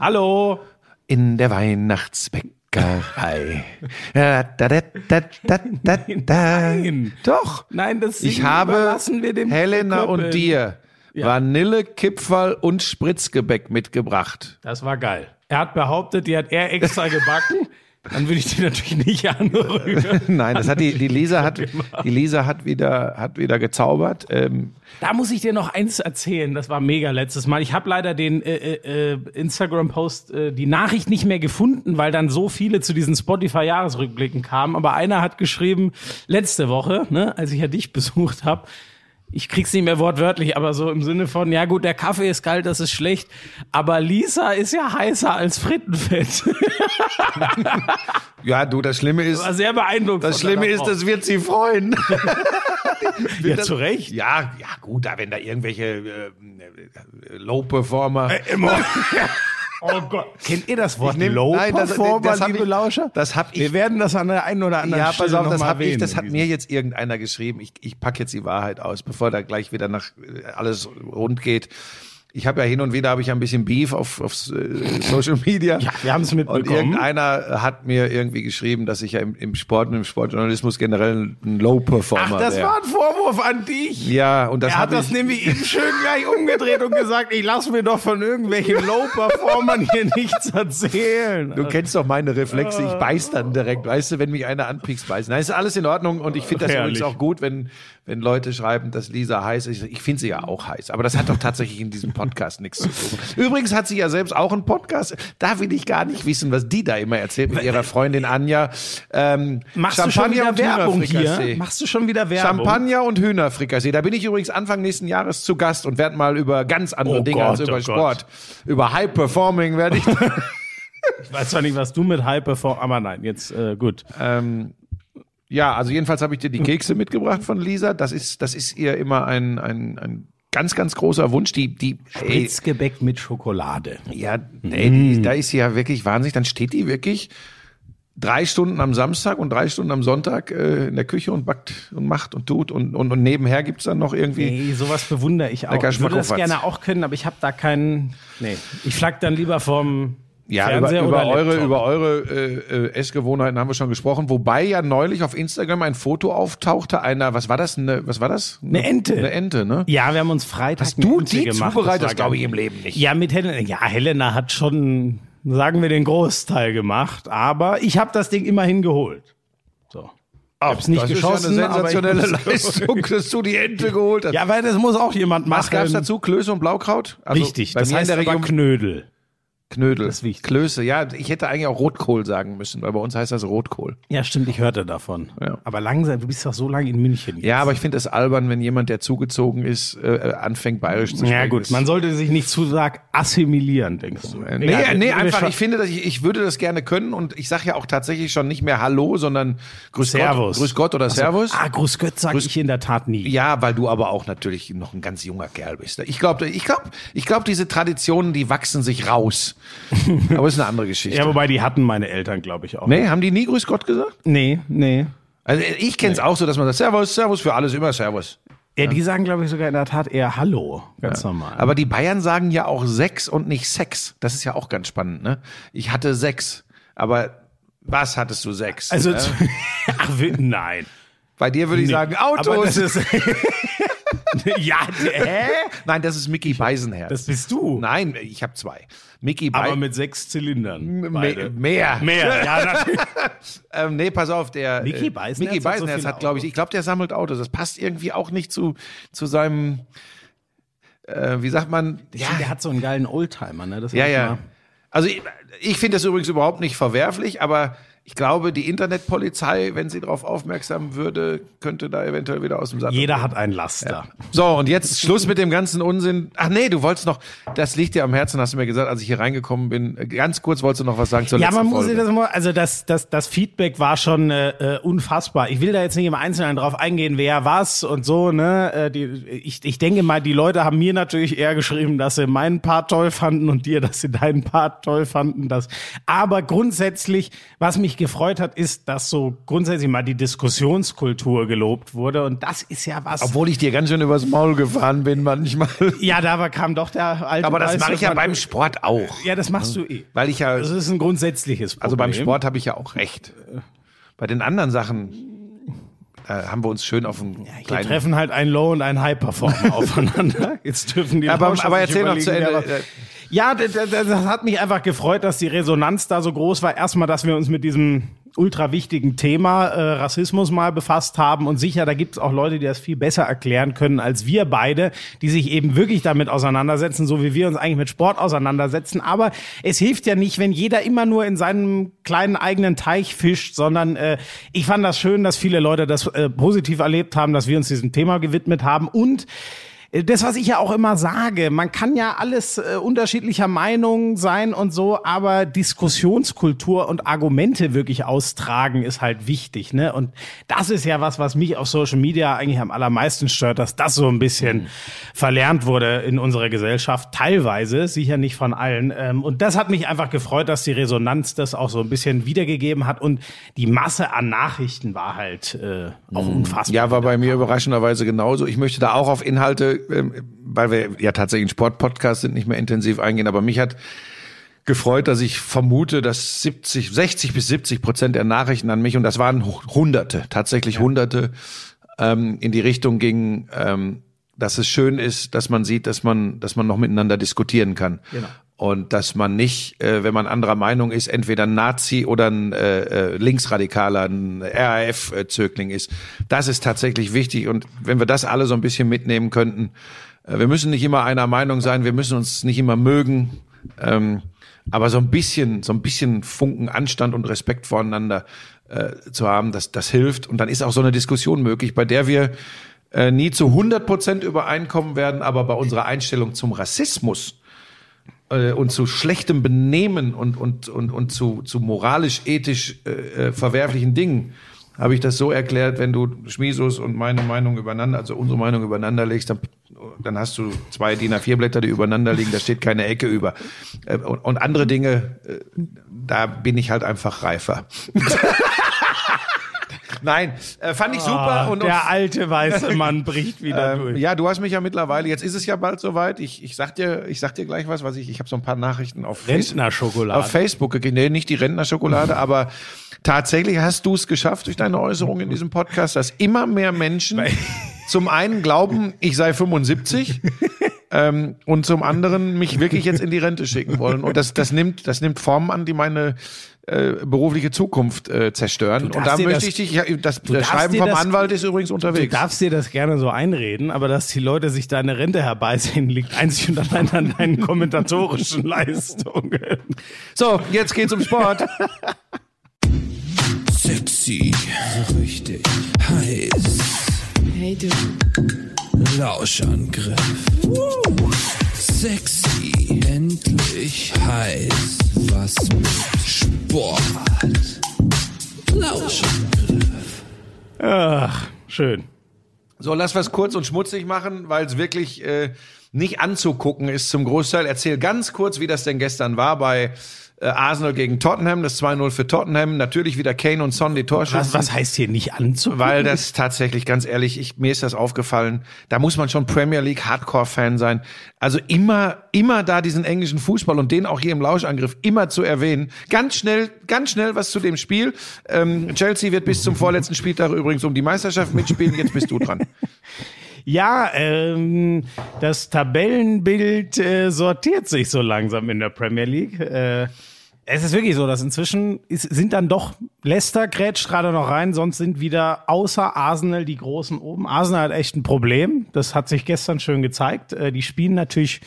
Hallo. In der Weihnachtsbäckerei. da, da, da, da, da, da, da. Nein. Doch. Nein, das Ich habe überlassen wir dem Helena und dir Ja. Vanille, Kipferl und Spritzgebäck mitgebracht. Das war geil. Er hat behauptet, die hat er extra gebacken. Dann würde ich die natürlich nicht anrühren. Nein, das hat die, die Lisa hat, die Lisa hat wieder, hat wieder gezaubert. Ähm, Da muss ich dir noch eins erzählen. Das war mega letztes Mal. Ich habe leider den äh, äh, äh, Instagram-Post, äh, die Nachricht nicht mehr gefunden, weil dann so viele zu diesen Spotify-Jahresrückblicken kamen. Aber einer hat geschrieben, letzte Woche, ne, als ich ja dich besucht habe, ich krieg's nicht mehr wortwörtlich, aber so im Sinne von, ja gut, der Kaffee ist kalt, das ist schlecht, aber Lisa ist ja heißer als Frittenfett. ja, du, das Schlimme ist, War sehr beeindruckend. das Schlimme ist, das wird sie freuen. ja, das- zu Recht. Ja, ja, gut, da wenn da irgendwelche äh, Low-Performer. Oh Gott. Kennt ihr das Wort nehm- Low nein, das- Performer, das hab liebe ich- Lauscher? das hab ich- Wir werden das an der einen oder anderen Ja, Stelle pass auf, noch das mal hab ich, das hat mir jetzt irgendeiner geschrieben. Ich, ich pack jetzt die Wahrheit aus, bevor da gleich wieder nach äh, alles rund geht. Ich habe ja hin und wieder habe ich ja ein bisschen Beef auf, auf äh, Social Media. Ja, wir haben's Und mitbekommen. irgendeiner hat mir irgendwie geschrieben, dass ich ja im, im Sport und im Sportjournalismus generell ein Low-Performer Ach, das wäre. war ein Vorwurf an dich. Ja, und das er hat das ich. nämlich eben schön gleich umgedreht und gesagt, ich lasse mir doch von irgendwelchen Low-Performern hier nichts erzählen. Du kennst doch meine Reflexe, ich beiß dann direkt, weißt du, wenn mich einer anpiekst, beißen. Nein, ist alles in Ordnung und ich finde das Herrlich. übrigens auch gut, wenn, wenn Leute schreiben, dass Lisa heiß ist. Ich finde sie ja auch heiß, aber das hat doch tatsächlich in diesem Podcast nichts zu tun. Übrigens hat sie ja selbst auch einen Podcast, da will ich gar nicht wissen, was die da immer erzählt mit ihrer Freundin Anja. Ähm, Machst du schon wieder und Werbung hier? Machst du schon wieder Werbung? Champagner und Hühnerfrikassee. Da bin ich übrigens Anfang nächsten Jahres zu Gast und werde mal über ganz andere Oh Dinge Gott, als über oh Sport, über High Performing werde ich Ich weiß zwar nicht, was du mit High Perform, aber nein, jetzt äh, gut. Ähm, ja, also jedenfalls habe ich dir die Kekse mitgebracht von Lisa. Das ist, das ist ihr immer ein, ein, ein ganz, ganz großer Wunsch. Die, die, ey, Spritzgebäck mit Schokolade. ja, ey, die, da ist sie ja wirklich wahnsinnig. Dann steht die wirklich drei Stunden am Samstag und drei Stunden am Sonntag äh, in der Küche und backt und macht und tut und, und, und nebenher gibt's dann noch irgendwie. Nee, sowas bewundere ich auch. Ich würde das gerne auch können, aber ich habe da keinen. Nee, ich flack dann lieber vom Ja, über, Fernseher über oder eure, Laptop. über eure äh, äh, Essgewohnheiten haben wir schon gesprochen. Wobei ja neulich auf Instagram ein Foto auftauchte einer, was war das? Eine, was war das? Eine Ente. Eine Ente, ne? Ja, wir haben uns Freitag Hast du eine Ente die gemacht. zubereitet? Glaube ich im Leben nicht. Ja, mit Helena. Ja, Helena hat schon, sagen wir, den Großteil gemacht, aber ich habe das Ding immerhin geholt. So. Ich hab's nicht das geschossen, ist ja eine aber sensationelle Leistung, dass du die Ente geholt hast. Ja, weil das muss auch jemand machen. Was gab's dazu? Klöße und Blaukraut? Also Richtig, das heißt der aber Region Knödel. Knödel. das ist wichtig. Klöße, ja, ich hätte eigentlich auch Rotkohl sagen müssen, weil bei uns heißt das Rotkohl. Ja, stimmt, ich hörte davon. Ja. Aber langsam, du bist doch so lange in München. jetzt. Ja, aber ich finde es albern, wenn jemand, der zugezogen ist, äh, anfängt bayerisch zu sprechen. Ja, gut, man sollte sich nicht zu stark assimilieren, denkst du. Nee, Egal, nee, einfach, ich finde, dass ich, ich würde das gerne können und ich sage ja auch tatsächlich schon nicht mehr Hallo, sondern Grüß Servus. Gott, Grüß Gott oder Servus. Ah, Grüß Gott sag ich in der Tat nie. Ja, weil du aber auch natürlich noch ein ganz junger Kerl bist. Ich glaube, ich glaube, ich glaube, diese Traditionen, die wachsen sich raus. Aber ist eine andere Geschichte. Ja, wobei die hatten meine Eltern, glaube ich, auch. nee, haben die nie Grüß Gott gesagt? Nee, nee. Also ich kenne es auch so, dass man sagt Servus, Servus für alles immer Servus. Ja, die sagen, glaube ich, sogar in der Tat eher Hallo. Ganz normal. Aber die Bayern sagen ja auch Sex und nicht Sex. Das ist ja auch ganz spannend, ne? Ich hatte Sex, aber was hattest du Sex? also, Äh, ach, nein. bei dir würde ich sagen Aber Autos. das ist, ja, hä? Nein, das ist Mickey Beisenherz. Das bist du. Nein, ich habe zwei. Mickey Aber Bei mit sechs Zylindern. Beide. mehr. Mehr, ja, natürlich. Ähm, nee, pass auf, der Mickey äh, Beisenherz Mickey hat so Beisenherz hat, glaube ich, ich glaube, der sammelt Autos. Das passt irgendwie auch nicht zu zu seinem äh, wie sagt man? Ja, der hat so einen geilen Oldtimer, ne? Das Ja, ja. Also ich, ich finde das übrigens überhaupt nicht verwerflich, aber ich glaube, die Internetpolizei, wenn sie darauf aufmerksam würde, könnte da eventuell wieder aus dem Sattel. Jeder hat einen Laster. So, und jetzt Schluss mit dem ganzen Unsinn. Ach nee, du wolltest noch, das liegt dir am Herzen, hast du mir gesagt, als ich hier reingekommen bin. Ganz kurz wolltest du noch was sagen zur Ja, letzten man muss Folge. das mal, also das, das, das Feedback war schon äh, äh, unfassbar. Ich will da jetzt nicht im Einzelnen drauf eingehen, wer was und so, ne? Äh, die, ich, ich denke mal, die Leute haben mir natürlich eher geschrieben, dass sie meinen Part toll fanden und dir, dass sie deinen Part toll fanden. Das. Aber grundsätzlich, was mich gefreut hat, ist, dass so grundsätzlich mal die Diskussionskultur gelobt wurde. Und das ist ja was. Obwohl ich dir ganz schön übers Maul gefahren bin manchmal. ja, da kam doch der alte. Aber das mache ich ja beim Sport auch. Ja, das machst du eh. Weil ich ja, Das ist ein grundsätzliches Problem. also beim Sport habe ich ja auch recht. Bei den anderen Sachen äh, haben wir uns schön auf einen Wir kleinen... treffen halt ein Low- und ein High-Performer aufeinander. Jetzt dürfen die Aber- aber erzähl noch zu Ende. Ja, d- d- d- das hat mich einfach gefreut, dass die Resonanz da so groß war. Erstmal, dass wir uns mit diesem ultra wichtigen Thema äh, Rassismus mal befasst haben. Und sicher, da gibt es auch Leute, die das viel besser erklären können als wir beide, die sich eben wirklich damit auseinandersetzen, so wie wir uns eigentlich mit Sport auseinandersetzen. Aber es hilft ja nicht, wenn jeder immer nur in seinem kleinen eigenen Teich fischt, sondern äh, ich fand das schön, dass viele Leute das äh, positiv erlebt haben, dass wir uns diesem Thema gewidmet haben und das, was ich ja auch immer sage, man kann ja alles äh, unterschiedlicher Meinung sein und so, aber Diskussionskultur und Argumente wirklich austragen ist halt wichtig, ne? Und das ist ja was, was mich auf Social Media eigentlich am allermeisten stört, dass das so ein bisschen verlernt wurde in unserer Gesellschaft, teilweise, sicher nicht von allen. Ähm, und das hat mich einfach gefreut, dass die Resonanz das auch so ein bisschen wiedergegeben hat und die Masse an Nachrichten war halt äh, auch unfassbar. Ja, war bei mir überraschenderweise genauso. Ich möchte da auch auf Inhalte, weil wir ja tatsächlich ein Sportpodcast sind, nicht mehr intensiv eingehen, aber mich hat gefreut, dass ich vermute, dass 70, 60 bis 70 Prozent der Nachrichten an mich, und das waren Hunderte, tatsächlich Hunderte, ähm, in die Richtung gingen, ähm, dass es schön ist, dass man sieht, dass man, dass man noch miteinander diskutieren kann. Genau. Und dass man nicht, äh, wenn man anderer Meinung ist, entweder ein Nazi oder ein äh, äh, Linksradikaler, ein RAF-Zögling ist. Das ist tatsächlich wichtig. Und wenn wir das alle so ein bisschen mitnehmen könnten, äh, wir müssen nicht immer einer Meinung sein, wir müssen uns nicht immer mögen, ähm, aber so ein bisschen, so ein bisschen Funken Anstand und Respekt voreinander äh, zu haben, das, das hilft. Und dann ist auch so eine Diskussion möglich, bei der wir äh, nie zu 100 Prozent übereinkommen werden, aber bei unserer Einstellung zum Rassismus äh, und zu schlechtem Benehmen und, und, und, und zu, zu moralisch-ethisch äh, äh, verwerflichen Dingen habe ich das so erklärt, wenn du Schmisus und meine Meinung übereinander, also unsere Meinung übereinander legst, dann, dann hast du zwei DIN A4-Blätter, die übereinander liegen, da steht keine Ecke über. Äh, Und, und andere Dinge, da bin ich halt einfach reifer. Nein, äh, fand ich super. und, und der alte weiße Mann bricht wieder ähm, durch. ja, du hast mich ja mittlerweile, jetzt ist es ja bald soweit. Ich, ich sag dir, ich sag dir gleich was, was ich, ich habe so ein paar Nachrichten auf Rentnerschokolade. auf Facebook gekriegt. Nee, nicht die Rentnerschokolade, aber tatsächlich hast du es geschafft durch deine Äußerung in diesem Podcast, dass immer mehr Menschen zum einen glauben, ich sei 75 ähm, und zum anderen mich wirklich jetzt in die Rente schicken wollen. Und das, das nimmt, das nimmt Formen an, die meine äh, berufliche Zukunft äh, zerstören. Und da möchte das- ich dich, das, das Schreiben vom das- Anwalt ist übrigens Du unterwegs. darfst dir das gerne so einreden, aber dass die Leute sich deine Rente herbeisehen, liegt einzig und allein an deinen kommentatorischen Leistungen. So, jetzt geht's um Sport. Sexy, richtig heiß. Hey du, Lauschangriff. Sexy, endlich heiß. Was mit Sport? Lauschangriff. Ach, schön. So, lass was kurz und schmutzig machen, weil es wirklich äh, nicht anzugucken ist zum Großteil. Erzähl ganz kurz, wie das denn gestern war bei äh, Arsenal gegen Tottenham, das 2-0 für Tottenham. Natürlich wieder Kane und Son die Torschützen. Was, was heißt hier nicht anzugucken? Weil das tatsächlich, ganz ehrlich, ich, mir ist das aufgefallen, da muss man schon Premier League Hardcore-Fan sein. Also immer, immer da diesen englischen Fußball und den auch hier im Lauschangriff immer zu erwähnen. Ganz schnell, ganz schnell was zu dem Spiel. Ähm, Chelsea wird bis zum vorletzten Spieltag übrigens um die Meisterschaft mitspielen. Jetzt bist du dran. Ja, ähm, das Tabellenbild äh, sortiert sich so langsam in der Premier League. Äh, es ist wirklich so, dass inzwischen ist, sind dann doch Leicester grätscht gerade noch rein, sonst sind wieder außer Arsenal die Großen oben. Arsenal hat echt ein Problem. Das hat sich gestern schön gezeigt. Äh, die spielen natürlich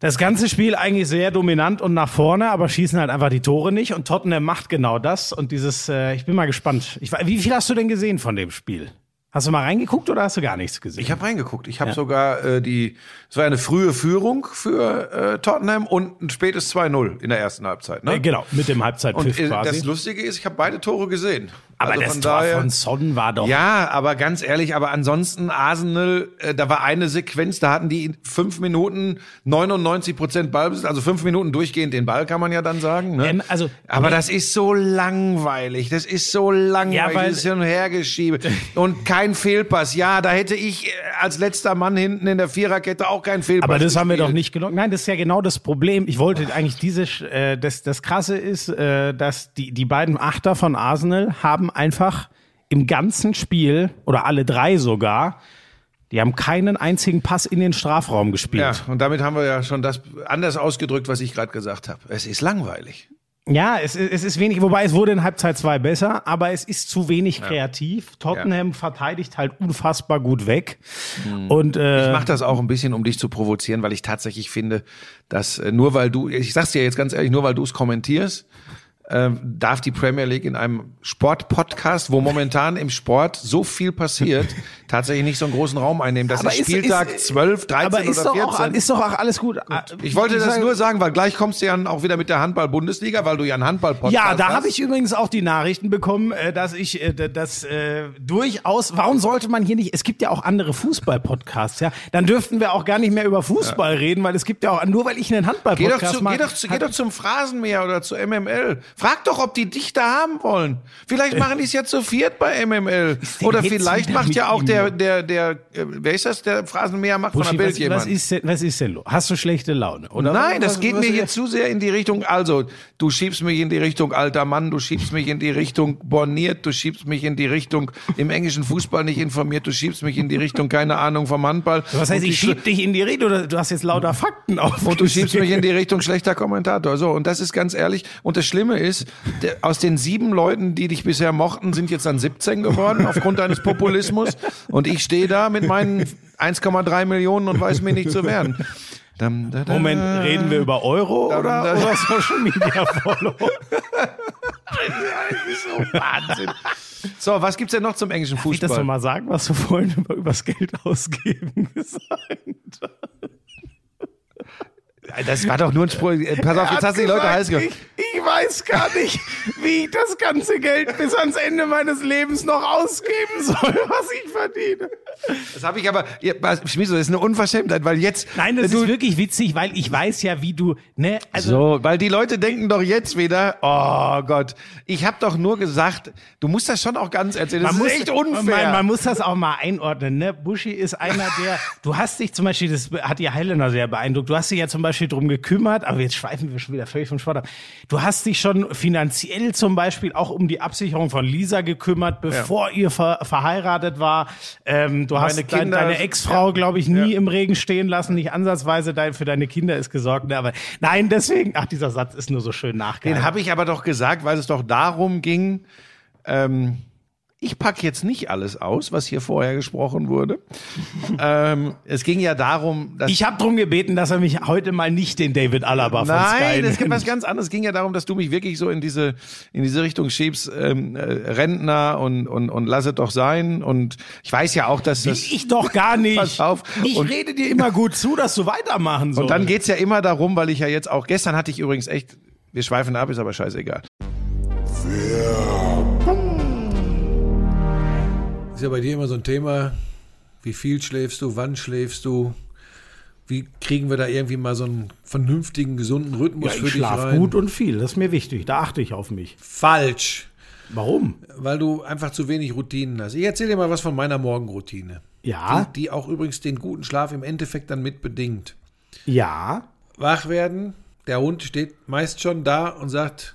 das ganze Spiel eigentlich sehr dominant und nach vorne, aber schießen halt einfach die Tore nicht. Und Tottenham macht genau das. Und dieses, äh, ich bin mal gespannt. Ich, wie viel hast du denn gesehen von dem Spiel? Hast du mal reingeguckt oder hast du gar nichts gesehen? Ich habe reingeguckt. Ich habe sogar äh, die, es war eine frühe Führung für äh, Tottenham und ein spätes 2-0 in der ersten Halbzeit. Ne? Äh, genau, mit dem Und Halbzeitpfiff äh, quasi. das Lustige ist, ich habe beide Tore gesehen. Aber Also das von Tor daher- von Son war doch. Ja, aber ganz ehrlich, aber ansonsten Arsenal, äh, da war eine Sequenz, da hatten die in fünf Minuten 99 Prozent Ballbesitz, also fünf Minuten durchgehend den Ball, kann man ja dann sagen. Ne? Ähm, also- aber das ist so langweilig, das ist so langweilig, Ja, weil- dieses Hin- und Hergeschiebe und kein Fehlpass. Ja, da hätte ich äh, als letzter Mann hinten in der Viererkette auch keinen Fehlpass Aber das haben wir gespielt. doch nicht gelungen. Nein, das ist ja genau das Problem. Ich wollte eigentlich diese, äh, das, das Krasse ist, äh, dass die, die beiden Achter von Arsenal haben einfach im ganzen Spiel, oder alle drei sogar, die haben keinen einzigen Pass in den Strafraum gespielt. Ja, und damit haben wir ja schon das anders ausgedrückt, was ich gerade gesagt habe. Es ist langweilig. Ja, es, ist- es ist wenig, wobei es wurde in Halbzeit 2 besser, aber es ist zu wenig kreativ. Tottenham verteidigt halt unfassbar gut weg. Und äh, Ich mache das auch ein bisschen, um dich zu provozieren, weil ich tatsächlich finde, dass äh, nur weil du, ich sag's dir jetzt ganz ehrlich, nur weil du es kommentierst, ähm, darf die Premier League in einem Sportpodcast, wo momentan im Sport so viel passiert, tatsächlich nicht so einen großen Raum einnehmen. Das Aber ist ist- Spieltag ist- 12, 13 aber ist oder doch, 14. auch, ist doch auch alles gut. ich wollte das sag- nur sagen, weil gleich kommst du ja auch wieder mit der Handball-Bundesliga, weil du ja einen Handball-Podcast Ja, da hast. habe ich übrigens auch die Nachrichten bekommen, äh, dass ich äh, das äh, durchaus. Warum sollte man hier nicht? Es gibt ja auch andere Fußball-Podcasts, ja. Dann dürften wir auch gar nicht mehr über Fußball reden, weil es gibt ja auch nur, weil ich einen Geh doch, Handball-Podcast mache. geh, doch zu, geh doch zum Phrasenmäher oder zu MML. Frag doch, ob die dich da haben wollen. Vielleicht machen die es ja zu viert bei MML. Oder vielleicht macht ja auch der, der, der, äh, wer ist das, der Phrasenmäher macht von der Buschi, Bild was, jemand. was, ist denn, was ist denn los? Hast du schlechte Laune? Oder Nein, was, das geht was, mir hier zu sehr in die Richtung. Also, du schiebst mich in die Richtung alter Mann, du schiebst mich in die Richtung borniert, du schiebst mich in die Richtung im englischen Fußball nicht informiert, du schiebst mich in die Richtung keine Ahnung vom Handball. Was heißt, ich schieb dich in die Rede oder du hast jetzt lauter Fakten auf. Und du schiebst mich in die Richtung schlechter Kommentator. So, und das ist ganz ehrlich. Und das Schlimme ist, der, aus den sieben Leuten, die dich bisher mochten, sind jetzt dann 17 geworden aufgrund deines Populismus. Und ich stehe da mit meinen 1,3 Millionen und weiß mir nicht zu wehren. Dam, da, da. Moment, reden wir über Euro Da- oder, da- oder Social Media Follow? so Wahnsinn. So, was gibt's denn noch zum englischen Darf ich das noch Fußball? mal sagen, was du vorhin über übers Geld ausgeben gesagt? Das war doch nur ein Spruch. Äh, Pass auf, jetzt hast du die Leute heiß gemacht. Ich, ich weiß gar nicht, wie ich das ganze Geld bis ans Ende meines Lebens noch ausgeben soll, was ich verdiene. Das habe ich aber, ja, Schmiso, das ist eine Unverschämtheit, weil jetzt. Nein, das du, ist wirklich witzig, weil ich weiß ja, wie du, ne, also So, weil die Leute denken doch jetzt wieder, oh Gott, ich habe doch nur gesagt, du musst das schon auch ganz erzählen. Das ist echt unfair. Man, man muss das auch mal einordnen. Ne? Buschi ist einer, der. Du hast dich zum Beispiel, das hat die Highlander sehr beeindruckt. Du hast dich ja zum Beispiel drum gekümmert, aber jetzt schweifen wir schon wieder völlig vom Sport ab. Du hast dich schon finanziell zum Beispiel auch um die Absicherung von Lisa gekümmert, bevor ihr ver verheiratet war. Ähm, du hast Meine dein, Kinder- deine Ex-Frau, glaube ich, nie Ja. im Regen stehen lassen, nicht ansatzweise dein, für deine Kinder ist gesorgt. Ne? Aber nein, deswegen, ach, dieser Satz ist nur so schön nachgehalten. Den habe ich aber doch gesagt, weil es doch darum ging, ähm, ich pack jetzt nicht alles aus, was hier vorher gesprochen wurde. ähm, es ging ja darum, dass Ich habe drum gebeten, dass er mich heute mal nicht den David Alaba von Sky Nein, es gibt was ganz anderes. Es ging ja darum, dass du mich wirklich so in diese in diese Richtung schiebst, ähm, äh, Rentner und und und lass es doch sein. Und ich weiß ja auch, dass das Ich doch gar nicht. Pass auf. Ich Und- rede dir immer gut zu, dass du weitermachen sollst. und dann geht's ja immer darum, weil ich ja jetzt auch gestern hatte ich übrigens echt, wir schweifen ab, ist aber scheißegal. Ist ja bei dir immer so ein Thema, wie viel schläfst du, wann schläfst du, wie kriegen wir da irgendwie mal so einen vernünftigen, gesunden Rhythmus ja, für ich dich schlafe rein? gut und viel. Das ist mir wichtig. Da achte ich auf mich. Falsch, Warum? weil du einfach zu wenig Routinen hast. Ich erzähle dir mal was von meiner Morgenroutine, Ja, die, die auch übrigens den guten Schlaf im Endeffekt dann mit bedingt. ja. Wach werden, der Hund steht meist schon da und sagt,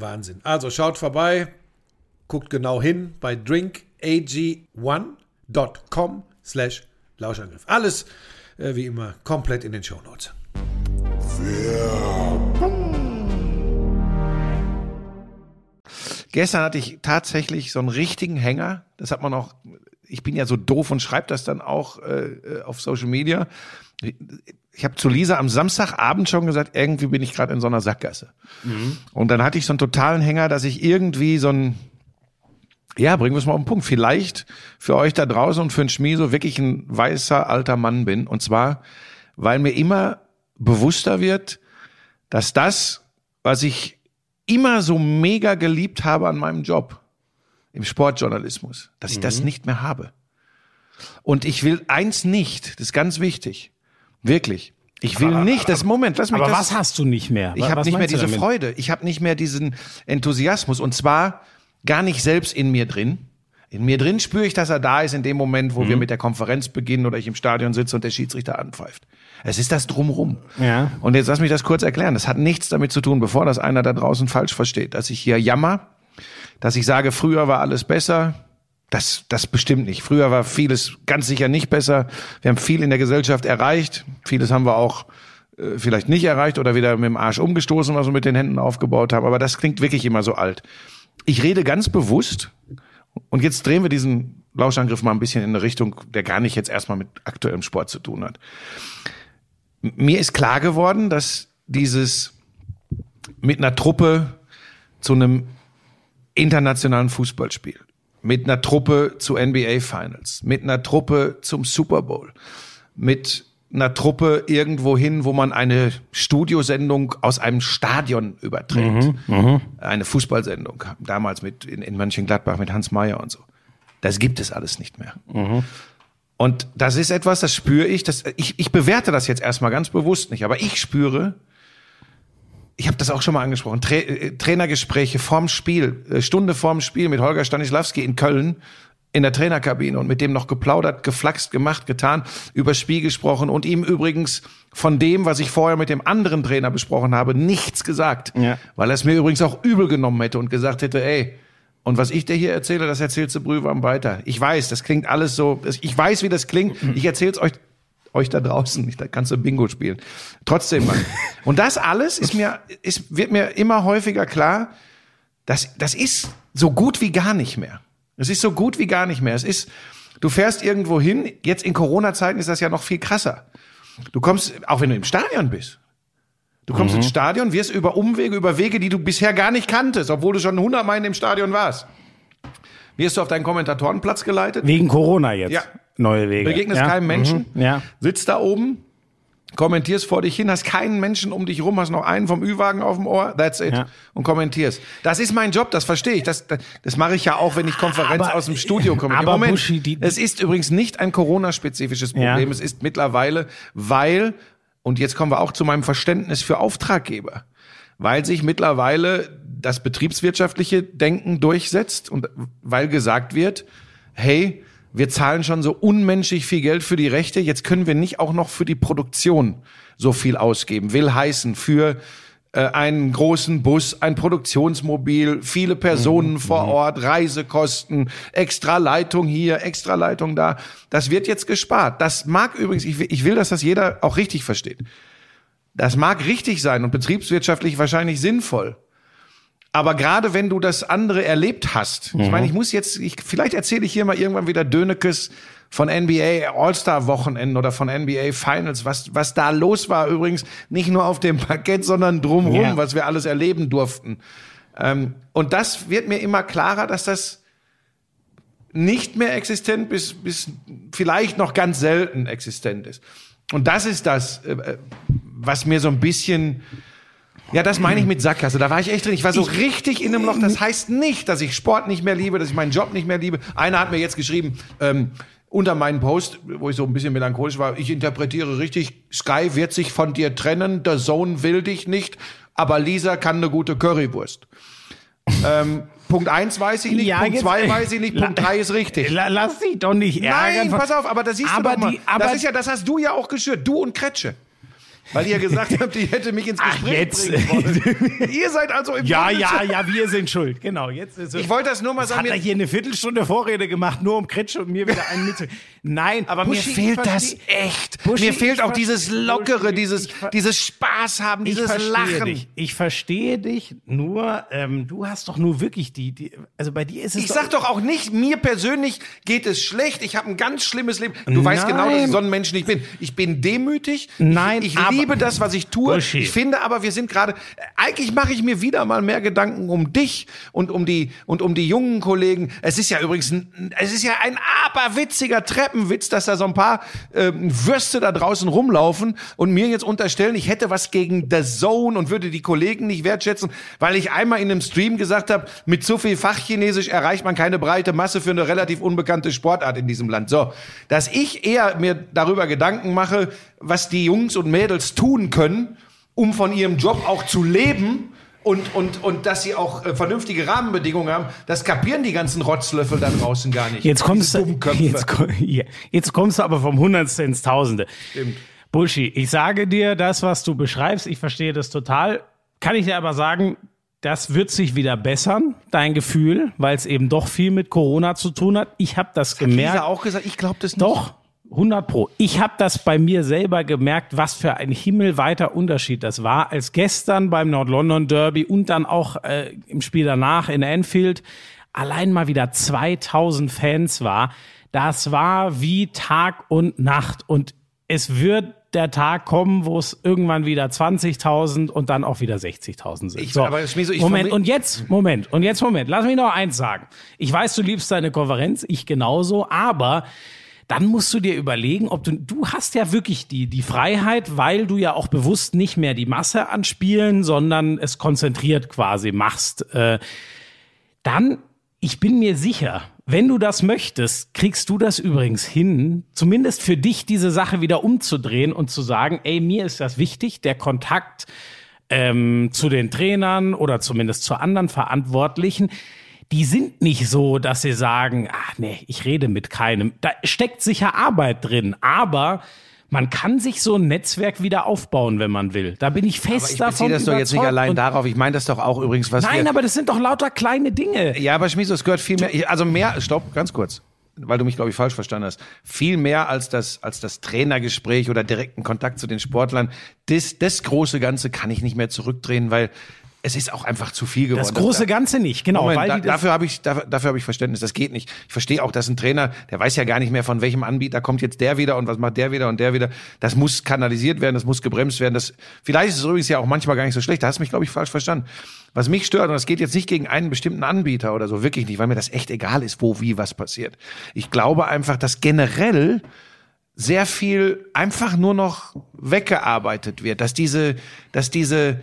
Wahnsinn. Also schaut vorbei, guckt genau hin bei drinkag1.com slash Lauschangriff. Alles äh, wie immer komplett in den Shownotes. Gestern hatte ich tatsächlich so einen richtigen Hänger. Das hat man auch, ich bin ja so doof und schreibe das dann auch äh, auf Social Media. Ich habe zu Lisa am Samstagabend schon gesagt, irgendwie bin ich gerade in so einer Sackgasse. Und dann hatte ich so einen totalen Hänger, dass ich irgendwie so ein, ja, bringen wir es mal auf den Punkt, vielleicht für euch da draußen und für einen Schmieso wirklich ein weißer alter Mann bin. Und zwar, weil mir immer bewusster wird, dass das, was ich immer so mega geliebt habe an meinem Job, im Sportjournalismus, dass ich das nicht mehr habe. Und ich will eins nicht, das ist ganz wichtig, wirklich. Ich will nicht, das Moment, lass mich Aber das. was hast du nicht mehr? Ich habe nicht mehr diese? Freude. Ich habe nicht mehr diesen Enthusiasmus. Und zwar gar nicht selbst in mir drin. In mir drin spüre ich, dass er da ist in dem Moment, wo wir Mhm. mit der Konferenz beginnen oder ich im Stadion sitze und der Schiedsrichter anpfeift. Es ist das Drumrum. Ja. Und jetzt lass mich das kurz erklären. Das hat nichts damit zu tun, bevor das einer da draußen falsch versteht, dass ich hier jammer, dass ich sage, früher war alles besser. Das, das bestimmt nicht. Früher war vieles ganz sicher nicht besser. Wir haben viel in der Gesellschaft erreicht. Vieles haben wir auch äh, vielleicht nicht erreicht oder wieder mit dem Arsch umgestoßen, was wir mit den Händen aufgebaut haben. Aber das klingt wirklich immer so alt. Ich rede ganz bewusst, und jetzt drehen wir diesen Lauschangriff mal ein bisschen in eine Richtung, der gar nicht jetzt erstmal mit aktuellem Sport zu tun hat. Mir ist klar geworden, dass dieses mit einer Truppe zu einem internationalen Fußballspiel, mit einer Truppe zu NBA Finals, mit einer Truppe zum Super Bowl, mit einer Truppe irgendwo hin, wo man eine Studiosendung aus einem Stadion überträgt. Eine Fußballsendung, damals mit in, in Mönchengladbach mit Hans Meyer und so. Das gibt es alles nicht mehr. Und das ist etwas, das spüre ich, das, ich, ich bewerte das jetzt erstmal ganz bewusst nicht, aber ich spüre, ich habe das auch schon mal angesprochen, Tra äh, Trainergespräche vorm Spiel, äh, Stunde vorm Spiel mit Holger Stanislawski in Köln in der Trainerkabine und mit dem noch geplaudert, geflaxt, gemacht, getan, über Spiel gesprochen und ihm übrigens von dem, was ich vorher mit dem anderen Trainer besprochen habe, nichts gesagt, Ja. weil er es mir übrigens auch übel genommen hätte und gesagt hätte, ey, und was ich dir hier erzähle, das erzählst du Brühwarm weiter. Ich weiß, das klingt alles so, ich weiß, wie das klingt. Ich erzähle es euch, euch da draußen nicht. Da kannst du Bingo spielen. Trotzdem, Mann. Und das alles ist mir, ist, wird mir immer häufiger klar, das, das ist so gut wie gar nicht mehr. Es ist so gut wie gar nicht mehr. Es ist, du fährst irgendwo hin, jetzt in Corona-Zeiten ist das ja noch viel krasser. Du kommst, auch wenn du im Stadion bist. Du kommst ins Stadion, wirst über Umwege, über Wege, die du bisher gar nicht kanntest, obwohl du schon 100 Meilen im Stadion warst. Wirst du auf deinen Kommentatorenplatz geleitet, Wegen Corona jetzt. Ja. Neue Wege. begegnest ja? keinem Menschen, Mhm. Ja. sitzt da oben, kommentierst vor dich hin, hast keinen Menschen um dich rum, hast noch einen vom Ü-Wagen auf dem Ohr, that's it, Ja. und kommentierst. Das ist mein Job, das verstehe ich. Das, das, das mache ich ja auch, wenn ich Konferenz Aber- aus dem Studio komme. aber Buschi, die- es ist übrigens nicht ein Corona-spezifisches Ja. Problem. Es ist mittlerweile, weil, und jetzt kommen wir auch zu meinem Verständnis für Auftraggeber, weil sich mittlerweile das betriebswirtschaftliche Denken durchsetzt und weil gesagt wird, hey, wir zahlen schon so unmenschlich viel Geld für die Rechte, jetzt können wir nicht auch noch für die Produktion so viel ausgeben. Will heißen, für äh, einen großen Bus, ein Produktionsmobil, viele Personen vor Ort, Reisekosten, extra Leitung hier, extra Leitung da. Das wird jetzt gespart. Das mag übrigens, ich will, ich will, dass das jeder auch richtig versteht. Das mag richtig sein und betriebswirtschaftlich wahrscheinlich sinnvoll. Aber gerade wenn du das andere erlebt hast, ich meine, ich muss jetzt, ich, vielleicht erzähle ich hier mal irgendwann wieder Dönekes von NBA All-Star-Wochenenden oder von NBA Finals, was, was da los war übrigens, nicht nur auf dem Parkett, sondern drumherum, Ja. was wir alles erleben durften. Ähm, und das wird mir immer klarer, dass das nicht mehr existent bis, bis vielleicht noch ganz selten existent ist. Und das ist das, äh, äh, was mir so ein bisschen, ja, das meine ich mit Sackgasse. Da war ich echt drin. Ich war so richtig in einem Loch. Das heißt nicht, dass ich Sport nicht mehr liebe, dass ich meinen Job nicht mehr liebe. Einer hat mir jetzt geschrieben, ähm, unter meinen Post, wo ich so ein bisschen melancholisch war, ich interpretiere richtig, Sky wird sich von dir trennen, der Sohn will dich nicht, aber Lisa kann eine gute Currywurst. ähm, Punkt eins weiß ich nicht, Ja, Punkt jetzt- zwei weiß ich nicht, Punkt drei ist richtig. La, lass dich doch nicht ärgern. Nein, pass auf, aber da siehst Aber du doch mal. die- aber- das ist ja, das hast du ja auch geschürt, du und Kretsche. Weil ihr gesagt habt, die hätte mich ins Ach, Gespräch jetzt. bringen wollen. ihr seid also im Ja, Grunde ja, ja, wir sind schuld. Genau. Jetzt ist es. Ich wollte das nur mal sagen. hat er hier eine Viertelstunde Vorrede gemacht, nur um Kretsche und mir wieder einen mit. Nein, aber Buschi, mir ich fehlt das echt. Buschi, mir fehlt ich auch dieses Lockere, Buschi, dieses, ich dieses Spaß haben, Ich dieses verstehe Lachen. dich. Ich verstehe dich. Nur, ähm, du hast doch nur wirklich die, die, also bei dir ist es Ich sag doch auch nicht, mir persönlich geht es schlecht. Ich habe ein ganz schlimmes Leben. Du weißt Nein. genau, dass ich so ein Mensch nicht bin. Ich bin demütig. Nein, ich, ich aber- liebe das, was ich tue. Buschi. Ich finde aber, wir sind gerade. Eigentlich mache ich mir wieder mal mehr Gedanken um dich und um die und um die jungen Kollegen. Es ist ja übrigens, ein, es ist ja ein aberwitziger Treppenwitz, dass da so ein paar ähm, Würste da draußen rumlaufen und mir jetzt unterstellen, ich hätte was gegen The Zone und würde die Kollegen nicht wertschätzen, weil ich einmal in einem Stream gesagt habe, mit zu viel Fachchinesisch erreicht man keine breite Masse für eine relativ unbekannte Sportart in diesem Land. So, dass ich eher mir darüber Gedanken mache, was die Jungs und Mädels tun können, um von ihrem Job auch zu leben. Und, und, und dass sie auch äh, vernünftige Rahmenbedingungen haben, das kapieren die ganzen Rotzlöffel da draußen gar nicht. Jetzt kommst, du, jetzt, jetzt kommst du aber vom Hundertste ins Tausende. Stimmt. Bullshit. Ich sage dir, das, was du beschreibst, ich verstehe das total. Kann ich dir aber sagen, das wird sich wieder bessern, dein Gefühl, weil es eben doch viel mit Corona zu tun hat. Ich habe das gemerkt. Lisa auch gesagt, ich glaube das nicht. Doch, 100 Pro. Ich habe das bei mir selber gemerkt, was für ein himmelweiter Unterschied das war, als gestern beim Nord-London Derby und dann auch äh, im Spiel danach in Anfield allein mal wieder 2000 Fans war. Das war wie Tag und Nacht und es wird der Tag kommen, wo es irgendwann wieder 20.000 und dann auch wieder 60.000 sind. Ich- aber Schmieso, ich Moment, und jetzt, Moment, und jetzt, Moment, lass mich noch eins sagen. Ich weiß, du liebst deine Konferenz, ich genauso, aber dann musst du dir überlegen, ob du, du hast ja wirklich die, die Freiheit, weil du ja auch bewusst nicht mehr die Masse anspielen, sondern es konzentriert quasi machst. Äh, dann, ich bin mir sicher, wenn du das möchtest, kriegst du das übrigens hin, zumindest für dich diese Sache wieder umzudrehen und zu sagen, ey, mir ist das wichtig, der Kontakt ähm, zu den Trainern oder zumindest zu anderen Verantwortlichen, die sind nicht so, dass sie sagen, ach nee, ich rede mit keinem. Da steckt sicher Arbeit drin, aber man kann sich so ein Netzwerk wieder aufbauen, wenn man will. Da bin ich fest Ich davon beziehe das doch jetzt nicht allein darauf. Ich meine das doch auch übrigens, was Nein, aber das sind doch lauter kleine Dinge. Ja, aber Schmieso, es gehört viel mehr, ich- also mehr, stopp, ganz kurz, weil du mich, glaube ich, falsch verstanden hast. Viel mehr als das, als das Trainergespräch oder direkten Kontakt zu den Sportlern. Das, das große Ganze kann ich nicht mehr zurückdrehen, weil es ist auch einfach zu viel geworden. Das große Ganze nicht, genau. Moment, da, dafür habe ich dafür, dafür habe ich Verständnis. Das geht nicht. Ich verstehe auch, dass ein Trainer, der weiß ja gar nicht mehr von welchem Anbieter kommt jetzt der wieder und was macht der wieder und der wieder. Das muss kanalisiert werden, das muss gebremst werden. Das vielleicht ist es übrigens ja auch manchmal gar nicht so schlecht. Da hast du mich glaube ich falsch verstanden. Was mich stört und das geht jetzt nicht gegen einen bestimmten Anbieter oder so wirklich nicht, weil mir das echt egal ist, wo wie was passiert. Ich glaube einfach, dass generell sehr viel einfach nur noch weggearbeitet wird, dass diese, dass diese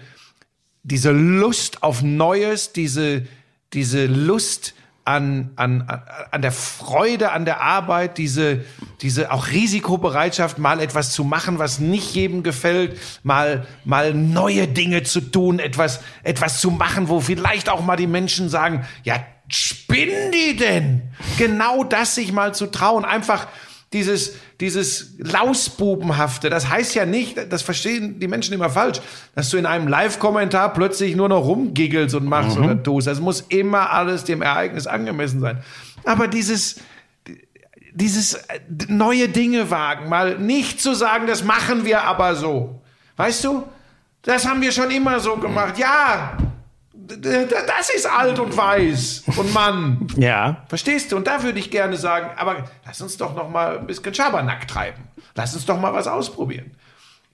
diese Lust auf Neues, diese, diese Lust an, an, an- der Freude an der Arbeit, diese, diese auch Risikobereitschaft, mal etwas zu machen, was nicht jedem gefällt, mal, mal neue Dinge zu tun, etwas, etwas zu machen, wo vielleicht auch mal die Menschen sagen, ja, spinnen die denn? Genau das sich mal zu trauen, einfach dieses, dieses Lausbubenhafte, das heißt ja nicht, das verstehen die Menschen immer falsch, dass du in einem Live-Kommentar plötzlich nur noch rumgiggelst und machst oder tust. Das muss immer alles dem Ereignis angemessen sein. Aber dieses, dieses neue Dinge wagen, mal nicht zu sagen, das machen wir aber so. Weißt du? Das haben wir schon immer so gemacht. Ja, das ist alt und weiß und Mann. ja. Verstehst du? Und da würde ich gerne sagen, aber lass uns doch noch mal ein bisschen Schabernack treiben. Lass uns doch mal was ausprobieren.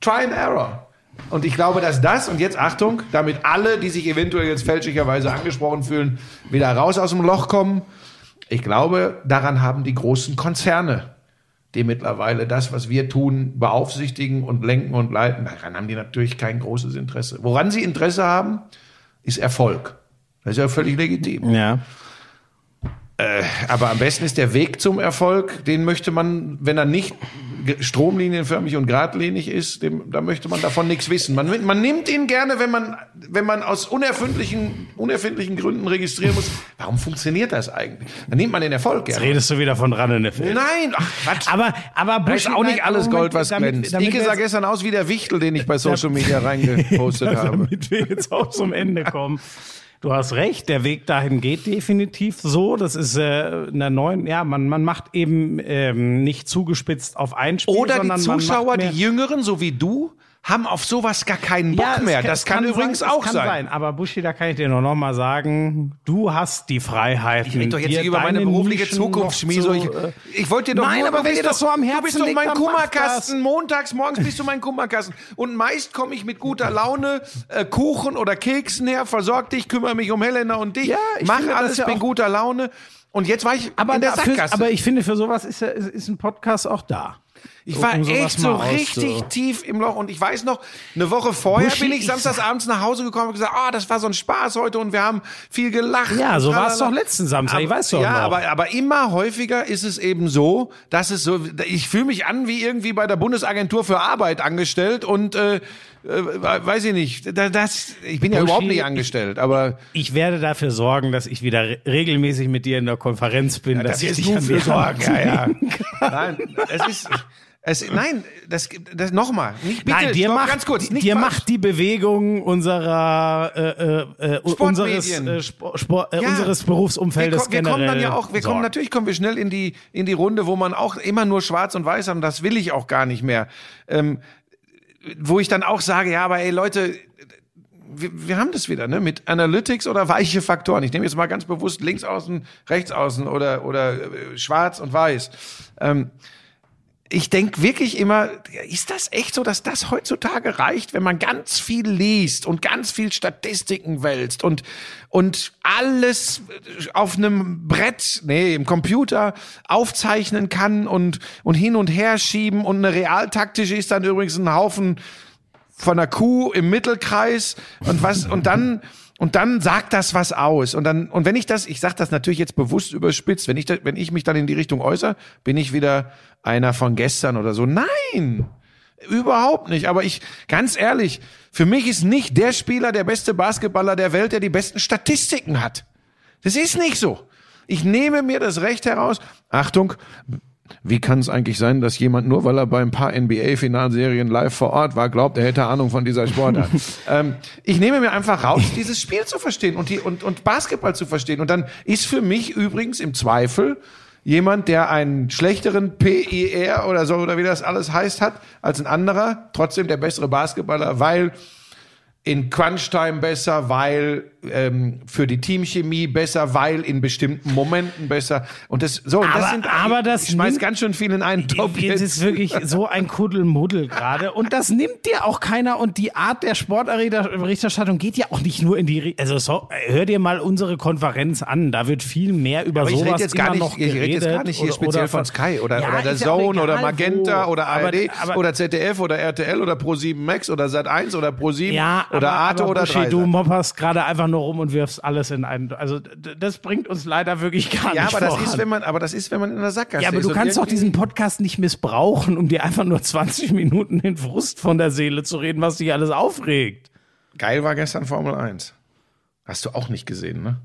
Try and error. Und ich glaube, dass das, und jetzt Achtung, damit alle, die sich eventuell jetzt fälschlicherweise angesprochen fühlen, wieder raus aus dem Loch kommen. Ich glaube, daran haben die großen Konzerne die mittlerweile das, was wir tun, beaufsichtigen und lenken und leiten. Daran haben die natürlich kein großes Interesse. Woran sie Interesse haben, ist Erfolg. Das ist ja völlig legitim. Ja. Aber am besten ist der Weg zum Erfolg, den möchte man, wenn er nicht stromlinienförmig und geradlinig ist, dem, da möchte man davon nichts wissen. Man, man nimmt ihn gerne, wenn man, wenn man aus unerfindlichen, unerfindlichen Gründen registrieren muss. Warum funktioniert das eigentlich? Dann nimmt man den Erfolg gerne. Redest du wieder von Rannenefeld. Nein, ach Quatsch. Aber, aber Bushi, ist auch nicht alles Gold, was damit- glänzt. damit Ike sah jetzt- gestern aus wie der Wichtel, den ich bei Social Media reingepostet habe. damit wir jetzt auch zum Ende kommen. Du hast recht, der Weg dahin geht definitiv so. Das ist äh, in der neuen, ja, man, man macht eben ähm, nicht zugespitzt auf ein Spiel, Oder die Zuschauer, die Jüngeren, so wie du, haben auf sowas gar keinen Bock Ja, mehr. kann- das es kann, übrigens sein, auch kann sein. Aber Buschi, da kann ich dir noch mal sagen, du hast die Freiheit. Ich rede doch jetzt über meine berufliche Zukunft, Schmieso. Ich, ich wollte dir doch Nein, nur, aber du wenn bist dir das doch, so am Du Herzen bist doch mein Kummerkasten. Montags morgens bist du mein Kummerkasten. Und meist komme ich mit guter Laune, äh, Kuchen oder Keksen her, versorg dich, kümmere mich um Helena und dich, Ja, ich mach alles, ja bin guter Laune. Und jetzt war ich aber, in der Sackgasse. aber ich finde, für sowas ist, ist, ist ein Podcast auch da. Ich war um echt so richtig auszu- tief im Loch und ich weiß noch, eine Woche vorher Buschi, bin ich ich samstags abends nach Hause gekommen und gesagt, ah, das war so ein Spaß heute und wir haben viel gelacht. Ja, so war es doch letzten Samstag, ich Aber- weiß doch Ja, noch. aber, aber immer häufiger ist es eben so, dass es so, ich fühle mich an wie irgendwie bei der Bundesagentur für Arbeit angestellt und äh, weiß ich nicht, da- das, ich bin ja Buschi, überhaupt nicht ich- angestellt, aber Ich werde dafür sorgen, dass ich wieder re regelmäßig mit dir in der Konferenz bin. dass das ich ist dich nur für Sorgen. Ja, ja. Nein, es ist, es, nein, das, das nochmal, nicht bitte, Nein, dir stopp, macht, ganz kurz, dir falsch. macht die Bewegung unserer äh, äh, äh, unseres, äh, Sport, äh, Ja. unseres Berufsumfeldes wir, ko- wir kommen dann generell ja auch, wir sorgen. kommen natürlich kommen wir schnell in die in die Runde, wo man auch immer nur Schwarz und Weiß hat und das will ich auch gar nicht mehr. Ähm, wo ich dann auch sage, ja, aber ey Leute, wir, wir haben das wieder, ne, mit Analytics oder weiche Faktoren. Ich nehme jetzt mal ganz bewusst links außen, rechts außen oder oder äh, Schwarz und Weiß. Ähm, ich denke wirklich immer, ist das echt so, dass das heutzutage reicht, wenn man ganz viel liest und ganz viel Statistiken wälzt und, und alles auf einem Brett, nee, im Computer aufzeichnen kann und, und hin und her schieben und eine realtaktische ist dann übrigens ein Haufen von einer Kuh im Mittelkreis und was und dann und dann sagt das was aus. Und dann und wenn ich das ich sage das natürlich jetzt bewusst überspitzt wenn ich da, wenn ich mich dann in die Richtung äußere bin ich wieder einer von gestern oder so. Nein! Überhaupt nicht. Aber ich ganz ehrlich für mich ist nicht der Spieler der beste Basketballer der Welt der die besten Statistiken hat. Das ist nicht so. Ich nehme mir das Recht heraus. Achtung wie kann es eigentlich sein, dass jemand nur, weil er bei ein paar NBA-Finalserien live vor Ort war, glaubt, er hätte Ahnung von dieser Sportart? ähm, ich nehme mir einfach raus, dieses Spiel zu verstehen und, die, und, und Basketball zu verstehen. Und dann ist für mich übrigens im Zweifel jemand, der einen schlechteren PIR oder so, oder wie das alles heißt, hat, als ein anderer, trotzdem der bessere Basketballer, weil in Crunch-Time besser, weil ähm, für die Teamchemie besser, weil in bestimmten Momenten besser. Und das so, und das Aber- sind aber das ich schmeiß ganz schön viel in einen Topf Jetzt ist wirklich so ein Kuddelmuddel gerade. Und das nimmt dir auch keiner. Und die Art der Sportberichterstattung geht ja auch nicht nur in die. Also so, hör dir mal unsere Konferenz an. Da wird viel mehr über Aber ich sowas rede jetzt gar nicht, noch ich rede geredet. jetzt gar nicht hier oder- speziell oder von Sky oder, Ja, oder der Zone oder Magenta wo. oder Aber- ARD aber- oder ZDF oder RTL oder Pro7 Max oder Sat1 oder Pro7 Ja, oder aber, Arte aber oder Buschi, 3. du mopperst gerade einfach nur rum und wirfst alles in einen. Also das bringt uns leider wirklich gar Ja, nicht aber das voran. ist, wenn man, aber das ist, wenn man in der Sackgasse ja, aber ist. du kannst doch diesen Podcast nicht missbrauchen, um dir einfach nur 20 Minuten den Frust von der Seele zu reden, was dich alles aufregt. Geil war gestern Formel 1. Hast du auch nicht gesehen, ne?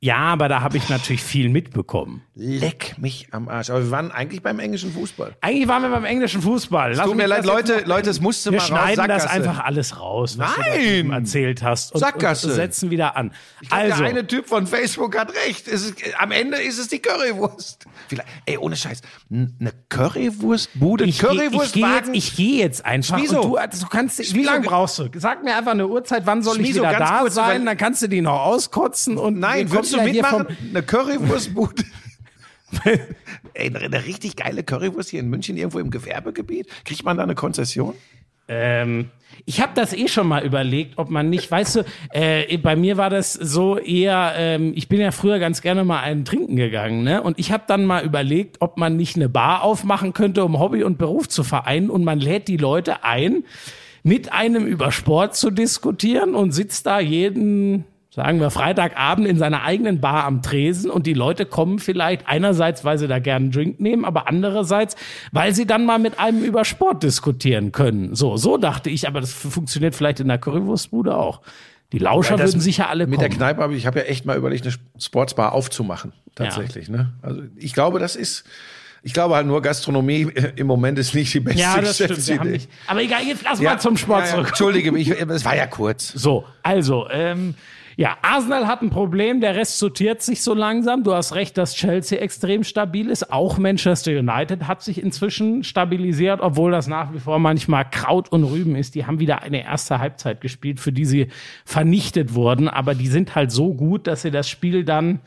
Ja, aber da habe ich natürlich viel mitbekommen. Leck mich am Arsch. Aber wir waren eigentlich beim englischen Fußball. Eigentlich waren wir beim englischen Fußball. Lass Tut mir leid, Leute, Leute, es musste Wir mal raus. schneiden das einfach alles raus, was du Nein! eben erzählt hast. Und, Sackgasse. Und setzen wieder an. Ich glaub, Also, Der eine Typ von Facebook hat recht. Es am Ende ist es die Currywurst. Vielleicht, ey, ohne Scheiß. Eine Currywurstbude, ich, geh- ich gehe jetzt, Currywurstwagen. ich geh jetzt einfach. Und du, du kannst, wie lange ge- brauchst du? Sag mir einfach eine Uhrzeit, wann soll ich Schmieso, wieder da kurz, sein? Dann kannst du die noch auskotzen. Und Nein, würdest du mitmachen? Eine Currywurstbude. Ey, eine, richtig geile Currywurst hier in München irgendwo im Gewerbegebiet. Kriegt man da eine Konzession? Ähm, ich habe das eh schon mal überlegt, ob man nicht, weißt du, äh, bei mir war das so eher, ähm, ich bin ja früher ganz gerne mal einen trinken gegangen, ne? Und ich habe dann mal überlegt, ob man nicht eine Bar aufmachen könnte, um Hobby und Beruf zu vereinen und man lädt die Leute ein, mit einem über Sport zu diskutieren und sitzt da jeden sagen wir, Freitagabend in seiner eigenen Bar am Tresen und die Leute kommen vielleicht einerseits, weil sie da gerne einen Drink nehmen, aber andererseits, weil sie dann mal mit einem über Sport diskutieren können. So, so dachte ich, aber das funktioniert vielleicht in der Currywurstbude auch. Die Lauscher das würden sicher alle Mit kommen. der Kneipe habe ich, ich habe ja echt mal überlegt, eine Sportsbar aufzumachen. Tatsächlich, ne? Also ich glaube, das ist, ich glaube halt nur Gastronomie äh, im Moment ist nicht die beste ja, das stimmt. Wir haben nicht, aber egal, jetzt lass Ja, mal zum Sport ja, ja, zurück. Entschuldige mich, es war ja kurz. So, also, ähm, ja, Arsenal hat ein Problem, der Rest sortiert sich so langsam. Du hast recht, dass Chelsea extrem stabil ist. Auch Manchester United hat sich inzwischen stabilisiert, obwohl das nach wie vor manchmal Kraut und Rüben ist. Die haben wieder eine erste Halbzeit gespielt, für die sie vernichtet wurden. Aber die sind halt so gut, dass sie das Spiel dann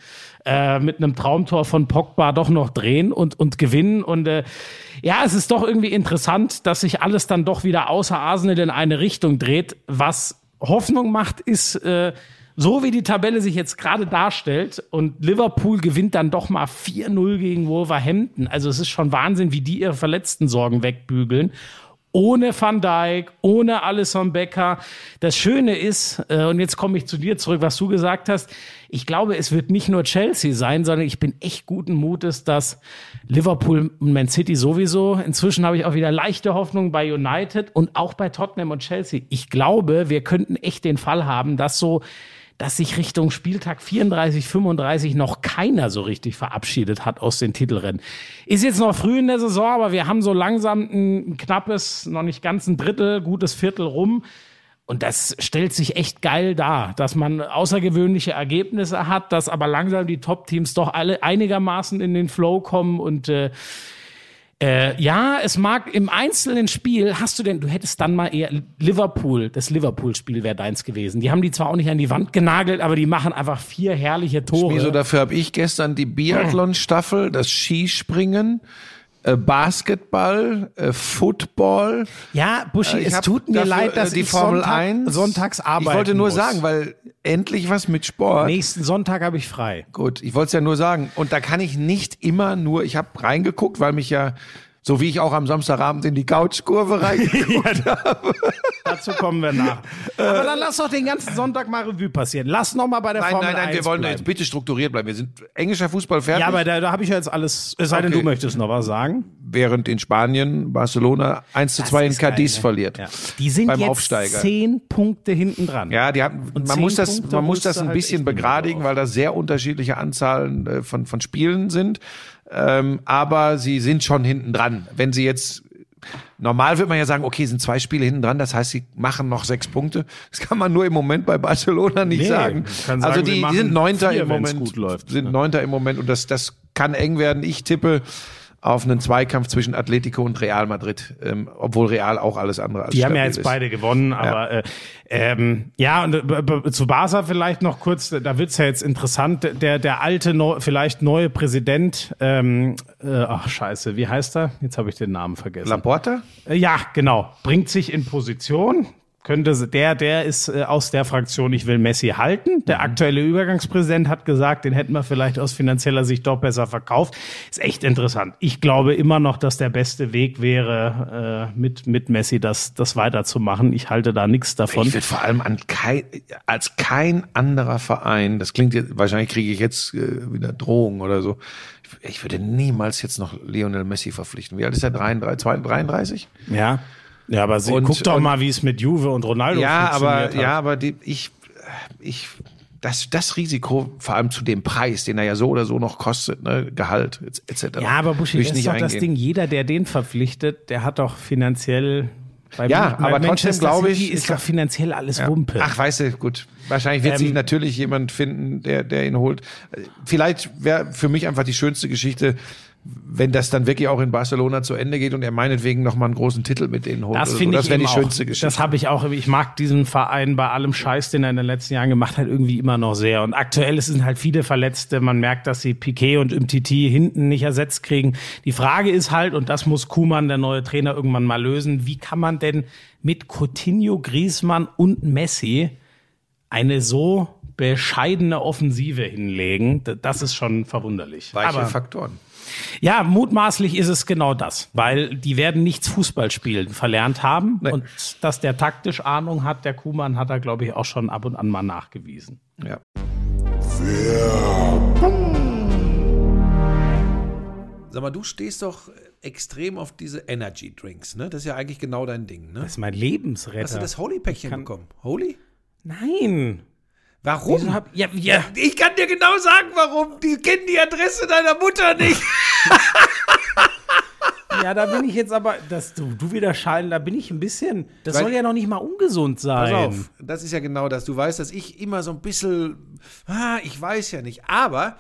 äh, mit einem Traumtor von Pogba doch noch drehen und, und gewinnen. Und äh, ja, es ist doch irgendwie interessant, dass sich alles dann doch wieder außer Arsenal in eine Richtung dreht. Was Hoffnung macht, ist, äh, so wie die Tabelle sich jetzt gerade darstellt und Liverpool gewinnt dann doch mal 4-0 gegen Wolverhampton. Also es ist schon Wahnsinn, wie die ihre verletzten Sorgen wegbügeln. Ohne Van Dijk, ohne Alisson Becker. Das Schöne ist, äh, und jetzt komme ich zu dir zurück, was du gesagt hast. Ich glaube, es wird nicht nur Chelsea sein, sondern ich bin echt guten Mutes, dass Liverpool und Man City sowieso. Inzwischen habe ich auch wieder leichte Hoffnung bei United und auch bei Tottenham und Chelsea. Ich glaube, wir könnten echt den Fall haben, dass so dass sich Richtung Spieltag 34, 35 noch keiner so richtig verabschiedet hat aus den Titelrennen. Ist jetzt noch früh in der Saison, aber wir haben so langsam ein knappes, noch nicht ganz ein Drittel, gutes Viertel rum. Und das stellt sich echt geil dar, dass man außergewöhnliche Ergebnisse hat, dass aber langsam die Top-Teams doch alle einigermaßen in den Flow kommen und äh, äh, ja, es mag im einzelnen Spiel, hast du denn, du hättest dann mal eher Liverpool, das Liverpool-Spiel wäre deins gewesen. Die haben die zwar auch nicht an die Wand genagelt, aber die machen einfach vier herrliche Tore. Wieso dafür habe ich gestern die Biathlon-Staffel, das Skispringen, Basketball, äh, Football. ja, Buschi, Äh, es tut mir leid, dass äh, die ich Formel Sonntag, 1 sonntags arbeiten Ich wollte nur muss. sagen, weil endlich was mit Sport. nächsten Sonntag habe ich frei. Gut, ich wollte es ja nur sagen. Und da kann ich nicht immer nur, ich habe reingeguckt, weil mich ja, so wie ich auch am Samstagabend in die Couchkurve reingeguckt habe. Dazu kommen wir nach. Aber dann lass doch den ganzen Sonntag mal Revue passieren. Lass noch mal bei der Nein, Formel nein, nein, 1 wir wollen bleiben. jetzt bitte strukturiert bleiben. Wir sind englischer Fußball fertig. Ja, aber da, da habe ich ja jetzt alles, es sei denn, Okay. du möchtest noch was sagen. während in Spanien Barcelona 1 zu 2 in geil, Cadiz ne? verliert. Ja. Die sind Beim jetzt Aufsteiger. zehn Punkte hinten dran. Ja, die haben, Und man muss das, Punkte man muss das ein halt bisschen begradigen, weil da sehr unterschiedliche Anzahlen äh, von, von Spielen sind. Ähm, aber sie sind schon hinten dran. Wenn sie jetzt, normal wird man ja sagen, okay, sind zwei Spiele hinten dran, das heißt, sie machen noch sechs Punkte. Das kann man nur im Moment bei Barcelona nicht Nee, sagen. also sagen, sie die, die sind Neunter vier, im Moment, läuft. sind Neunter im Moment und das, das kann eng werden. Ich tippe auf einen Zweikampf zwischen Atletico und Real Madrid, ähm, obwohl Real auch alles andere als Die haben ja jetzt ist. beide gewonnen, aber äh, ähm, ja, und äh, zu Barca vielleicht noch kurz, da wird's ja jetzt interessant, der, der alte, neu, vielleicht neue Präsident, ähm, äh, ach scheiße, wie heißt er? Jetzt habe ich den Namen vergessen. Laporta? Äh, Ja, genau. Bringt sich in Position. Könnte der, der ist äh, aus der Fraktion, ich will Messi halten. Der aktuelle Übergangspräsident hat gesagt, den hätten wir vielleicht aus finanzieller Sicht doch besser verkauft. Ist echt interessant. Ich glaube immer noch, dass der beste Weg wäre, äh, mit, mit Messi das, das weiterzumachen. Ich halte da nichts davon. Ich würde vor allem an kein, als kein anderer Verein, das klingt jetzt, wahrscheinlich kriege ich jetzt äh, wieder Drohungen oder so. Ich, würde niemals jetzt noch Lionel Messi verpflichten. Wie alt ist er? 33? 33? Ja. Ja, aber sie, Und- guck doch und- mal, wie es mit Juve und Ronaldo Ja, aber, funktioniert hat. ja, aber die, ich, ich, das, das Risiko, vor allem zu dem Preis, den er ja so oder so noch kostet, ne, Gehalt, etc. Ja, aber Buschi, das ist doch nicht das eingehen. Ding. Jeder, der den verpflichtet, der hat doch finanziell. Bei Ja, bei aber trotzdem Manchester glaube City ich, ist doch finanziell alles Ja. Wumpe. Ach, weißt du, gut. Wahrscheinlich wird sich Ähm, natürlich jemand finden, der, der ihn holt. Vielleicht wäre für mich einfach die schönste Geschichte, wenn das dann wirklich auch in Barcelona zu Ende geht und er meinetwegen noch mal einen großen Titel mit denen holt. Das oder so. finde ich das wäre die schönste auch, Geschichte. Das habe ich auch. Ich mag diesen Verein bei allem Scheiß, den er in den letzten Jahren gemacht hat, irgendwie immer noch sehr. Und aktuell sind halt viele Verletzte. Man merkt, dass sie Piquet und Umtiti hinten nicht ersetzt kriegen. Die Frage ist halt, und das muss Kuman, der neue Trainer, irgendwann mal lösen, wie kann man denn mit Coutinho, Griezmann und Messi eine so bescheidene Offensive hinlegen? Das ist schon verwunderlich. Weiche Aber Faktoren. Ja, mutmaßlich ist es genau das, weil die werden nichts Fußballspielen verlernt haben Nee. und dass der taktisch Ahnung hat, der Kuhmann hat er, glaube ich, auch schon ab und an mal nachgewiesen. Ja. Sag mal, du stehst doch extrem auf diese Energy Drinks, ne? Das ist ja eigentlich genau dein Ding, ne? Das ist mein Lebensretter. Hast du das Holy-Päckchen bekommen? Holy? Nein. Warum? Hab, ja, ja, ich kann dir genau sagen, warum. Die kennen die Adresse deiner Mutter nicht. ja, da bin ich jetzt aber, dass du, du wieder scheiden, da bin ich ein bisschen, das Weil- soll ja noch nicht mal ungesund sein. Pass auf, das ist ja genau das. Du weißt, dass ich immer so ein bisschen, ah, ich weiß ja nicht. Aber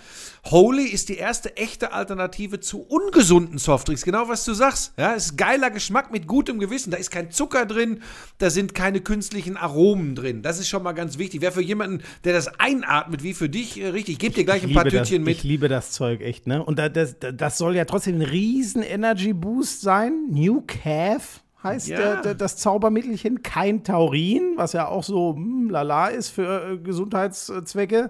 Holy ist die erste echte Alternative zu ungesunden Softdrinks. Genau was du sagst. Ja, es ist geiler Geschmack mit gutem Gewissen. Da ist kein Zucker drin, da sind keine künstlichen Aromen drin. Das ist schon mal ganz wichtig. Wäre für jemanden, der das einatmet, wie für dich, äh, richtig. Ich gebe dir gleich ein paar das, Tütchen mit. Ich liebe das Zeug echt, ne? Und da, das, das soll ja trotzdem ein riesen Energy Boost sein. New Calf heißt Ja. der, der, das Zaubermittelchen. Kein Taurin, was ja auch so hm, lala ist für äh, Gesundheitszwecke.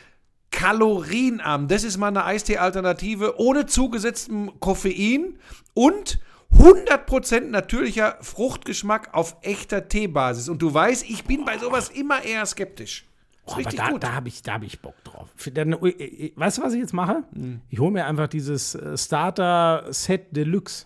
kalorienarm. Das ist mal eine Eistee-Alternative ohne zugesetztem Koffein und 100% natürlicher Fruchtgeschmack auf echter Teebasis. Und du weißt, ich bin bei sowas immer eher skeptisch. Oh, richtig aber da, gut. da habe ich, da hab ich Bock drauf. Dann, äh, äh, weißt du, was ich jetzt mache? Hm. Ich hole mir einfach dieses äh, Starter-Set Deluxe.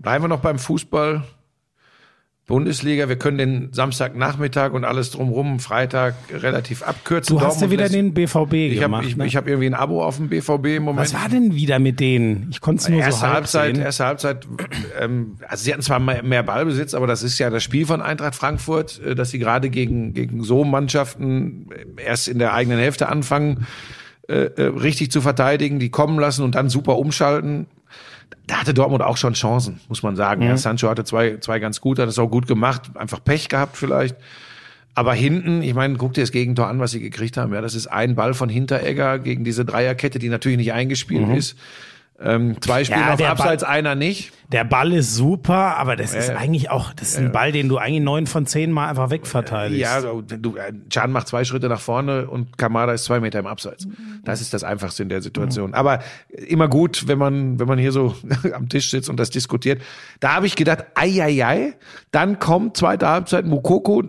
Bleiben wir noch beim Fußball. Bundesliga, wir können den Samstagnachmittag und alles drumrum, Freitag relativ abkürzen. Du hast ja wieder lässt- den BVB Ich habe gemacht. ich, ne? ich hab irgendwie ein Abo auf dem BVB im Moment. Was war denn wieder mit denen? Ich konnte es nur erste so halb Halbzeit, sehen. erste Halbzeit, ähm, also sie hatten zwar mehr, mehr Ballbesitz, aber das ist ja das Spiel von Eintracht Frankfurt, äh, dass sie gerade gegen, gegen so Mannschaften äh, erst in der eigenen Hälfte anfangen, äh, äh, richtig zu verteidigen, die kommen lassen und dann super umschalten. Da hatte Dortmund auch schon Chancen, muss man sagen. Ja, Sancho hatte zwei, zwei ganz gut, hat es auch gut gemacht, einfach Pech gehabt vielleicht. Aber hinten, ich meine, guck dir das Gegentor an, was sie gekriegt haben. Ja, das ist ein Ball von Hinteregger gegen diese Dreierkette, die natürlich nicht eingespielt ist. Ähm, zwei spielen Ja, auf der Abseits, Ball- einer nicht. Der Ball ist super, aber das ist Ja. eigentlich auch, das ist ein Ball, den du eigentlich neun von zehn Mal einfach wegverteidigst. Ja, so, du, äh, Can macht zwei Schritte nach vorne und Kamada ist zwei Meter im Abseits. Das ist das Einfachste in der Situation. Aber immer gut, wenn man, wenn man hier so am Tisch sitzt und das diskutiert. Da habe ich gedacht, ei, ei, ei. Dann kommt zweite Halbzeit Mukoko,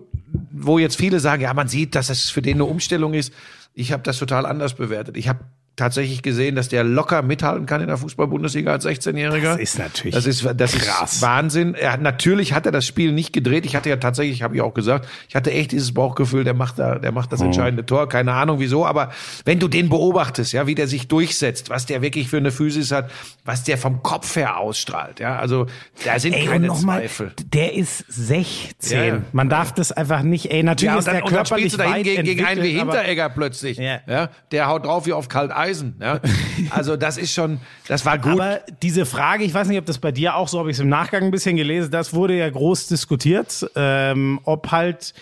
wo jetzt viele sagen, ja, man sieht, dass das für den eine Umstellung ist. Ich habe das total anders bewertet. Ich habe tatsächlich gesehen, dass der locker mithalten kann in der Fußball-Bundesliga als 16-Jähriger. Das ist natürlich das ist, das krass. ist Wahnsinn. Er, natürlich hat er das Spiel nicht gedreht. Ich hatte ja tatsächlich, habe ich auch gesagt, ich hatte echt dieses Bauchgefühl, der macht da, der macht das entscheidende Tor. Keine Ahnung wieso, aber wenn du den beobachtest, ja, wie der sich durchsetzt, was der wirklich für eine Physis hat, was der vom Kopf her ausstrahlt, ja, also da sind Ey, keine mal, Zweifel. der ist 16. Ja, ja. Man darf das einfach nicht, ey, natürlich Ja, und ist dann, der und dann spielst du da weit gegen, gegen einen wie Hinteregger plötzlich. Ja. Ja. der haut drauf wie auf Kalteisen. Ja. Also das ist schon, das war gut. Aber diese Frage, ich weiß nicht, ob das bei dir auch so, habe ich es im Nachgang ein bisschen gelesen, das wurde ja groß diskutiert, ähm, ob halt,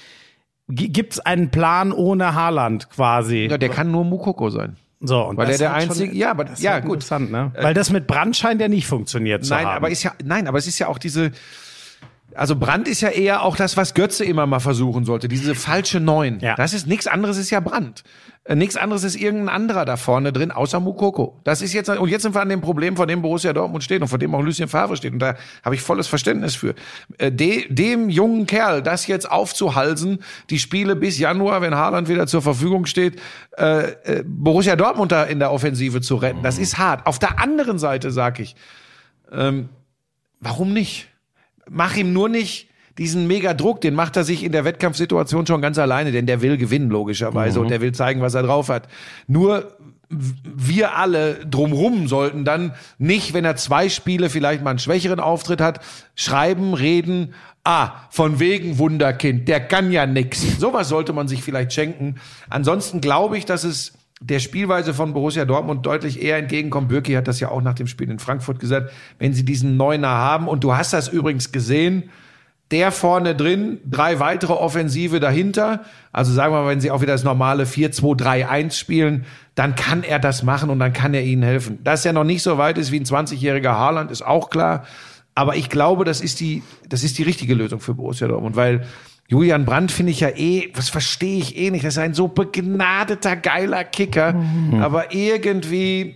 gibt es einen Plan ohne Haaland quasi? ja, der kann nur Mukoko sein. so, und weil das der der einzige- ja, aber- das ist ja, halt gut. Interessant, ne? Weil das mit Brand scheint ja nicht funktioniert zu Nein, haben. aber ist ja, nein, aber es ist ja auch diese, also Brand ist ja eher auch das, was Götze immer mal versuchen sollte, diese falsche Neun. Ja. Das ist nichts anderes, ist ja Brand. Äh, Nichts anderes ist irgendein anderer da vorne drin, außer Mukoko. Das ist jetzt, und jetzt sind wir an dem Problem, vor dem Borussia Dortmund steht und vor dem auch Lucien Favre steht. Und da habe ich volles Verständnis für. Äh, De, dem jungen Kerl, das jetzt aufzuhalsen, die Spiele bis Januar, wenn Haaland wieder zur Verfügung steht, äh, äh, Borussia Dortmund da in der Offensive zu retten, das ist hart. Auf der anderen Seite sage ich, ähm, warum nicht? Mach ihm nur nicht diesen mega Druck, den macht er sich in der Wettkampfsituation schon ganz alleine, denn der will gewinnen logischerweise und der will zeigen, was er drauf hat. Nur wir alle drumrum sollten dann nicht, wenn er zwei Spiele vielleicht mal einen schwächeren Auftritt hat, schreiben, reden, ah, von wegen Wunderkind, der kann ja nix. Sowas sollte man sich vielleicht schenken. Ansonsten glaube ich, dass es der Spielweise von Borussia Dortmund deutlich eher entgegenkommt. Bürki hat das ja auch nach dem Spiel in Frankfurt gesagt, wenn sie diesen Neuner haben. Und du hast das übrigens gesehen, der vorne drin, drei weitere Offensive dahinter. Also sagen wir mal, wenn sie auch wieder das normale 4-2-3-1 spielen, dann kann er das machen und dann kann er ihnen helfen. Dass er noch nicht so weit ist wie ein 20-jähriger Haaland, ist auch klar. Aber ich glaube, das ist die, das ist die richtige Lösung für Borussia Dortmund, weil Julian Brandt finde ich ja eh, was verstehe ich eh nicht. Das ist ein so begnadeter, geiler Kicker. Aber irgendwie,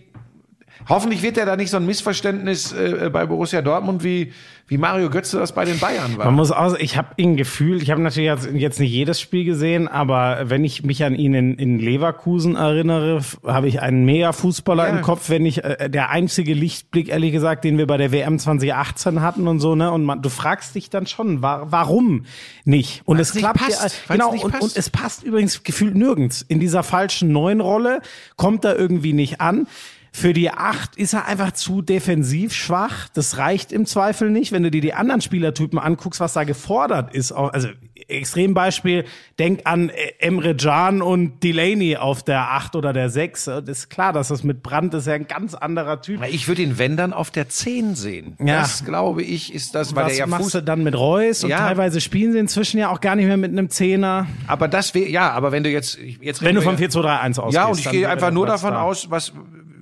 hoffentlich wird er da nicht so ein Missverständnis äh, bei Borussia Dortmund wie, wie Mario Götze das bei den Bayern war. Man muss auch, ich habe ein Gefühl, ich habe natürlich jetzt, jetzt nicht jedes Spiel gesehen, aber wenn ich mich an ihn in, in Leverkusen erinnere, habe ich einen Mega-Fußballer Ja. im Kopf, wenn ich äh, der einzige Lichtblick, ehrlich gesagt, den wir bei der WM 2018 hatten und so, ne? Und man, du fragst dich dann schon, wa warum nicht? Und Weil's es klappt passt, ja, genau, und, und es passt übrigens gefühlt nirgends. In dieser falschen neuen Rolle kommt er irgendwie nicht an. Für die Acht ist er einfach zu defensiv schwach. Das reicht im Zweifel nicht. Wenn du dir die anderen Spielertypen anguckst, was da gefordert ist, also Extrembeispiel, denk an äh, Emre Can und Delaney auf der Acht oder der Sechs. Das ist klar, dass das mit Brandt ist ja ein ganz anderer Typ. ich würde ihn, wenn dann, auf der 10 sehen. Ja. Das, glaube ich, ist das, weil Was er ja machst Fuß, du dann mit Reus? Und Ja. teilweise spielen sie inzwischen ja auch gar nicht mehr mit einem Zehner. aber das wäre, ja, aber wenn du jetzt, jetzt Wenn du ja- 4-2-3-1 ausgehst. Ja, und ich gehe einfach der nur davon da. aus, was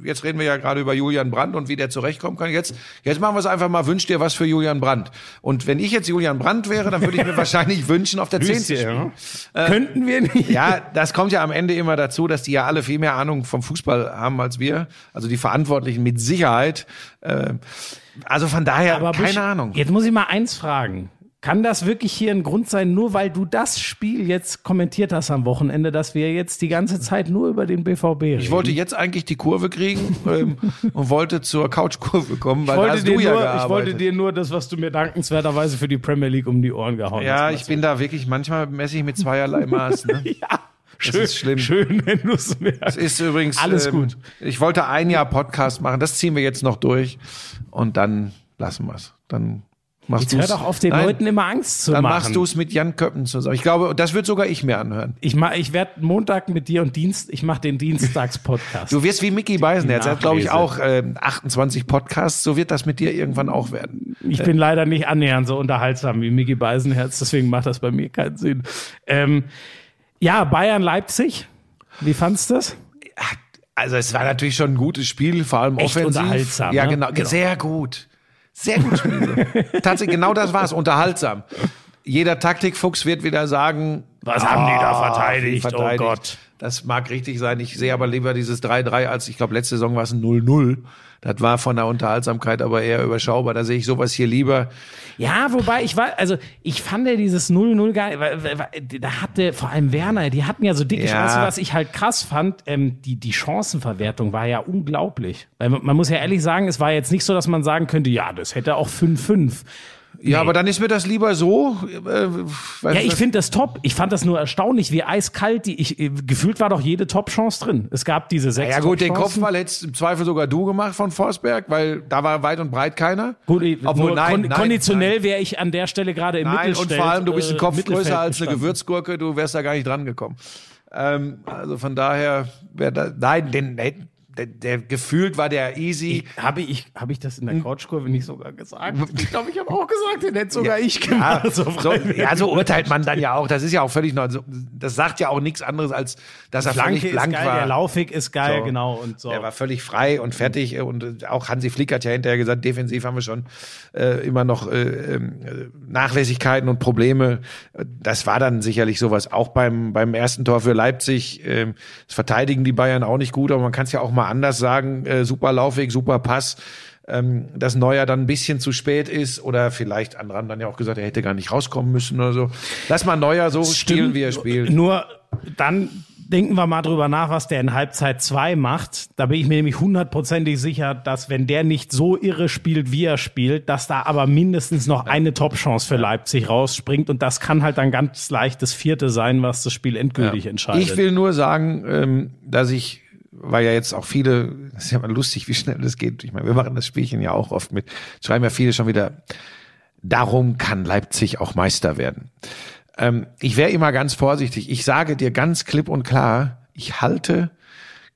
jetzt reden wir ja gerade über Julian Brandt und wie der zurechtkommen kann. Jetzt, jetzt machen wir es einfach mal, wünsch dir was für Julian Brandt. Und wenn ich jetzt Julian Brandt wäre, dann würde ich mir wahrscheinlich wünschen, auf der 10 zu spielen. Ja. Könnten wir nicht. Ja, das kommt ja am Ende immer dazu, dass die ja alle viel mehr Ahnung vom Fußball haben als wir. Also die Verantwortlichen mit Sicherheit. Äh, Also von daher, Aber keine Busch, Ahnung. Jetzt muss ich mal eins fragen. Kann das wirklich hier ein Grund sein, nur weil du das Spiel jetzt kommentiert hast am Wochenende, dass wir jetzt die ganze Zeit nur über den BVB reden? Ich wollte jetzt eigentlich die Kurve kriegen ähm, und wollte zur Couchkurve kommen, weil Ich wollte, hast dir ja nur, gearbeitet. ich wollte dir nur das, was du mir dankenswerterweise für die Premier League um die Ohren gehauen ja, hast. ich bin da wirklich manchmal messe ich mit zweierlei Maß. Ne? Ja, schön, ist schlimm. schön, wenn du es merkst. Ist übrigens Alles ähm, gut. Ich wollte ein Jahr Podcast machen, das ziehen wir jetzt noch durch und dann lassen wir es. Dann machst Jetzt hör doch auf, den Nein, Leuten immer Angst zu Dann machen. machst du es mit Jan Köppen zusammen. Ich glaube, das wird sogar ich mir anhören. Ich, mach, ich werde Montag mit dir und Dienst, ich mache den Dienstagspodcast. Du wirst wie Mickey Beisenherz. Er hat, glaube ich, auch ähm, 28 Podcasts. So wird das mit dir irgendwann auch werden. Ich bin leider nicht annähernd so unterhaltsam wie Mickey Beisenherz, deswegen macht das bei mir keinen Sinn. Ähm, ja, Bayern Leipzig. Wie fandst du das? Also es war natürlich schon ein gutes Spiel, vor allem Echt offensiv. unterhaltsam, Ja, ne? genau, sehr gut. Sehr gut. Tatsächlich, genau das war es, unterhaltsam. Jeder Taktikfuchs wird wieder sagen, Was haben die da Ah, verteidigt? viel Oh Gott. Das mag richtig sein. Ich sehe aber lieber dieses 3-3 als, ich glaube, letzte Saison war es ein 0-0. Das war von der Unterhaltsamkeit aber eher überschaubar. Da sehe ich sowas hier lieber. Ja, wobei ich war, also ich fand ja dieses 0-0 geil, da hatte vor allem Werner, die hatten ja so dicke Ja. Chancen, was ich halt krass fand, ähm, die, die Chancenverwertung war ja unglaublich. Weil man, man muss ja ehrlich sagen, es war jetzt nicht so, dass man sagen könnte, ja, das hätte auch 5-5. Ja, aber dann ist mir das lieber so. Äh, Ja, ich finde das top. Ich fand das nur erstaunlich, wie eiskalt die, ich, äh, gefühlt war doch jede Top-Chance drin. Es gab diese sechs Ja gut, den. Kopfball hättest im Zweifel sogar du gemacht von Forsberg, weil da war weit und breit keiner. Gut, Obwohl, nur nein, kon nein, konditionell wäre ich an der Stelle gerade im Nein, und Mittelfeld. vor allem, du bist ein äh, Kopf Mittelfeld größer als eine. Gewürzgurke, du wärst da gar nicht dran gekommen. Ähm, also von daher, da, nein, den, der, der gefühlt war der easy. Habe ich, hab ich das in der Hm. Couchkurve nicht sogar gesagt? Ich glaube, ich habe auch gesagt, den hätte sogar ich gemacht. Ja, so so, ja, so urteilt man dann ja auch. Das ist ja auch völlig neu. Das sagt ja auch nichts anderes, als dass er Flanke völlig blank geil, war. der Laufweg ist geil, So. genau. Und so. Der war völlig frei und fertig. Und auch Hansi Flick hat ja hinterher gesagt, defensiv haben wir schon äh, immer noch äh, ähm, äh, Nachlässigkeiten und Probleme. Das war dann sicherlich sowas. Auch beim, beim ersten Tor für Leipzig. Ähm, das verteidigen die Bayern auch nicht gut, aber man kann es ja auch mal anders sagen. Äh, super Laufweg, super Pass. Ähm, dass Neuer dann ein bisschen zu spät ist oder vielleicht andere haben dann ja auch gesagt, er hätte gar nicht rauskommen müssen oder so. Lass mal Neuer so spielen, wie er spielt. Nur dann denken wir mal drüber nach, was der in Halbzeit 2 macht. Da bin ich mir nämlich hundertprozentig sicher, dass wenn der nicht so irre spielt, wie er spielt, dass da aber mindestens noch eine Top-Chance für Leipzig rausspringt. Und das kann halt dann ganz leicht das vierte sein, was das Spiel endgültig entscheidet. Ich will nur sagen, ähm, dass ich, weil ja jetzt auch viele, das ist ja mal lustig, wie schnell das geht. Ich meine, wir machen das Spielchen ja auch oft mit, schreiben ja viele schon wieder, darum kann Leipzig auch Meister werden. Ähm, ich wäre immer ganz vorsichtig. Ich sage dir ganz klipp und klar, ich halte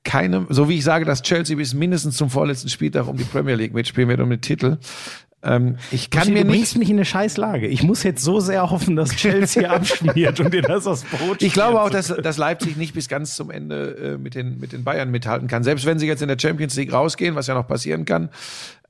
keine, so wie ich sage, dass Chelsea bis mindestens zum vorletzten Spieltag um die Premier League mitspielen wird, um den Titel. Ähm, ich kann du mir nicht bringst mich in eine Scheißlage. Ich muss jetzt so sehr hoffen, dass Chelsea abschmiert und dir das aus Brot Ich glaube auch, dass, dass Leipzig nicht bis ganz zum Ende äh, mit, den, mit den Bayern mithalten kann. Selbst wenn sie jetzt in der Champions League rausgehen, was ja noch passieren kann,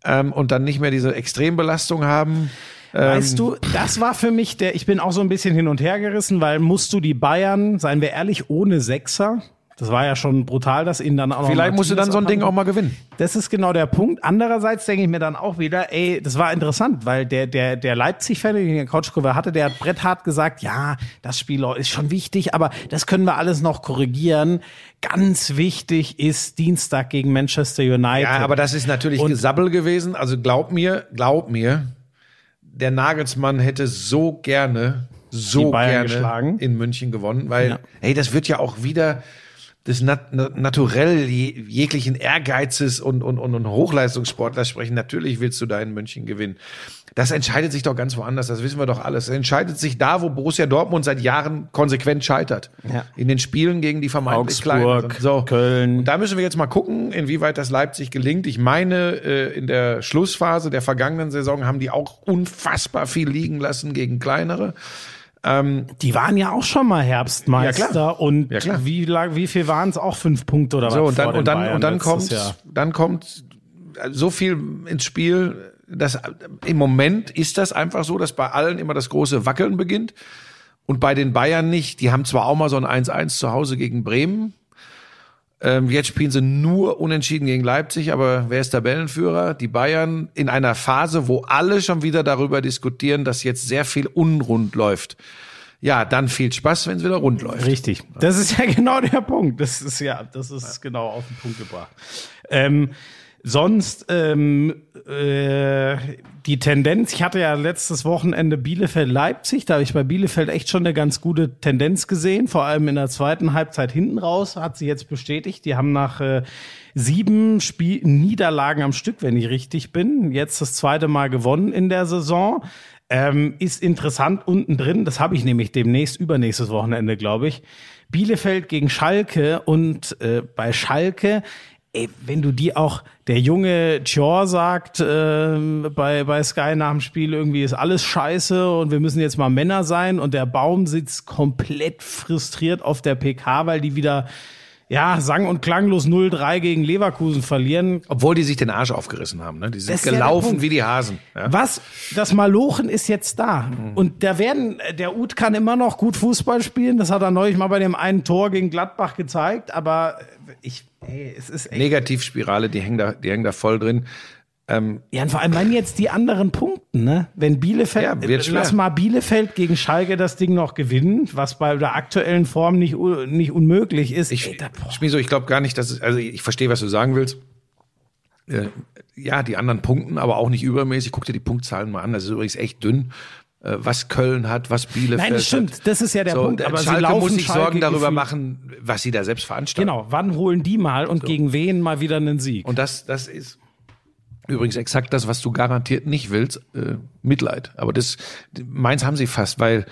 ähm, und dann nicht mehr diese Extrembelastung haben. Weißt du, das war für mich der, ich bin auch so ein bisschen hin und her gerissen, weil musst du die Bayern, seien wir ehrlich, ohne Sechser, das war ja schon brutal, dass ihnen dann auch noch Vielleicht musst du dann so ein Ding auch mal gewinnen. Das ist genau der Punkt. Andererseits denke ich mir dann auch wieder, ey, das war interessant, weil der, der, der Leipzig-Fan, den der Couchkurve hatte, der hat Brett hart gesagt, ja, das Spiel ist schon wichtig, aber das können wir alles noch korrigieren. Ganz wichtig ist Dienstag gegen Manchester United. Ja, aber das ist natürlich Und- Gesabbel gewesen. Also glaub mir, glaub mir, der Nagelsmann hätte so gerne, so gerne geschlagen. in München gewonnen, weil, Ja. hey, das wird ja auch wieder das Nat Nat- Naturell je jeglichen Ehrgeizes und, und, und, und Hochleistungssportlers sprechen. Natürlich willst du da in München gewinnen. Das entscheidet sich doch ganz woanders, das wissen wir doch alles. Das entscheidet sich da, wo Borussia Dortmund seit Jahren konsequent scheitert. Ja. In den Spielen gegen die vermeintlich Augsburg, Kleinen. So. Köln. Und da müssen wir jetzt mal gucken, inwieweit das Leipzig gelingt. Ich meine, äh, in der Schlussphase der vergangenen Saison haben die auch unfassbar viel liegen lassen gegen kleinere. Die waren ja auch schon mal Herbstmeister Ja, und Ja, wie lang, wie viel waren es auch fünf Punkte oder So, was und dann, und dann, Bayern und dann kommt, Jahr. dann kommt so viel ins Spiel, dass im Moment ist das einfach so, dass bei allen immer das große Wackeln beginnt und bei den Bayern nicht. Die haben zwar auch mal so ein 1-1 zu Hause gegen Bremen. Ähm, jetzt spielen sie nur unentschieden gegen Leipzig, aber wer ist Tabellenführer? Die Bayern in einer Phase, wo alle schon wieder darüber diskutieren, dass jetzt sehr viel unrund läuft. Ja, dann viel Spaß, wenn es wieder rund läuft. Richtig. Das ist ja genau der Punkt. Das ist ja, das ist genau auf den Punkt gebracht. Ähm, sonst ähm, äh, die Tendenz, ich hatte ja letztes Wochenende Bielefeld-Leipzig, da habe ich bei Bielefeld echt schon eine ganz gute Tendenz gesehen, vor allem in der zweiten Halbzeit hinten raus, hat sie jetzt bestätigt. Die haben nach äh, sieben Spiel Niederlagen am Stück, wenn ich richtig bin, jetzt das zweite Mal gewonnen in der Saison. Ähm, ist interessant unten drin, das habe ich nämlich demnächst, übernächstes Wochenende, glaube ich. Bielefeld gegen Schalke und äh, bei Schalke, ey, wenn du die auch, der junge Chor sagt äh, bei, bei Sky nach dem Spiel, irgendwie ist alles scheiße und wir müssen jetzt mal Männer sein und der Baum sitzt komplett frustriert auf der PK, weil die wieder ja, sang- und klanglos 0-3 gegen Leverkusen verlieren. Obwohl die sich den Arsch aufgerissen haben. Ne? Die sind Das ist ja der gelaufen Punkt. wie die Hasen. Ja? Was? Das Malochen ist jetzt da. Mhm. Und da werden, der Uth kann immer noch gut Fußball spielen. Das hat er neulich mal bei dem einen Tor gegen Gladbach gezeigt. Aber ich, ey, es ist echt. Negativspirale, die hängen da, die hängen da voll drin. Ja, und vor allem wenn jetzt die anderen Punkten, ne? Wenn Bielefeld, Ja, wird schwer. lass mal Bielefeld gegen Schalke das Ding noch gewinnen, was bei der aktuellen Form nicht, nicht unmöglich ist. Ich, Ey, da, ich glaube gar nicht, dass es, also ich verstehe, was du sagen willst. Äh, ja, die anderen punkten, aber auch nicht übermäßig. Guck dir die Punktzahlen mal an. Das ist übrigens echt dünn. Äh, was Köln hat, was Bielefeld Nein, das hat. stimmt. Das ist ja der So, Punkt. Aber sie Schalke laufen muss sich Schalke Sorgen darüber machen, was sie da selbst veranstalten. Genau, wann holen die mal und gegen wen mal wieder einen Sieg? Und das, das ist übrigens exakt das, was du garantiert nicht willst, äh, Mitleid. Aber das, meins haben sie fast, weil,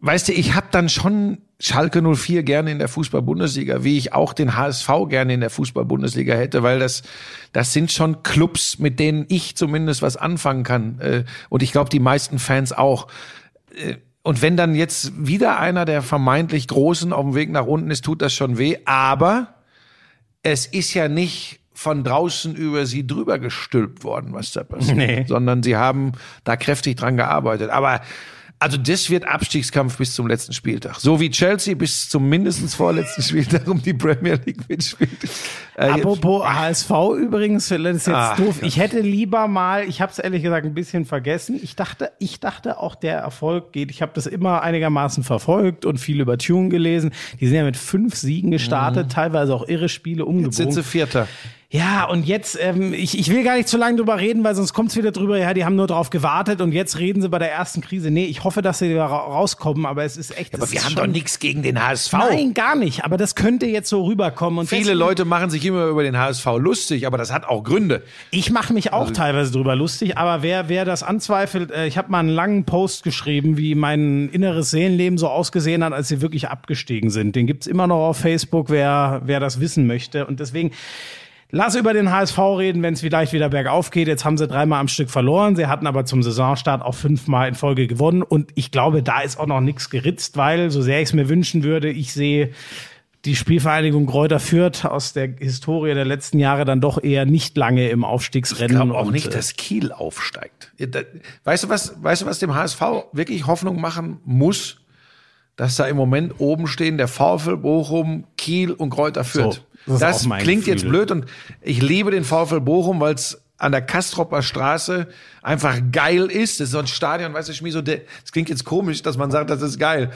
weißt du, ich habe dann schon Schalke 04 gerne in der Fußball-Bundesliga, wie ich auch den HSV gerne in der Fußball-Bundesliga hätte, weil das, das sind schon Clubs, mit denen ich zumindest was anfangen kann. Äh, und ich glaube, die meisten Fans auch. Äh, Und wenn dann jetzt wieder einer der vermeintlich Großen auf dem Weg nach unten ist, tut das schon weh. Aber es ist ja nicht von draußen über sie drüber gestülpt worden, was da passiert, Nee. sondern sie haben da kräftig dran gearbeitet. Aber also das wird Abstiegskampf bis zum letzten Spieltag. So wie Chelsea bis zum mindestens vorletzten Spieltag um die Premier League mitspielt. Äh, jetzt- Apropos HSV übrigens, das ist jetzt Ach, doof. Ich hätte lieber mal, ich habe es ehrlich gesagt ein bisschen vergessen. Ich dachte, ich dachte auch der Erfolg geht. Ich habe das immer einigermaßen verfolgt und viel über Tune gelesen. Die sind ja mit fünf Siegen gestartet, teilweise auch irre Spiele Mhm. Jetzt sind umgebogen. sie Vierter. Ja, und jetzt, ähm, ich, ich will gar nicht zu lange drüber reden, weil sonst kommt es wieder drüber, ja, die haben nur drauf gewartet und jetzt reden sie bei der ersten Krise. Nee, ich hoffe, dass sie ra rauskommen, aber es ist echt. Aber es wir haben doch nichts gegen den HSV. Nein, gar nicht. Aber das könnte jetzt so rüberkommen. Und Viele Leute machen sich immer über den HSV lustig, aber das hat auch Gründe. Ich mache mich Also auch teilweise drüber lustig, aber wer, wer das anzweifelt, äh, ich habe mal einen langen Post geschrieben, wie mein inneres Seelenleben so ausgesehen hat, als sie wirklich abgestiegen sind. Den gibt's immer noch auf Facebook, wer, wer das wissen möchte. Und deswegen lass über den HSV reden, wenn es vielleicht wieder bergauf geht. Jetzt haben sie dreimal am Stück verloren. Sie hatten aber zum Saisonstart auch fünfmal in Folge gewonnen. Und ich glaube, da ist auch noch nichts geritzt, weil, so sehr ich es mir wünschen würde, ich sehe die Spielvereinigung Kräuter Fürth aus der Historie der letzten Jahre dann doch eher nicht lange im Aufstiegsrennen. Ich glaube auch nicht, äh, dass Kiel aufsteigt. Weißt du was, weißt du, was dem HSV wirklich Hoffnung machen muss? Dass da im Moment oben stehen der VfL Bochum, Kiel und Kräuter Fürth. Das das klingt Gefühl. jetzt blöd und ich liebe den VfL Bochum, weil es an der Kastropper Straße einfach geil ist. Das ist so ein Stadion, weißt du, Schmi, so der, das klingt jetzt komisch, dass man sagt, das ist geil.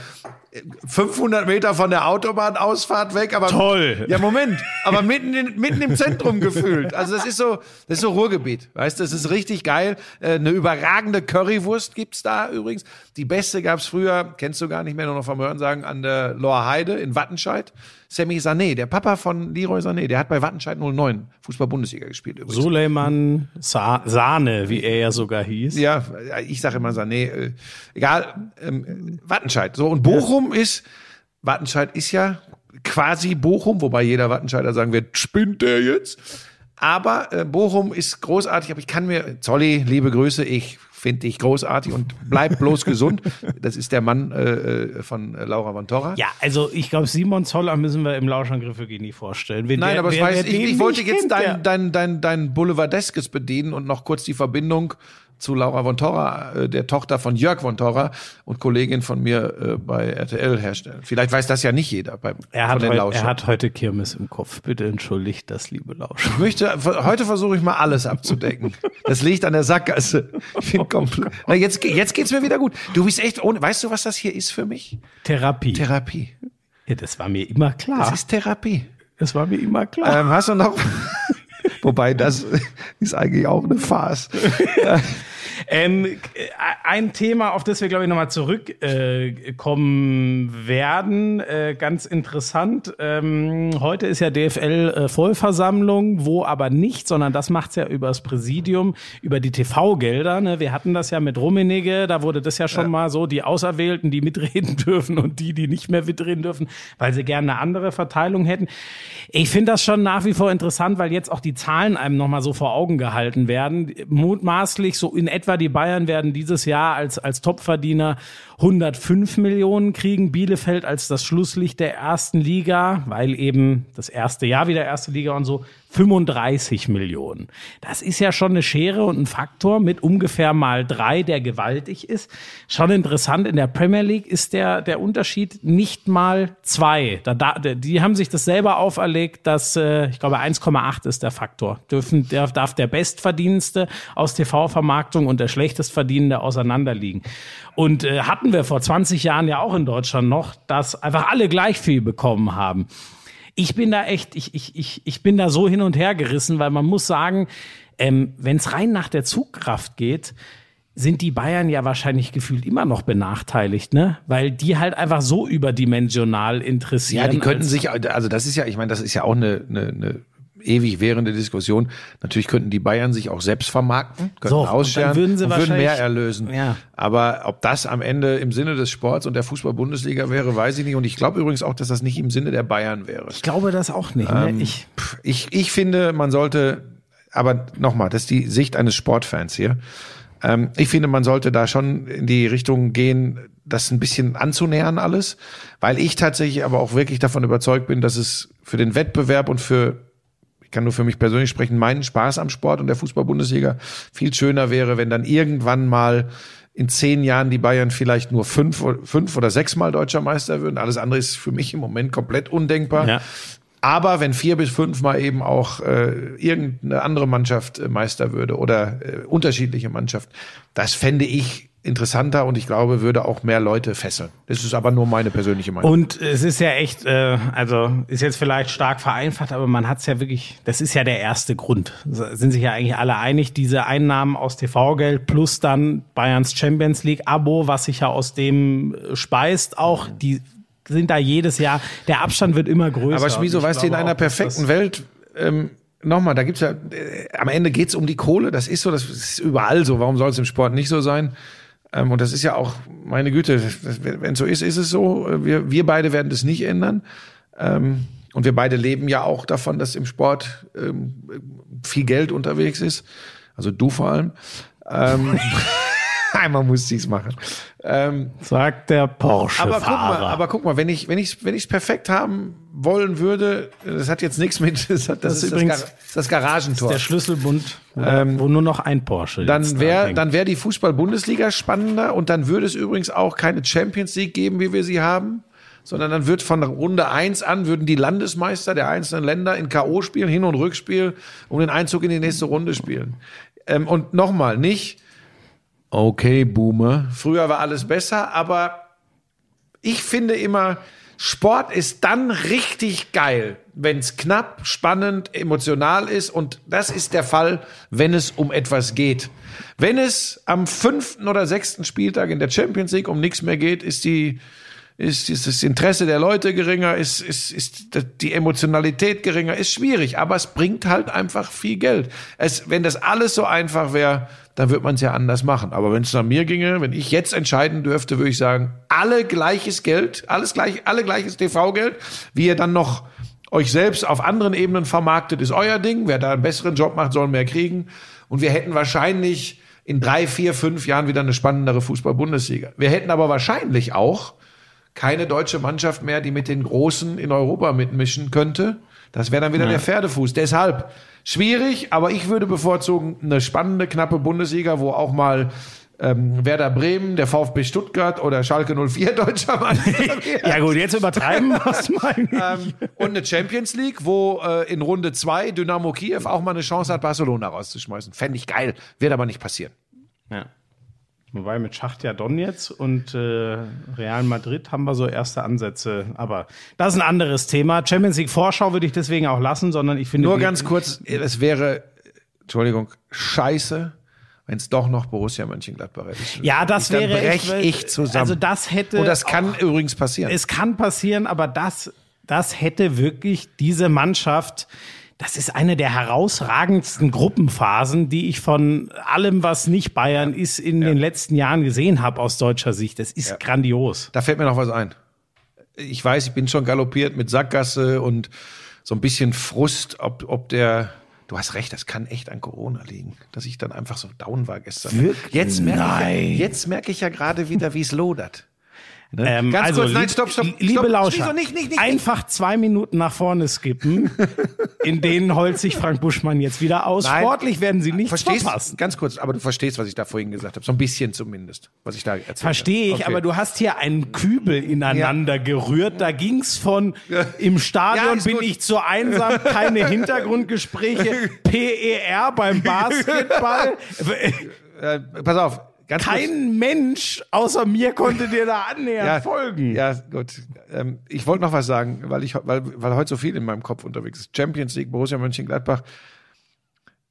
500 Meter von der Autobahnausfahrt weg, aber Toll. Ja, Moment, aber mitten, in, mitten im Zentrum gefühlt. Also das ist so, das ist so Ruhrgebiet, weißt du, das ist richtig geil. Äh, Eine überragende Currywurst gibt's da übrigens. Die beste gab's früher, kennst du gar nicht mehr, nur noch vom Hören sagen, an der Lorheide in Wattenscheid. Sammy Sané, der Papa von Leroy Sané, der hat bei Wattenscheid 09 Fußball-Bundesliga gespielt übrigens. Suleiman Sa Sahne, wie er ja sogar hieß. Ja, ich sage immer Sané. Äh, egal, ähm, Wattenscheid. So, und Bochum ist, Wattenscheid ist ja quasi Bochum, wobei jeder Wattenscheider sagen wird, spinnt der jetzt? Aber äh, Bochum ist großartig, aber ich kann mir, Zolli, liebe Grüße, ich finde dich großartig und bleib bloß gesund. Das ist der Mann äh, äh, von äh, Laura von Torra. Ja, also ich glaube, Simon Zoller müssen wir im Lauschangriff wirklich nie vorstellen. Wenn Nein, der, aber ich wer- weiß, wer ich, ich wollte jetzt kennt, der- dein, dein, dein, dein Boulevardeskes bedienen und noch kurz die Verbindung zu Laura von Torra, äh, der Tochter von Jörg von Torra und Kollegin von mir äh, bei RTL herstellen. Vielleicht weiß das ja nicht jeder beim, Er hat, von den Lauschern. er hat heute Kirmes im Kopf. Bitte entschuldigt das, liebe Lauscher. Ich möchte, heute versuche ich mal alles abzudecken. Das liegt an der Sackgasse. Ich bin komplett. Na, jetzt, jetzt geht's mir wieder gut. Du bist echt ohne. Weißt du, was das hier ist für mich? Therapie. Therapie. ja, das war mir immer Das klar. ist Therapie. Das war mir immer klar. Ähm, hast du noch? Wobei das ist eigentlich auch eine Farce. Ähm, äh, ein Thema, auf das wir, glaube ich, nochmal zurückkommen äh, werden, äh, ganz interessant. Ähm, heute ist ja DFL-Vollversammlung, wo aber nicht, sondern das macht's ja übers Präsidium, über die TV-Gelder. Ne? Wir hatten das ja mit Rummenigge, da wurde das ja schon mal so, die Auserwählten, die mitreden dürfen und die, die nicht mehr mitreden dürfen, weil sie gerne eine andere Verteilung hätten. Ich finde das schon nach wie vor interessant, weil jetzt auch die Zahlen einem nochmal so vor Augen gehalten werden. Mutmaßlich so in etwa die Bayern werden dieses Jahr als, als Topverdiener 105 Millionen kriegen. Bielefeld als das Schlusslicht der ersten Liga, weil eben das erste Jahr wieder erste Liga und so, 35 Millionen. Das ist ja schon eine Schere und ein Faktor mit ungefähr mal drei, der gewaltig ist. Schon interessant, in der Premier League ist der, der Unterschied nicht mal zwei. Da, da, die haben sich das selber auferlegt, dass, äh, ich glaube, 1,8 ist der Faktor. Dürfen, der, darf der Bestverdienste aus TV-Vermarktung und der Schlechtestverdienende auseinanderliegen. Und äh, hatten wir vor 20 Jahren ja auch in Deutschland noch, dass einfach alle gleich viel bekommen haben ich bin da echt, ich, ich, ich, ich bin da so hin und her gerissen, weil man muss sagen, ähm, wenn es rein nach der Zugkraft geht, sind die Bayern ja wahrscheinlich gefühlt immer noch benachteiligt, ne? Weil die halt einfach so überdimensional interessieren. Ja, die könnten sich, also das ist ja, ich meine, das ist ja auch eine, eine, eine ewig währende Diskussion. Natürlich könnten die Bayern sich auch selbst vermarkten, könnten So, und ausscheren würden sie würden mehr erlösen. Ja. Aber ob das am Ende im Sinne des Sports und der Fußball-Bundesliga wäre, weiß ich nicht. Und ich glaube übrigens auch, dass das nicht im Sinne der Bayern wäre. ich glaube das auch nicht. Ne? Ich, Pff, Ich, ich finde, man sollte, aber nochmal, das ist die Sicht eines Sportfans hier. Ähm, ich finde, man sollte da schon in die Richtung gehen, das ein bisschen anzunähern alles, weil ich tatsächlich aber auch wirklich davon überzeugt bin, dass es für den Wettbewerb und für ich kann nur für mich persönlich sprechen, meinen Spaß am Sport und der Fußball-Bundesliga viel schöner wäre, wenn dann irgendwann mal in zehn Jahren die Bayern vielleicht nur fünf, fünf oder sechsmal deutscher Meister würden. Alles andere ist für mich im Moment komplett undenkbar. Ja. Aber wenn vier bis fünfmal eben auch äh, irgendeine andere Mannschaft äh, Meister würde oder äh, unterschiedliche Mannschaft, das fände ich interessanter und ich glaube, würde auch mehr Leute fesseln. Das ist aber nur meine persönliche Meinung. Und es ist ja echt, äh, also ist jetzt vielleicht stark vereinfacht, aber man hat es ja wirklich, das ist ja der erste Grund. Sind sich ja eigentlich alle einig, diese Einnahmen aus TV-Geld plus dann Bayerns Champions League-Abo, was sich ja aus dem äh, speist, auch die sind da jedes Jahr, der Abstand wird immer größer. Aber ich weißt du, in einer perfekten Welt, ähm, nochmal, da gibt's ja, äh, am Ende geht's um die Kohle, das ist so, das ist überall so, warum soll es im Sport nicht so sein? Ähm, und das ist ja auch, meine Güte, wenn es so ist, ist es so. Wir, wir beide werden das nicht ändern. Ähm, und wir beide leben ja auch davon, dass im Sport ähm, viel Geld unterwegs ist. Also du vor allem. Ähm, einmal muss ich's machen. Ähm, sagt der Porsche. aber guck mal, aber guck mal, wenn ich wenn ich wenn ich es perfekt haben wollen würde, das hat jetzt nichts mit das, hat, das, Das ist ist übrigens- das, Gar, das Garagentor. der Schlüsselbund, wo, wo nur noch ein Porsche dann wäre dann wäre die Fußball-Bundesliga spannender und dann würde es übrigens auch keine Champions League geben, wie wir sie haben, sondern dann wird von Runde 1 an würden die Landesmeister der einzelnen Länder in KO spielen, Hin- und Rückspiel um den Einzug in die nächste Runde spielen. Ähm, und nochmal, nicht okay, Boomer. Früher war alles besser, aber ich finde immer, Sport ist dann richtig geil, wenn es knapp, spannend, emotional ist. Und das ist der Fall, wenn es um etwas geht. Wenn es am fünften oder sechsten Spieltag in der Champions League um nichts mehr geht, ist die ist, ist das Interesse der Leute geringer, ist, ist, ist die Emotionalität geringer, ist schwierig, aber es bringt halt einfach viel Geld. Es, wenn das alles so einfach wäre, dann würde man es ja anders machen. Aber wenn es nach mir ginge, wenn ich jetzt entscheiden dürfte, würde ich sagen, alle gleiches Geld, alles gleich, alle gleiches TV-Geld, wie ihr dann noch euch selbst auf anderen Ebenen vermarktet, ist euer Ding. Wer da einen besseren Job macht, soll mehr kriegen. Und wir hätten wahrscheinlich in drei, vier, fünf Jahren wieder eine spannendere Fußball-Bundesliga. Wir hätten aber wahrscheinlich auch keine deutsche Mannschaft mehr, die mit den Großen in Europa mitmischen könnte. Das wäre dann wieder der Pferdefuß. Deshalb schwierig, aber ich würde bevorzugen eine spannende, knappe Bundesliga, wo auch mal ähm, Werder Bremen, der VfB Stuttgart oder Schalke 04 deutscher Meister ja gut, jetzt übertreiben wir es mal nicht. Ähm, und eine Champions League, wo äh, in Runde zwei Dynamo Kiew auch mal eine Chance hat, Barcelona rauszuschmeißen. Fände ich geil, wird aber nicht passieren. Ja. Wobei mit Schachtja Donetsk und äh, Real Madrid haben wir so erste Ansätze. Aber das ist ein anderes Thema. Champions League Vorschau würde ich deswegen auch lassen, sondern ich finde. Nur ganz kurz, es wäre, Entschuldigung, scheiße, wenn es doch noch Borussia Mönchengladbach ist. Ja, das Dann wäre brech echt- ich zusammen. Also das hätte. Und das kann übrigens passieren. Es kann passieren, aber das, das hätte wirklich diese Mannschaft. Das ist eine der herausragendsten Gruppenphasen, die ich von allem, was nicht Bayern ist, in den letzten Jahren gesehen habe aus deutscher Sicht. Das ist grandios. Da fällt mir noch was ein. Ich weiß, ich bin schon galoppiert mit Sackgasse und so ein bisschen Frust, ob, ob der Du hast recht, das kann echt an Corona liegen, dass ich dann einfach so down war gestern. Wirklich? Jetzt merke Nein. ich, ja- jetzt merke ich ja gerade wieder, wie es lodert. Ne? Ähm, Ganz also, kurz, nein, stopp, stopp. Liebe stopp. Lauscher, Wieso nicht, nicht, nicht, einfach zwei Minuten nach vorne skippen, in denen heult sich Frank Buschmann jetzt wieder aus. Nein. Sportlich werden sie nichts Verstehst verpassen. Ganz kurz, aber du verstehst, was ich da vorhin gesagt habe. So ein bisschen zumindest, was ich da erzählt Verstehe ich. Okay. aber du hast hier einen Kübel ineinander gerührt. Da ging's von im Ja, Stadion ist bin gut. ich zu einsam, keine Hintergrundgespräche, PER beim Basketball. Äh, pass auf, ganz kurz. Kein Mensch außer mir konnte dir da annähernd folgen. Ja, gut. Ähm, ich wollte noch was sagen, weil ich weil, weil heute so viel in meinem Kopf unterwegs ist. Champions League, Borussia Mönchengladbach.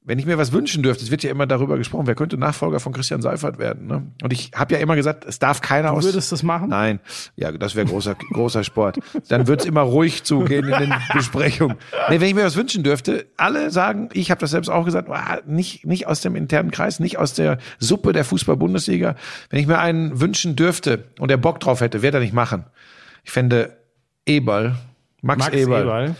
Wenn ich mir was wünschen dürfte, es wird ja immer darüber gesprochen, wer könnte Nachfolger von Christian Seifert werden. Ne? Und ich habe ja immer gesagt, es darf keiner aus. würdest das machen? Nein, ja, das wäre großer großer Sport. Dann wird's immer ruhig zugehen in den Besprechungen. Nee, wenn ich mir was wünschen dürfte, alle sagen, ich habe das selbst auch gesagt, ah, nicht nicht aus dem internen Kreis, nicht aus der Suppe der Fußball-Bundesliga. Wenn ich mir einen wünschen dürfte und der Bock drauf hätte, wer er nicht machen. Ich fände Eberl, Max, Max Eberl, Eberl.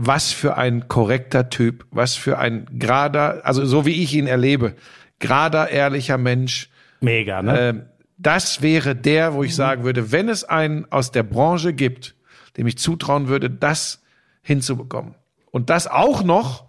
Was für ein korrekter Typ, was für ein gerader, also so wie ich ihn erlebe, gerader, ehrlicher Mensch. Mega, ne? Ähm, das wäre der, wo ich sagen würde, wenn es einen aus der Branche gibt, dem ich zutrauen würde, das hinzubekommen. Und das auch noch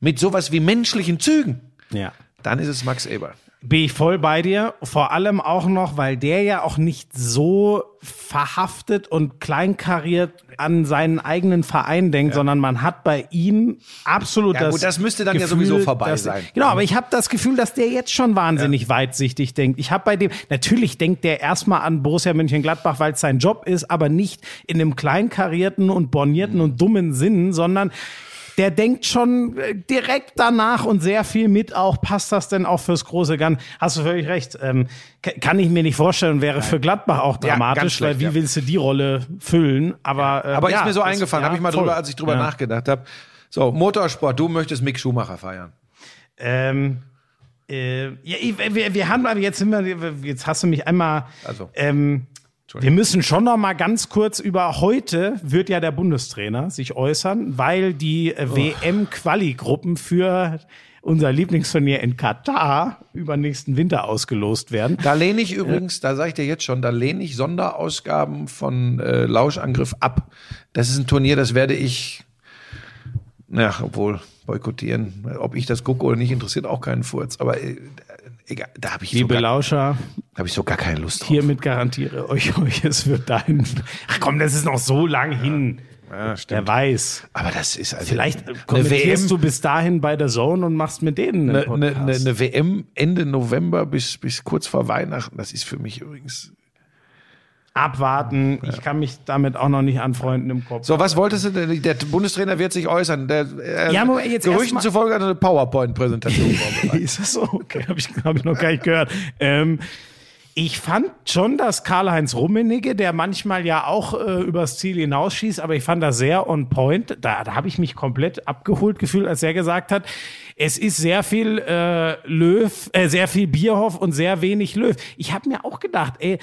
mit sowas wie menschlichen Zügen, ja. dann ist es Max Eber. Bin ich voll bei dir. Vor allem auch noch, weil der ja auch nicht so verhaftet und kleinkariert an seinen eigenen Verein denkt, sondern man hat bei ihm absolut Ja, das. gut, das müsste dann ja Gefühl, sowieso vorbei dass, sein. Genau, aber ich habe das Gefühl, dass der jetzt schon wahnsinnig weitsichtig denkt. Ich habe bei dem, natürlich denkt der erstmal an Borussia Mönchengladbach, weil es sein Job ist, aber nicht in einem kleinkarierten und bornierten und dummen Sinn, sondern der denkt schon äh, direkt danach und sehr viel mit auch, passt das denn auch fürs große Gan? Hast du völlig recht. Ähm, ka- kann ich mir nicht vorstellen, wäre für Gladbach auch Ja, dramatisch, ganz schlecht, weil wie ja. willst du die Rolle füllen? Aber, äh, Aber ja, ist mir so eingefallen, ja, habe ich mal voll. drüber, als ich drüber Ja. nachgedacht habe. So, Motorsport, du möchtest Mick Schumacher feiern. Ähm, äh, ja, wir, wir haben aber jetzt sind wir, jetzt hast du mich einmal. Also. Ähm, wir müssen schon noch mal ganz kurz über heute wird ja der Bundestrainer sich äußern, weil die äh, WM-Quali-Gruppen für unser Lieblingsturnier in Katar über nächsten Winter ausgelost werden. Da lehne ich übrigens, da sage ich dir jetzt schon, da lehne ich Sonderausgaben von äh, Lauschangriff ab. Das ist ein Turnier, das werde ich, na, obwohl boykottieren. Ob ich das gucke oder nicht, interessiert auch keinen Furz. Aber äh, egal, da habe ich, so Liebe gar- Lauscher, hab ich so gar keine Lust drauf. hiermit garantiere euch, euch, es wird dahin. Ach komm, das ist noch so lang hin. Ja, Wer stimmt. weiß. Aber das ist also Vielleicht eine kommentierst WM, du bis dahin bei der Zone und machst mit denen einen eine, eine, Podcast. eine WM Ende November bis, bis kurz vor Weihnachten. Das ist für mich übrigens. Abwarten. Ich kann mich damit auch noch nicht anfreunden im Kopf. So, was wolltest du denn? Der Bundestrainer wird sich äußern. Der, äh, Ja, jetzt Gerüchten zufolge hat eine PowerPoint-Präsentation vorbereitet. Ist das so? Okay, habe ich, hab ich noch gar nicht gehört. Ähm, ich fand schon, dass Karl-Heinz Rummenigge, der manchmal ja auch äh, übers Ziel hinausschießt, aber ich fand das sehr on point. Da, da habe ich mich komplett abgeholt gefühlt, als er gesagt hat, es ist sehr viel äh, Löw, äh, sehr viel Bierhoff und sehr wenig Löw. Ich habe mir auch gedacht, ey,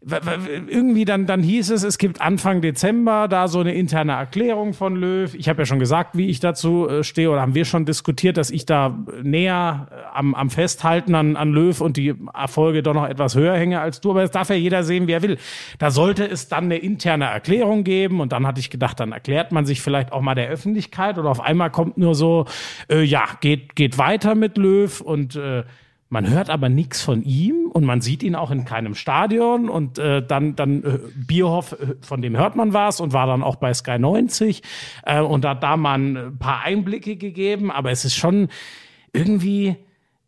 irgendwie dann, dann hieß es, es gibt Anfang Dezember da so eine interne Erklärung von Löw. Ich habe ja schon gesagt, wie ich dazu äh, stehe, oder haben wir schon diskutiert, dass ich da näher äh, am, am Festhalten an, an Löw und die Erfolge doch noch etwas höher hänge als du. Aber das darf ja jeder sehen, wie er will. Da sollte es dann eine interne Erklärung geben. Und dann hatte ich gedacht, dann erklärt man sich vielleicht auch mal der Öffentlichkeit. Oder auf einmal kommt nur so, äh, ja, geht, geht weiter mit Löw und äh, man hört aber nichts von ihm und man sieht ihn auch in keinem Stadion und äh, dann dann äh, Bierhoff, äh, von dem hört man was und war dann auch bei Sky 90 äh, und hat da mal ein paar Einblicke gegeben, aber es ist schon irgendwie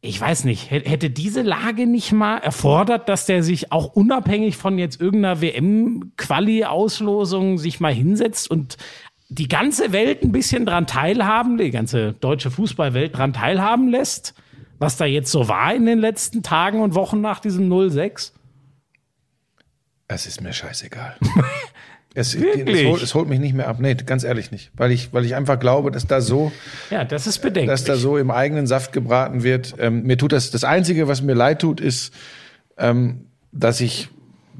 ich weiß nicht, hä- hätte diese Lage nicht mal erfordert, dass der sich auch unabhängig von jetzt irgendeiner WM-Quali-Auslosung sich mal hinsetzt und die ganze Welt ein bisschen dran teilhaben, die ganze deutsche Fußballwelt dran teilhaben lässt, was da jetzt so war in den letzten Tagen und Wochen nach diesem 06? Es ist mir scheißegal. Es, Wirklich? es, holt, es holt mich nicht mehr ab. Nee, ganz ehrlich nicht. Weil ich, weil ich einfach glaube, dass da so, Ja, das ist bedenklich. dass da so im eigenen Saft gebraten wird. Ähm, mir tut das, das Einzige, was mir leid tut, ist, ähm, dass ich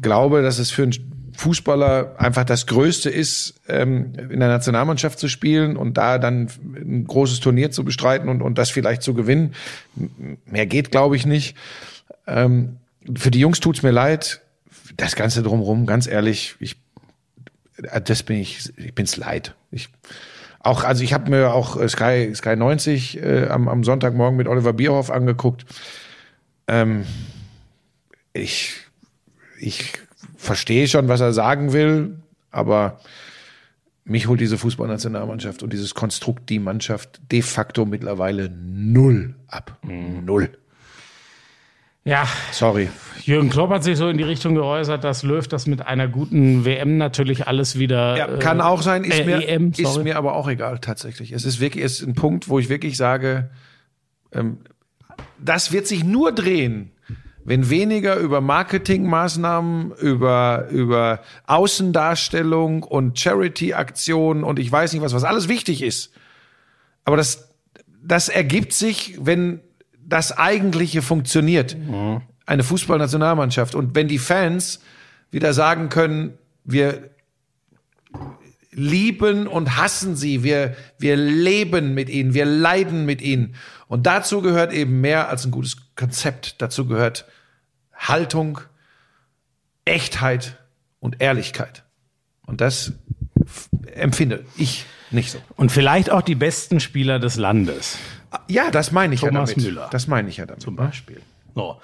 glaube, dass es für, ein, Fußballer einfach das Größte ist, ähm, in der Nationalmannschaft zu spielen und da dann ein großes Turnier zu bestreiten und, und das vielleicht zu gewinnen. Mehr geht, glaube ich, nicht. Ähm, für die Jungs tut's mir leid. Das Ganze drumherum, ganz ehrlich, ich, äh, das bin ich, ich bin's leid. Ich, auch, also ich habe mir auch äh, Sky, Sky 90 äh, am, am Sonntagmorgen mit Oliver Bierhoff angeguckt. Ähm, ich, ich verstehe schon, was er sagen will, aber mich holt diese Fußballnationalmannschaft und dieses Konstrukt, die Mannschaft de facto mittlerweile null ab. Null. Ja, Sorry. Jürgen Klopp hat sich so in die Richtung geäußert, dass Löw das mit einer guten WM natürlich alles wieder. Ja, äh, kann auch sein, ist, äh, mir, EM, ist mir aber auch egal tatsächlich. Es ist wirklich es ist ein Punkt, wo ich wirklich sage, ähm, das wird sich nur drehen, wenn weniger über Marketingmaßnahmen, über, über Außendarstellung und Charity-Aktionen und ich weiß nicht was, was alles wichtig ist. Aber das, das ergibt sich, wenn das Eigentliche funktioniert. Eine Fußballnationalmannschaft. Und wenn die Fans wieder sagen können, wir lieben und hassen sie. Wir, wir leben mit ihnen. Wir leiden mit ihnen. Und dazu gehört eben mehr als ein gutes Konzept. Dazu gehört Haltung, Echtheit und Ehrlichkeit. Und das empfinde ich nicht so. Und vielleicht auch die besten Spieler des Landes. Ja, das meine ich Thomas ja damit. Müller. Das meine ich ja damit. Zum Beispiel. So.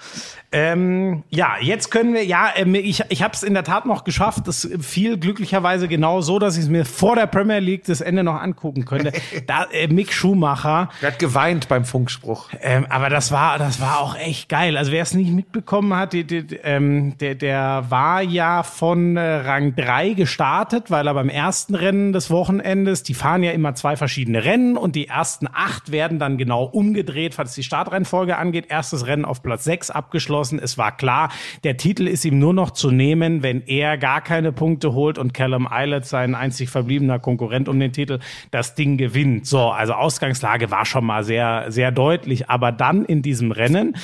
Ähm, ja, jetzt können wir, ja, ähm, ich, ich habe es in der Tat noch geschafft. Das fiel glücklicherweise genau so, dass ich es mir vor der Premier League das Ende noch angucken könnte. da, äh, Mick Schumacher, Er hat geweint beim Funkspruch. ähm, aber das war, das war auch echt geil. Also wer es nicht mitbekommen hat, die, die, ähm, der, der war ja von äh, Rang 3 gestartet, weil er beim ersten Rennen des Wochenendes, die fahren ja immer zwei verschiedene Rennen und die ersten acht werden dann genau umgedreht, was die Startrennfolge angeht. Erstes Rennen auf Platz 6 abgeschlossen. Es war klar, der Titel ist ihm nur noch zu nehmen, wenn er gar keine Punkte holt und Callum Eilert, sein einzig verbliebener Konkurrent um den Titel, das Ding gewinnt. So, also Ausgangslage war schon mal sehr, sehr deutlich. Aber dann in diesem Rennen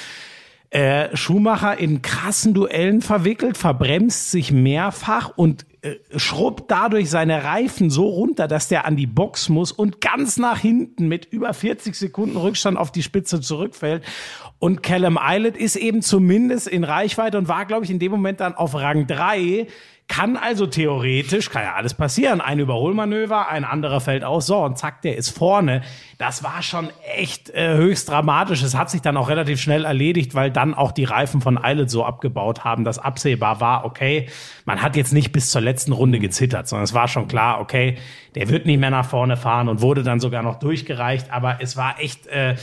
äh, Schumacher in krassen Duellen verwickelt, verbremst sich mehrfach und schrubbt dadurch seine Reifen so runter, dass der an die Box muss und ganz nach hinten mit über 40 Sekunden Rückstand auf die Spitze zurückfällt. Und Callum Eilert ist eben zumindest in Reichweite und war, glaube ich, in dem Moment dann auf Rang 3. Kann also theoretisch, kann ja alles passieren, ein Überholmanöver, ein anderer fällt aus, so und zack, der ist vorne. Das war schon echt äh, höchst dramatisch. Es hat sich dann auch relativ schnell erledigt, weil dann auch die Reifen von Eilert so abgebaut haben, dass absehbar war, okay, man hat jetzt nicht bis zur letzten Runde gezittert, sondern es war schon klar, okay, der wird nicht mehr nach vorne fahren und wurde dann sogar noch durchgereicht, aber es war echt, äh,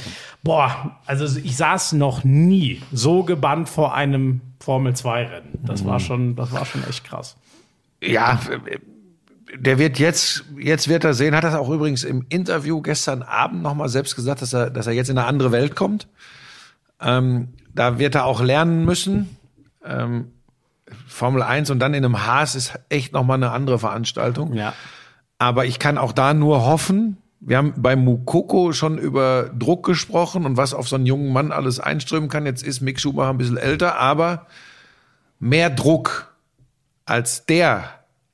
boah, also ich saß noch nie so gebannt vor einem Formel-2-Rennen. Das war schon, das war schon echt krass. Ja, der wird jetzt, jetzt wird er sehen, hat das auch übrigens im Interview gestern Abend nochmal selbst gesagt, dass er, dass er jetzt in eine andere Welt kommt. Ähm, da wird er auch lernen müssen. Ähm, Formel 1 und dann in einem Haas ist echt nochmal eine andere Veranstaltung. Ja. Aber ich kann auch da nur hoffen, wir haben bei Mukoko schon über Druck gesprochen und was auf so einen jungen Mann alles einströmen kann. Jetzt ist Mick Schumacher ein bisschen älter, aber mehr Druck als der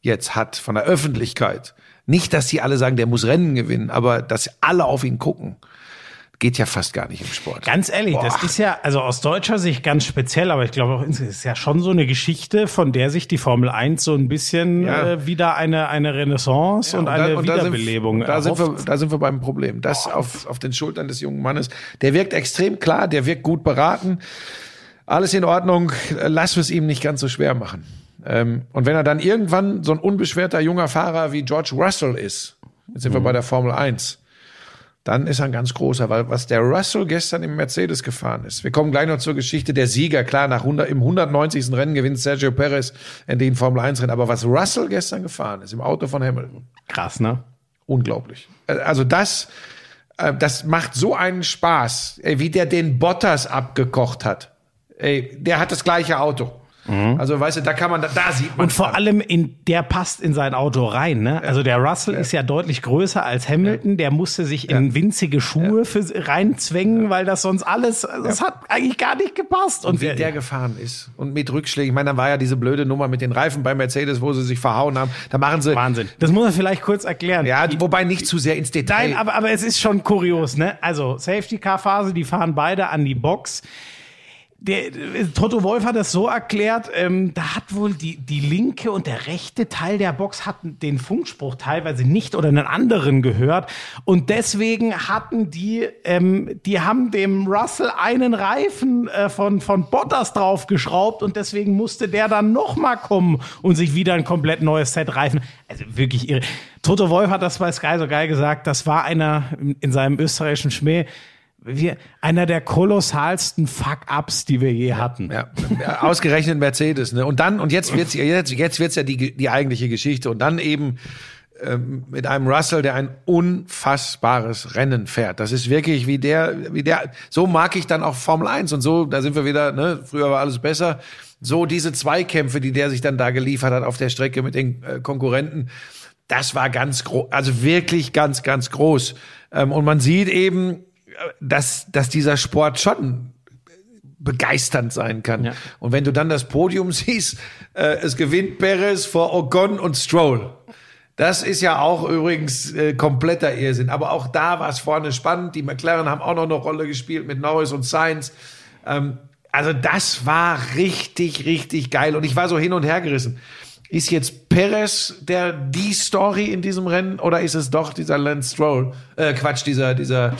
jetzt hat von der Öffentlichkeit. Nicht, dass die alle sagen, der muss Rennen gewinnen, aber dass alle auf ihn gucken, geht ja fast gar nicht im Sport. Ganz ehrlich, das ist ja, also aus deutscher Sicht ganz speziell, aber ich glaube auch insgesamt ist ja schon so eine Geschichte, von der sich die Formel 1 so ein bisschen Ja. äh, wieder eine, eine Renaissance und, da- eine und da sind- Wiederbelebung Da sind, wir, erhofft. da sind wir beim Problem. Das auf, auf den Schultern des jungen Mannes. Der wirkt extrem klar, der wirkt gut beraten. Alles in Ordnung. Lass es ihm nicht ganz so schwer machen. Ähm, und wenn er dann irgendwann so ein unbeschwerter junger Fahrer wie George Russell ist, jetzt sind wir bei der Formel 1, dann ist er ein ganz großer, weil was der Russell gestern im Mercedes gefahren ist. Wir kommen gleich noch zur Geschichte der Sieger. Klar, nach 100, im 190. Rennen gewinnt Sergio Perez in den Formel 1 Rennen. Aber was Russell gestern gefahren ist im Auto von Hamilton, Krass, ne? unglaublich. Also das, äh, das macht so einen Spaß, wie der den Bottas abgekocht hat. Ey, der hat das gleiche Auto. Also weißt du, da kann man, da, da sieht man Und vor allem in der passt in sein Auto rein. Ne? Also der Russell ist ja deutlich größer als Hamilton. Der musste sich in winzige Schuhe für, reinzwängen, weil das sonst alles, das hat eigentlich gar nicht gepasst. Und, und wie der gefahren ist und mit Rückschlägen. Ich meine, dann war ja diese blöde Nummer mit den Reifen bei Mercedes, wo sie sich verhauen haben. Da machen sie Wahnsinn. Das muss man vielleicht kurz erklären. ja, wobei nicht zu sehr ins Detail. Nein, aber, aber es ist schon kurios, ne? Also Safety-Car-Phase, die fahren beide an die Box. Der, äh, Toto Wolf hat das so erklärt, ähm, da hat wohl die, die linke und der rechte Teil der Box hatten den Funkspruch teilweise nicht oder einen anderen gehört und deswegen hatten die, ähm, die haben dem Russell einen Reifen äh, von, von Bottas draufgeschraubt und deswegen musste der dann nochmal kommen und sich wieder ein komplett neues Set Reifen. Also wirklich irre. Toto Wolf hat das bei Sky so geil gesagt, das war einer in- in seinem österreichischen Schmäh, wir, einer der kolossalsten Fuck-Ups, die wir je hatten. Ja, ja, ausgerechnet Mercedes, ne? Und dann, und jetzt wird's, jetzt, jetzt wird's ja die, die eigentliche Geschichte. Und dann eben ähm, mit einem Russell, der ein unfassbares Rennen fährt. Das ist wirklich wie der, wie der, so mag ich dann auch Formel 1 und so, da sind wir wieder, ne, früher war alles besser. So diese Zweikämpfe, die der sich dann da geliefert hat auf der Strecke mit den äh, Konkurrenten, das war ganz groß, also wirklich ganz, ganz groß. Ähm, und man sieht eben, dass, dass dieser Sport schon begeisternd sein kann. Ja. Und wenn du dann das Podium siehst, äh, es gewinnt Perez vor Ocon und Stroll. Das ist ja auch übrigens äh, kompletter Irrsinn. Aber auch da war es vorne spannend. Die McLaren haben auch noch eine Rolle gespielt mit Norris und Sainz. Ähm, also das war richtig, richtig geil. Und ich war so hin und her gerissen. Ist jetzt Perez der die Story in diesem Rennen oder ist es doch dieser Lance Stroll? Äh, Quatsch, dieser dieser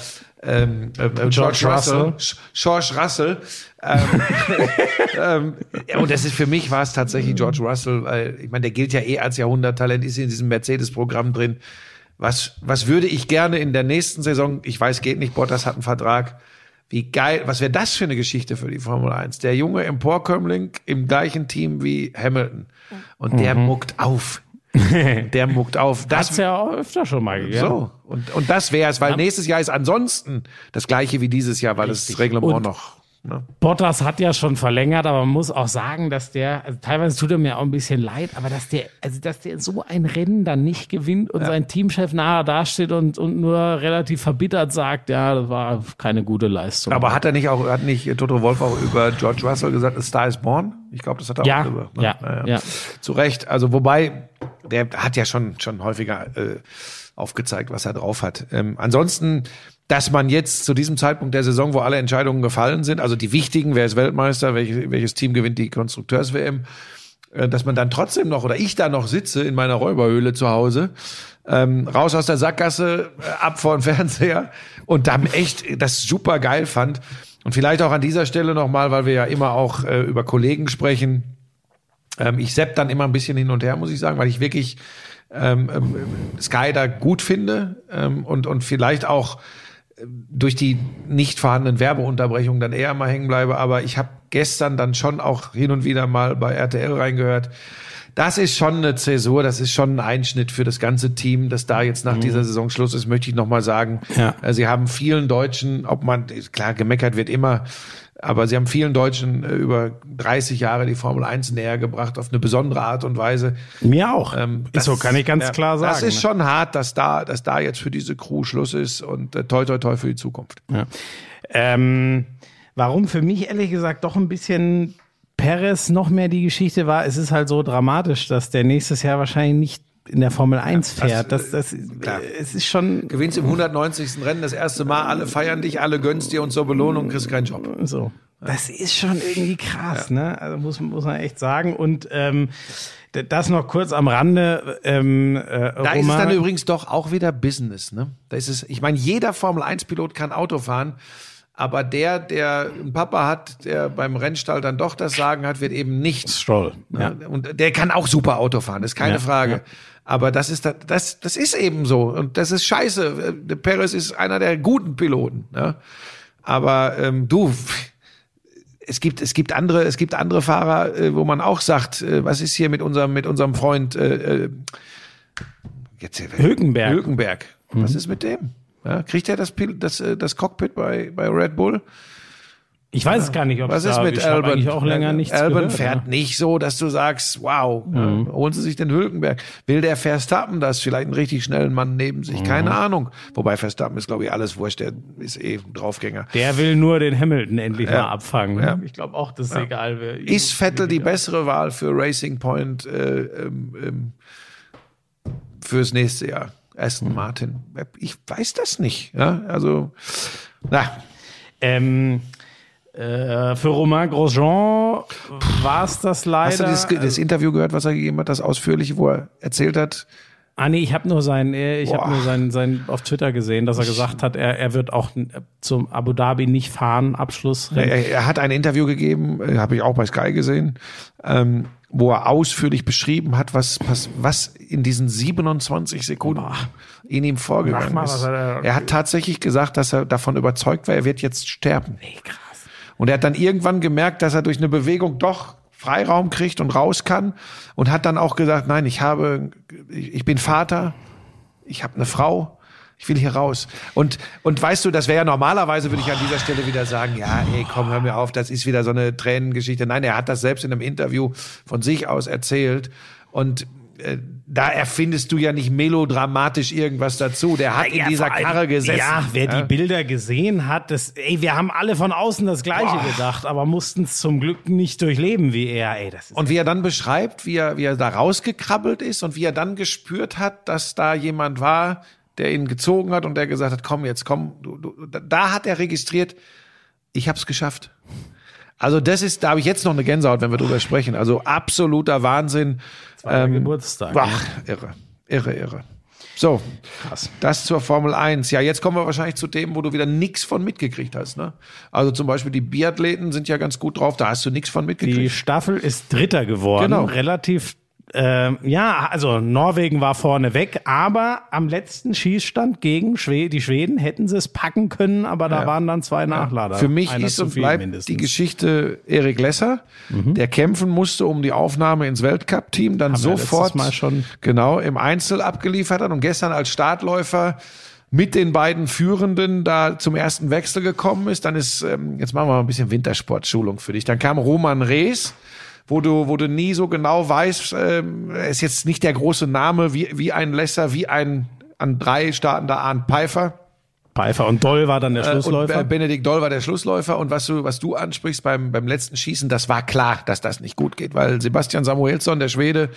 ähm, äh, äh, George, George Russell, Russell. George Russell. Ähm, ähm, und das ist für mich war es tatsächlich George Russell, weil ich meine, der gilt ja eh als Jahrhunderttalent, ist in diesem Mercedes-Programm drin. Was, was würde ich gerne in der nächsten Saison, ich weiß, geht nicht, Bottas hat einen Vertrag. Wie geil, was wäre das für eine Geschichte für die Formel 1? Der junge Emporkömmling im gleichen Team wie Hamilton. Und der muckt auf. Der muckt auf. Das Hat's ja auch öfter schon mal gegeben. so. Und, und das wäre es, weil nächstes Jahr ist ansonsten das gleiche wie dieses Jahr, weil das Reglement Und- noch. Ne? Bottas hat ja schon verlängert, aber man muss auch sagen, dass der, also teilweise tut er mir auch ein bisschen leid, aber dass der, also dass der so ein Rennen dann nicht gewinnt und sein Teamchef nachher dasteht und, und nur relativ verbittert sagt, ja, das war keine gute Leistung. Aber hat er nicht auch, hat nicht Toto Wolf auch über George Russell gesagt, A Star is Born? Ich glaube, das hat er Ja, auch gesagt. ne? ja, ja. Zu Recht. Also, wobei, der hat ja schon, schon häufiger äh, aufgezeigt, was er drauf hat. Ähm, ansonsten, dass man jetzt zu diesem Zeitpunkt der Saison, wo alle Entscheidungen gefallen sind, also die wichtigen, wer ist Weltmeister, welches, welches Team gewinnt die Konstrukteurs-WM, äh, dass man dann trotzdem noch oder ich da noch sitze in meiner Räuberhöhle zu Hause, ähm, raus aus der Sackgasse, äh, ab vor den Fernseher und dann echt das super geil fand. Und vielleicht auch an dieser Stelle nochmal, weil wir ja immer auch äh, über Kollegen sprechen. Ähm, ich sepp dann immer ein bisschen hin und her, muss ich sagen, weil ich wirklich ähm, ähm, Sky da gut finde ähm, und, und vielleicht auch durch die nicht vorhandenen Werbeunterbrechungen dann eher mal hängen bleibe. Aber ich habe gestern dann schon auch hin und wieder mal bei RTL reingehört. Das ist schon eine Zäsur, das ist schon ein Einschnitt für das ganze Team, dass da jetzt nach dieser Saison Schluss ist, möchte ich nochmal sagen. Ja. Äh, Sie haben vielen Deutschen, ob man, klar, gemeckert wird immer, aber sie haben vielen Deutschen äh, über 30 Jahre die Formel 1 näher gebracht, auf eine besondere Art und Weise. mir auch. Ähm, ist so, kann ich ganz ja, klar sagen. Das ist ne? schon hart, dass da, dass da jetzt für diese Crew Schluss ist und äh, toi toi toi für die Zukunft. Ja. Ähm, warum für mich ehrlich gesagt doch ein bisschen Perez noch mehr die Geschichte war, es ist halt so dramatisch, dass der nächstes Jahr wahrscheinlich nicht in der Formel 1 fährt. Das, das, klar. es ist schon Gewinnst im 190. Rennen das erste Mal, alle feiern dich, alle gönnst dir und zur Belohnung kriegst keinen Job. so. Das ist schon irgendwie krass, ne? Also muss, muss man echt sagen. Und ähm, das noch kurz am Rande. Ähm, äh, Da ist es dann übrigens doch auch wieder Business, ne? Da ist es, ich meine, jeder Formel 1 Pilot kann Auto fahren, aber der, der einen Papa hat, der beim Rennstall dann doch das Sagen hat, wird eben nicht Stroll. Ja. Ja. Und der kann auch super Auto fahren, ist keine Ja, Frage. ja. Aber das ist das, das, ist eben so und das ist scheiße. Perez ist einer der guten Piloten. Ja? Aber ähm, du, es gibt es gibt andere es gibt andere Fahrer, äh, wo man auch sagt, äh, was ist hier mit unserem mit unserem Freund äh, äh, jetzt Hülkenberg. Hülkenberg. Was ist mit dem? Ja, kriegt er das das äh, das Cockpit bei bei Red Bull? Ich weiß es gar nicht, ob Was es ist da, mit Alban? eigentlich auch länger nichts Alban gehört, fährt ja. nicht so, dass du sagst, wow, Mhm. äh, holen sie sich den Hülkenberg. Will der Verstappen das? Vielleicht einen richtig schnellen Mann neben sich? Keine Mhm. Ahnung. Wobei Verstappen ist, glaube ich, alles wurscht. Der ist eh ein Draufgänger. Der will nur den Hamilton endlich mal abfangen. Ja. Ich glaube auch, das ist egal. Wer Ist Vettel die bessere Wahl für Racing Point äh, ähm, ähm, fürs nächste Jahr? Aston Mhm. Martin. Ich weiß das nicht. Ja, also, na, Ähm, äh, für Romain Grosjean war es das leider. hast du das, das Interview gehört, was er gegeben hat, das ausführliche, wo er erzählt hat, Ah nee, ich habe nur sein, äh, ich habe Boah. nur sein, sein auf Twitter gesehen, dass er gesagt hat, er, er wird auch äh, zum Abu Dhabi nicht fahren, Abschlussrennen. Er, er hat ein Interview gegeben, habe ich auch bei Sky gesehen, ähm, wo er ausführlich beschrieben hat, was, was, was in diesen 27 Sekunden in ihm vorgegangen mal, ist. er- er hat tatsächlich gesagt, dass er davon überzeugt war, er wird jetzt sterben. Nee, krass. Und er hat dann irgendwann gemerkt, dass er durch eine Bewegung doch Freiraum kriegt und raus kann und hat dann auch gesagt, nein, ich habe, ich bin Vater, ich habe eine Frau, ich will hier raus. Und, und weißt du, das wäre ja normalerweise, würde ich an dieser Stelle wieder sagen, ja, ey, komm, hör mir auf, das ist wieder so eine Tränengeschichte. Nein, er hat das selbst in einem Interview von sich aus erzählt und da erfindest du ja nicht melodramatisch irgendwas dazu. Der hat in Ja, dieser vor allem- Karre gesessen. Ja, wer Ja. die Bilder gesehen hat, das, ey, wir haben alle von außen das Gleiche gedacht, aber mussten es zum Glück nicht durchleben wie er. Ey, Und wie er dann beschreibt, wie er, wie er da rausgekrabbelt ist und wie er dann gespürt hat, dass da jemand war, der ihn gezogen hat und der gesagt hat, komm jetzt, komm, du, du, da- da hat er registriert, ich hab's geschafft. Also das ist, da habe ich jetzt noch eine Gänsehaut, wenn wir drüber sprechen. Also absoluter Wahnsinn. Zweiter Geburtstag. Ach, irre, irre, irre. So, Krass. das zur Formel 1. Ja, jetzt kommen wir wahrscheinlich zu dem, wo du wieder nichts von mitgekriegt hast. Ne? Also zum Beispiel die Biathleten sind ja ganz gut drauf, da hast du nichts von mitgekriegt. Die Staffel ist Dritter geworden. Genau. Relativ, ähm, ja, also Norwegen war vorne weg, aber am letzten Schießstand gegen Schwe die Schweden hätten sie es packen können, aber da waren dann zwei Nachlader. Für mich Einer ist und bleibt mindestens. die Geschichte Erik Lesser, der kämpfen musste um die Aufnahme ins Weltcup-Team, dann wir sofort Mal schon. genau im Einzel abgeliefert hat und gestern als Startläufer mit den beiden Führenden da zum ersten Wechsel gekommen ist. Dann ist, ähm, jetzt machen wir mal ein bisschen Wintersportschulung für dich. Dann kam Roman Rees, wo du, wo du nie so genau weißt, er ist jetzt nicht der große Name wie, wie ein Lesser, wie ein an drei startender Arndt Pfeiffer. Pfeiffer und Doll war dann der Äh, Schlussläufer. Und Benedikt Doll war der Schlussläufer. Und was du, was du ansprichst beim, beim letzten Schießen, das war klar, dass das nicht gut geht, weil Sebastian Samuelsson, der Schwede,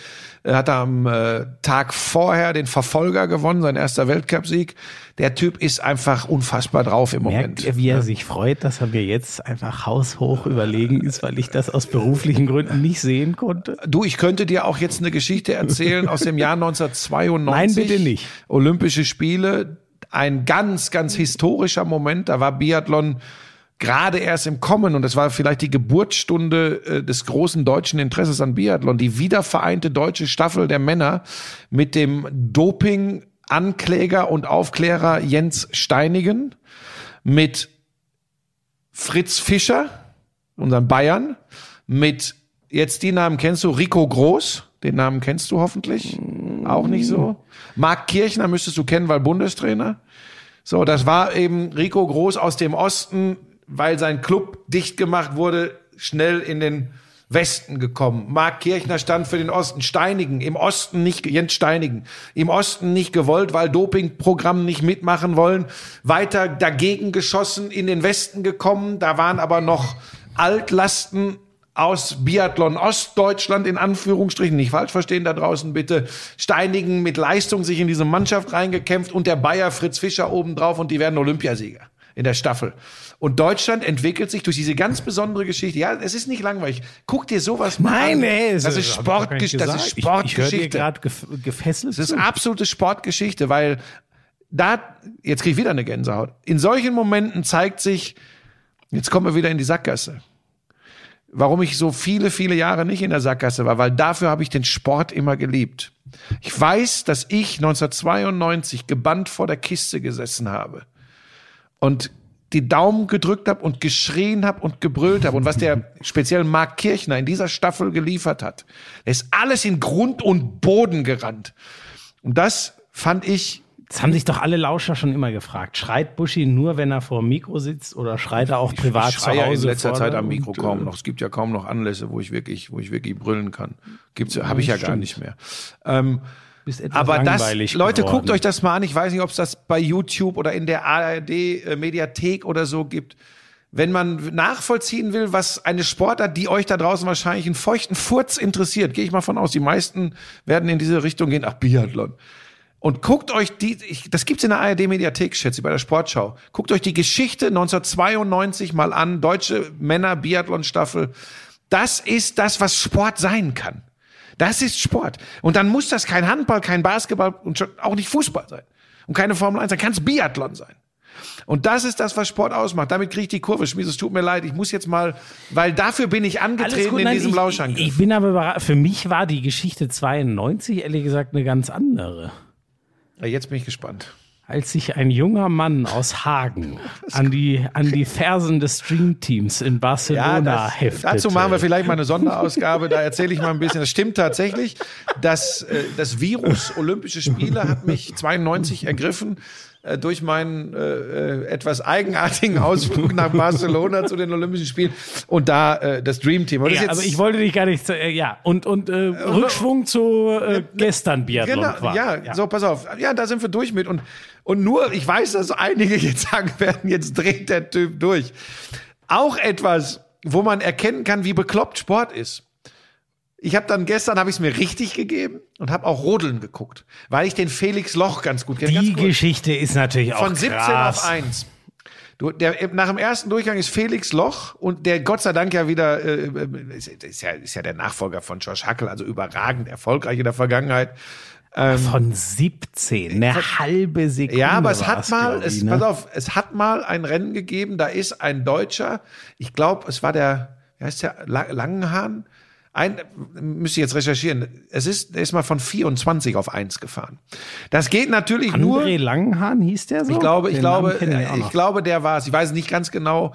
äh, hat am äh, Tag vorher den Verfolger gewonnen, sein erster Weltcupsieg. Der Typ ist einfach unfassbar drauf im Moment. Merkt ihr, wie er sich freut, dass er mir jetzt einfach haushoch überlegen ist, weil ich das aus beruflichen Gründen nicht sehen konnte? Du, ich könnte dir auch jetzt eine Geschichte erzählen aus dem Jahr 1992. Nein, bitte nicht. Olympische Spiele, ein ganz, ganz historischer Moment. Da war Biathlon gerade erst im Kommen und es war vielleicht die Geburtsstunde äh, des großen deutschen Interesses an Biathlon. Die wiedervereinte deutsche Staffel der Männer mit dem Doping-Ankläger und Aufklärer Jens Steinigen, mit Fritz Fischer, unseren Bayern, mit, jetzt die Namen kennst du, Rico Groß, den Namen kennst du hoffentlich, auch nicht so. Marc Kirchner müsstest du kennen, weil Bundestrainer. So, das war eben Rico Groß aus dem Osten, weil sein Club dicht gemacht wurde, schnell in den Westen gekommen. Marc Kirchner stand für den Osten. Steinigen, im Osten nicht, Jens Steinigen, im Osten nicht gewollt, weil Dopingprogramm nicht mitmachen wollen. Weiter dagegen geschossen, in den Westen gekommen. Da waren aber noch Altlasten aus Biathlon Ostdeutschland in Anführungsstrichen, nicht falsch verstehen da draußen bitte, Steinigen mit Leistung sich in diese Mannschaft reingekämpft und der Bayer Fritz Fischer obendrauf und die werden Olympiasieger in der Staffel. Und Deutschland entwickelt sich durch diese ganz besondere Geschichte. Ja, es ist nicht langweilig. Guck dir sowas mal an. ey, das ist Sportgeschichte. Das ist Ich, ich höre dir Sportgeschichte. gerade gef gefesselt Das ist zu. absolute Sportgeschichte, weil da, jetzt krieg ich wieder eine Gänsehaut. In solchen Momenten zeigt sich, jetzt kommen wir wieder in die Sackgasse. Warum ich so viele, viele Jahre nicht in der Sackgasse war, weil dafür habe ich den Sport immer geliebt. Ich weiß, dass ich 1992 gebannt vor der Kiste gesessen habe und die Daumen gedrückt habe und geschrien habe und gebrüllt habe. Und was der speziell Mark Kirchner in dieser Staffel geliefert hat, ist alles in Grund und Boden gerannt. Und das fand ich Das haben sich doch alle Lauscher schon immer gefragt. Schreit Buschi nur, wenn er vor dem Mikro sitzt oder schreit er auch privat ich schreie zu ja Hause? in letzter Zeit am Mikro und, kaum noch. Es gibt ja kaum noch Anlässe, wo ich wirklich, wo ich wirklich brüllen kann. Gibt's, habe ich ja gar stimmt. nicht mehr. Ähm, aber das, Leute, geworden. guckt euch das mal an. Ich weiß nicht, ob es das bei YouTube oder in der ARD Mediathek oder so gibt. Wenn man nachvollziehen will, was eine Sportart, die euch da draußen wahrscheinlich einen feuchten Furz interessiert, gehe ich mal von aus, die meisten werden in diese Richtung gehen, ach, Biathlon. Und guckt euch die, ich, das gibt's in der ARD Mediathek, schätze ich, bei der Sportschau. Guckt euch die Geschichte 1992 mal an, deutsche Männer Biathlon Staffel. Das ist das, was Sport sein kann. Das ist Sport. Und dann muss das kein Handball, kein Basketball und auch nicht Fußball sein. Und keine Formel 1, dann kann es Biathlon sein. Und das ist das, was Sport ausmacht. Damit kriege ich die Kurve. Schmies, es tut mir leid. Ich muss jetzt mal, weil dafür bin ich angetreten gut, in nein, diesem ich, Lauschangriff. Ich bin aber überra- für mich war die Geschichte 92 ehrlich gesagt eine ganz andere. Ja, jetzt bin ich gespannt. Als sich ein junger Mann aus Hagen an die, an die Fersen des Streamteams in Barcelona das, heftete. dazu machen wir vielleicht mal eine Sonderausgabe. Da erzähle ich mal ein bisschen. Das stimmt tatsächlich. Das, äh, das Virus Olympische Spiele hat mich 92 ergriffen äh, durch meinen äh, äh, etwas eigenartigen Ausflug nach Barcelona zu den Olympischen Spielen und da äh, das Dream Team. Aber das Ja, ist aber ich wollte dich gar nicht, äh, ja, und, und äh, Rückschwung zu äh, gestern Biathlon Genau, quasi. ja, so, pass auf. Ja, da sind wir durch mit. Und, und nur, ich weiß, dass einige jetzt sagen werden, jetzt dreht der Typ durch. Auch etwas, wo man erkennen kann, wie bekloppt Sport ist. Ich habe dann gestern, habe ich es mir richtig gegeben und habe auch Rodeln geguckt, weil ich den Felix Loch ganz gut kenne. Die. Geschichte ist natürlich auch Von 17 krass. auf 1. Du, der, nach dem ersten Durchgang ist Felix Loch und der Gott sei Dank ja wieder, äh, äh, ist, ist, ja, ist ja der Nachfolger von Josh Hackel, also überragend erfolgreich in der Vergangenheit. Von 17, eine halbe Sekunde. Ja, aber es hat mal, es, ne? pass auf, es hat mal ein Rennen gegeben, da ist ein Deutscher, ich glaube, es war der, wie heißt der, La- Langenhahn? Ein, müsste ich jetzt recherchieren. Es ist, der ist mal von 24 auf 1 gefahren. Das geht natürlich nur. André Langenhahn hieß der so? Ich glaube, ich glaube, ich noch. glaube, der war es. Ich weiß es nicht ganz genau,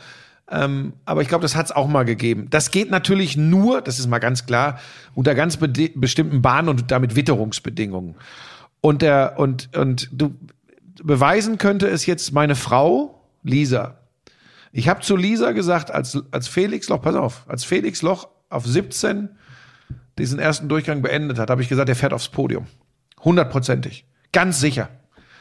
ähm, aber ich glaube, das hat es auch mal gegeben. Das geht natürlich nur, das ist mal ganz klar, unter ganz bestimmten Bahn- und damit Witterungsbedingungen. Und der und und du beweisen könnte es jetzt meine Frau Lisa. Ich habe zu Lisa gesagt, als als Felix Loch, pass auf, als Felix Loch auf 17 diesen ersten Durchgang beendet hat, habe ich gesagt, er fährt aufs Podium. Hundertprozentig. Ganz sicher.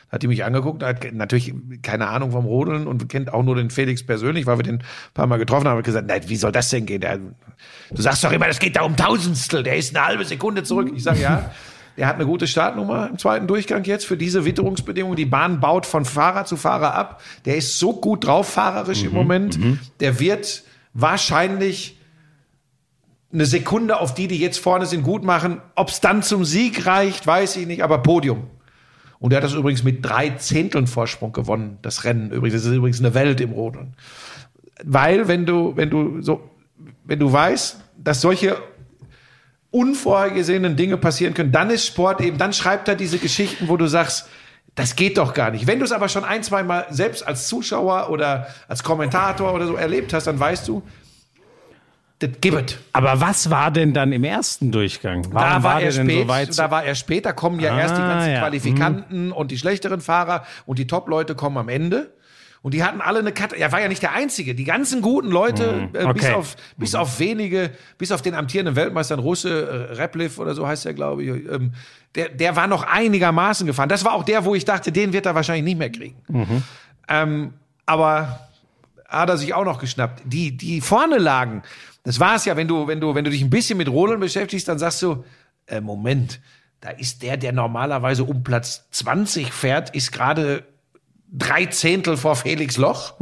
Hat die mich angeguckt, hat natürlich keine Ahnung vom Rodeln und kennt auch nur den Felix persönlich, weil wir den ein paar Mal getroffen haben. Hat gesagt, nein, wie soll das denn gehen? Der, du sagst doch immer, das geht da um Tausendstel, der ist eine halbe Sekunde zurück. Ich sage, ja, der hat eine gute Startnummer im zweiten Durchgang jetzt für diese Witterungsbedingungen. Die Bahn baut von Fahrer zu Fahrer ab. Der ist so gut drauf, fahrerisch im Moment. Der wird wahrscheinlich eine Sekunde auf die, die jetzt vorne sind, gut machen. Ob es dann zum Sieg reicht, weiß ich nicht, aber Podium. Und er hat das übrigens mit drei Zehnteln Vorsprung gewonnen, das Rennen. Übrigens, das ist übrigens eine Welt im Rodeln. Weil, wenn du, wenn du so, wenn du weißt, dass solche unvorhergesehenen Dinge passieren können, dann ist Sport eben, dann schreibt er diese Geschichten, wo du sagst, das geht doch gar nicht. Wenn du es aber schon ein, zwei Mal selbst als Zuschauer oder als Kommentator oder so erlebt hast, dann weißt du, das gibt. Aber was war denn dann im ersten Durchgang? Warum Da war, der er spät, so da war er spät, da kommen ja Ah, erst die ganzen ja. Qualifikanten und die schlechteren Fahrer und die Top-Leute kommen am Ende. Und die hatten alle eine Karte. Er war ja nicht der Einzige. Die ganzen guten Leute, äh, bis, Mhm. okay. auf, bis auf wenige, bis auf den amtierenden Weltmeister, Russe, äh, Repliv oder so heißt er, glaube ich, ähm, der, der war noch einigermaßen gefahren. Das war auch der, wo ich dachte, den wird er wahrscheinlich nicht mehr kriegen. Mhm. Ähm, aber hat er sich auch noch geschnappt. Die, die vorne lagen, das war es ja, wenn du, wenn du, wenn du dich ein bisschen mit Rodeln beschäftigst, dann sagst du, äh, Moment, da ist der, der normalerweise um Platz 20 fährt, ist gerade drei Zehntel vor Felix Loch.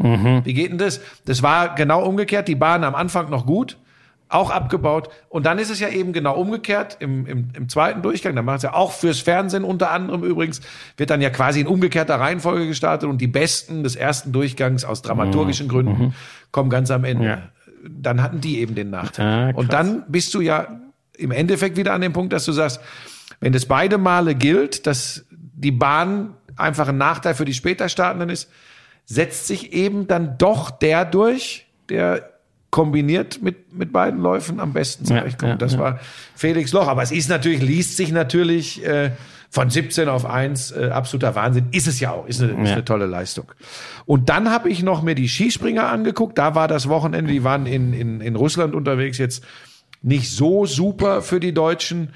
Wie geht denn das? Das war genau umgekehrt. Die Bahn am Anfang noch gut, auch abgebaut. Und dann ist es ja eben genau umgekehrt im, im, im zweiten Durchgang. Da macht es ja auch fürs Fernsehen unter anderem übrigens, wird dann ja quasi in umgekehrter Reihenfolge gestartet und die Besten des ersten Durchgangs aus dramaturgischen Gründen kommen ganz am Ende. Ja. Dann hatten die eben den Nachteil. Ah, und dann bist du ja im Endeffekt wieder an dem Punkt, dass du sagst, wenn das beide Male gilt, dass die Bahn einfach ein Nachteil für die später Startenden ist, setzt sich eben dann doch der durch, der kombiniert mit, mit beiden Läufen am besten zurechtkommt. ja, das ja. war Felix Loch. Aber es ist natürlich, liest sich natürlich äh, Von 17 auf 1, äh, absoluter Wahnsinn. Ist es ja auch, ist eine, ist Ja. eine tolle Leistung. Und dann habe ich noch mir die Skispringer angeguckt. Da war das Wochenende, die waren in, in, in Russland unterwegs, jetzt nicht so super für die Deutschen.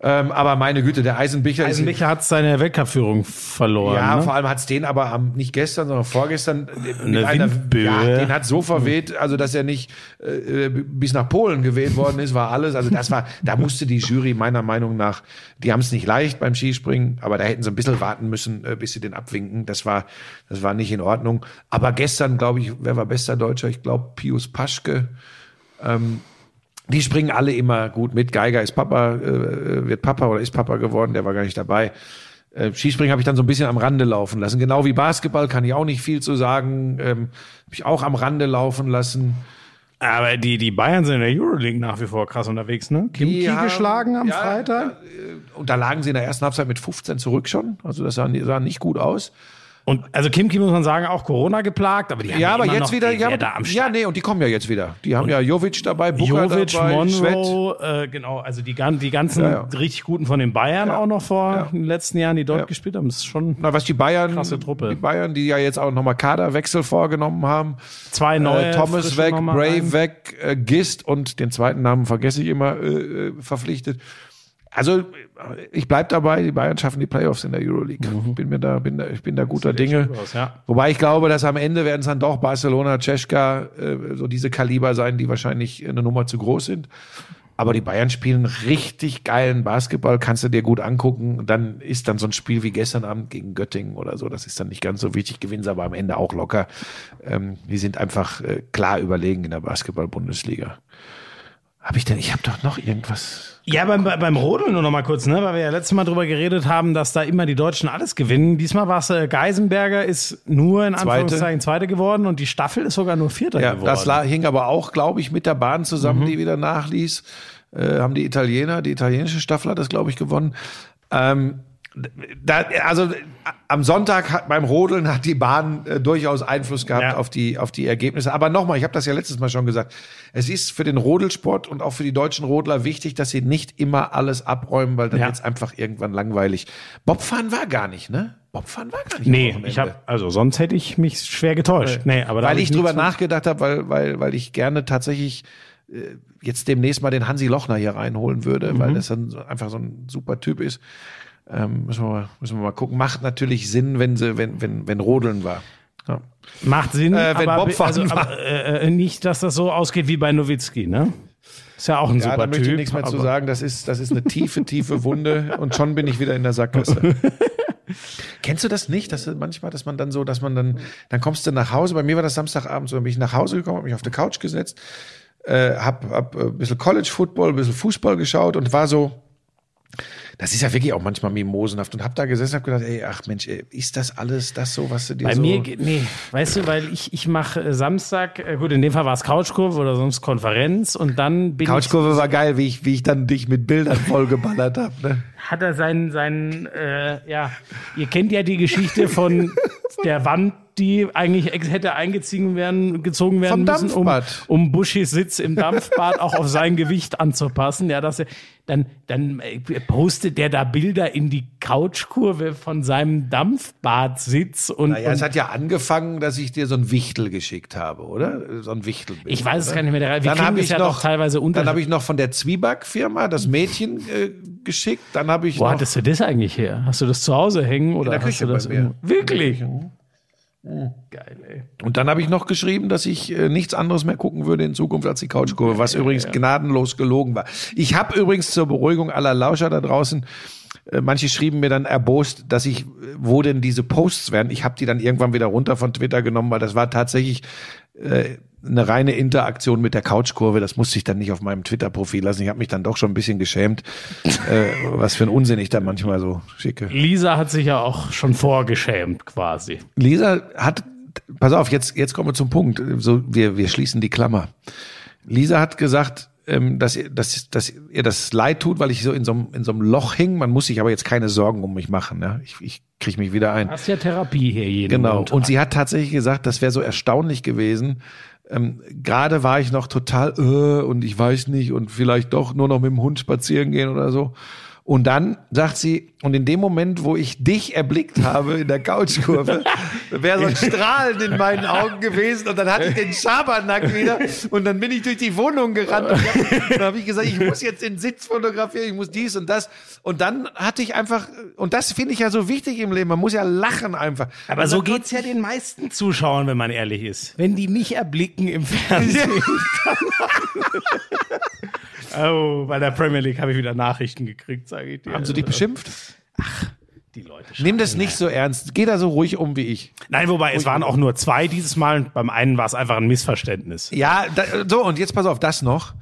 Ähm, aber meine Güte, der Eisenbicher Eisenbicher hat seine Weltcup-Führung verloren. ja, ne? vor allem hat's den aber am, nicht gestern, sondern vorgestern mit Eine einer, ja, den hat so verweht, also dass er nicht äh, bis nach Polen geweht worden ist, war alles. Also das war, da musste die Jury meiner Meinung nach, die haben es nicht leicht beim Skispringen, aber da hätten sie ein bisschen warten müssen, äh, bis sie den abwinken. Das war, das war nicht in Ordnung. Aber gestern, glaube ich, wer war bester Deutscher? Ich glaube Pius Paschke. Ähm, die springen alle immer gut mit. Geiger ist Papa, äh, wird Papa oder ist Papa geworden, der war gar nicht dabei. Äh, Skispringen habe ich dann so ein bisschen am Rande laufen lassen. Genau wie Basketball kann ich auch nicht viel zu sagen. Ähm, habe ich auch am Rande laufen lassen. Aber die, die Bayern sind in der Euroleague nach wie vor krass unterwegs, ne? Kimki haben- geschlagen am ja, Freitag. äh, Und da lagen sie in der ersten Halbzeit mit 15 zurück schon. Also das sah, sah nicht gut aus. Und also Kimki muss man sagen, auch Corona geplagt, aber die haben Ja, aber immer jetzt wieder, ja, da am ja, nee, und die kommen ja jetzt wieder. Die haben ja Jovic dabei, Booker Jovic, dabei, Schwett. Monroe, äh, genau, also die, die ganzen Ja, ja. richtig guten von den Bayern auch noch vor Ja. den letzten Jahren, die dort Ja. gespielt haben, ist schon Na, was die Bayern, Krasse Truppe. die Bayern, die ja jetzt auch nochmal Kaderwechsel vorgenommen haben. zwei neue. äh, Thomas weg, rein. weg, äh, Gist und den zweiten Namen vergesse ich immer äh, äh, verpflichtet. Also ich bleib dabei, die Bayern schaffen die Playoffs in der Euroleague. Bin mir da, bin da, ich bin da guter Dinge. aus, ja. Wobei ich glaube, dass am Ende werden es dann doch Barcelona, Czeska, äh, so diese Kaliber sein, die wahrscheinlich eine Nummer zu groß sind. Aber die Bayern spielen richtig geilen Basketball, kannst du dir gut angucken. Dann ist dann so ein Spiel wie gestern Abend gegen Göttingen oder so, das ist dann nicht ganz so wichtig, gewinnen sie aber am Ende auch locker. Ähm, die sind einfach äh, klar überlegen in der Basketball-Bundesliga. Habe ich denn, ich habe doch noch irgendwas. Ja, beim, beim Rodeln nur noch mal kurz, ne, weil wir ja letztes Mal drüber geredet haben, dass da immer die Deutschen alles gewinnen. Diesmal war es äh, Geisenberger ist nur in Anführungszeichen Zweite geworden und die Staffel ist sogar nur Vierter Ja, geworden. das hing aber auch, glaube ich, mit der Bahn zusammen, die wieder nachließ. Äh, haben die Italiener, die italienische Staffel hat das, glaube ich, gewonnen. Ähm, da, also äh, am Sonntag hat, beim Rodeln hat die Bahn äh, durchaus Einfluss gehabt Ja. auf die auf die Ergebnisse. Aber nochmal, ich habe das ja letztes Mal schon gesagt. Es ist für den Rodelsport und auch für die deutschen Rodler wichtig, dass sie nicht immer alles abräumen, weil dann Ja. wird's einfach irgendwann langweilig. Bobfahren war gar nicht, ne? Bobfahren war gar nicht. Nee, ich habe also sonst hätte ich mich schwer getäuscht. Nee, aber hab weil ich drüber nichts mit- nachgedacht habe, weil, weil, weil ich gerne tatsächlich äh, jetzt demnächst mal den Hansi Lochner hier reinholen würde, Mhm. weil das dann einfach so ein super Typ ist. Ähm, müssen, wir mal, müssen wir mal gucken. Macht natürlich Sinn, wenn sie, wenn, wenn, wenn Rodeln war. Ja. Macht Sinn, Äh, wenn aber, Bobfahren also, war. aber äh, äh, nicht, dass das so ausgeht wie bei Nowitzki, ne? Ist ja auch ein Ja, super da möchte Typ. ich nichts mehr zu sagen. Das ist, das ist eine tiefe, tiefe Wunde und schon bin ich wieder in der Sackgasse. Kennst du das nicht? Dass manchmal, dass man dann so, dass man dann, dann kommst du nach Hause. Bei mir war das Samstagabend so, dann bin ich nach Hause gekommen, habe mich auf die Couch gesetzt, äh, hab, hab ein bisschen College Football, ein bisschen Fußball geschaut und war so, das ist ja wirklich auch manchmal mimosenhaft und hab da gesessen und hab gedacht, ey, ach Mensch, ey, ist das alles das so, was du dir Bei so... mir, geht- nee, weißt du, weil ich, ich mache äh, Samstag, äh, gut, in dem Fall war es Couchkurve oder sonst Konferenz und dann bin Couchkurve war geil, wie ich, wie ich dann dich mit Bildern vollgeballert hab. Ne? Hat er seinen, seinen, äh, ja, ihr kennt ja die Geschichte von der Wand, die eigentlich hätte eingezogen werden, gezogen werden Vom müssen, um, um Buschis Sitz im Dampfbad auch auf sein Gewicht anzupassen. Ja, dass er, dann, dann äh, postet der da Bilder in die Couchkurve von seinem Dampfbadsitz und, Naja, und es hat ja angefangen, dass ich dir so ein Wichtel geschickt habe, oder? So ein Wichtelbild. Ich weiß es gar nicht mehr. Wir Dann habe ich ja noch doch teilweise unter- Dann habe ich noch von der Zwieback-Firma das Mädchen äh, geschickt. Dann habe ich Wo hattest du das eigentlich her? Hast du das zu Hause hängen oder der hast du das bei mir. Wirklich? Geil, ey. und dann habe ich noch geschrieben, dass ich äh, nichts anderes mehr gucken würde in Zukunft als die Couchkurve, was übrigens gnadenlos gelogen war. Ich habe übrigens zur Beruhigung aller Lauscher da draußen äh, Manche schrieben mir dann erbost, dass ich, wo denn diese Posts wären. Ich habe die dann irgendwann wieder runter von Twitter genommen, weil das war tatsächlich äh, eine reine Interaktion mit der Couchkurve. Das musste ich dann nicht auf meinem Twitter-Profil lassen. Ich habe mich dann doch schon ein bisschen geschämt, äh, was für ein Unsinn ich da manchmal so schicke. Lisa hat sich ja auch schon vorgeschämt, quasi. Lisa hat, pass auf, jetzt, jetzt kommen wir zum Punkt. So, wir, wir schließen die Klammer. Lisa hat gesagt, ähm, dass, ihr, dass, dass ihr das leid tut, weil ich so in so, einem, in so einem Loch hing. Man muss sich aber jetzt keine Sorgen um mich machen. Ja? Ich, ich kriege mich wieder ein. Hast ja Therapie hier jeden Genau. Montag. Und sie hat tatsächlich gesagt, das wäre so erstaunlich gewesen. Ähm, Gerade war ich noch total, äh, und ich weiß nicht, und vielleicht doch nur noch mit dem Hund spazieren gehen oder so. Und dann sagt sie, und in dem Moment, wo ich dich erblickt habe in der Couchkurve, wäre so ein Strahlen in meinen Augen gewesen und dann hatte ich den Schabernack wieder und dann bin ich durch die Wohnung gerannt und dann habe ich gesagt, ich muss jetzt den Sitz fotografieren, ich muss dies und das. Und dann hatte ich einfach, und das finde ich ja so wichtig im Leben, man muss ja lachen einfach. Aber so geht's ja den meisten Zuschauern, wenn man ehrlich ist. Wenn die mich erblicken im Fernsehen. Oh, bei der Premier League habe ich wieder Nachrichten gekriegt, sage ich dir. Haben sie dich beschimpft? die Leute Nimm das nicht so ernst. Geh da so ruhig um wie ich. Nein, wobei es waren auch nur zwei dieses Mal. Beim einen war es einfach ein Missverständnis. Ja, da, so und jetzt pass auf das noch.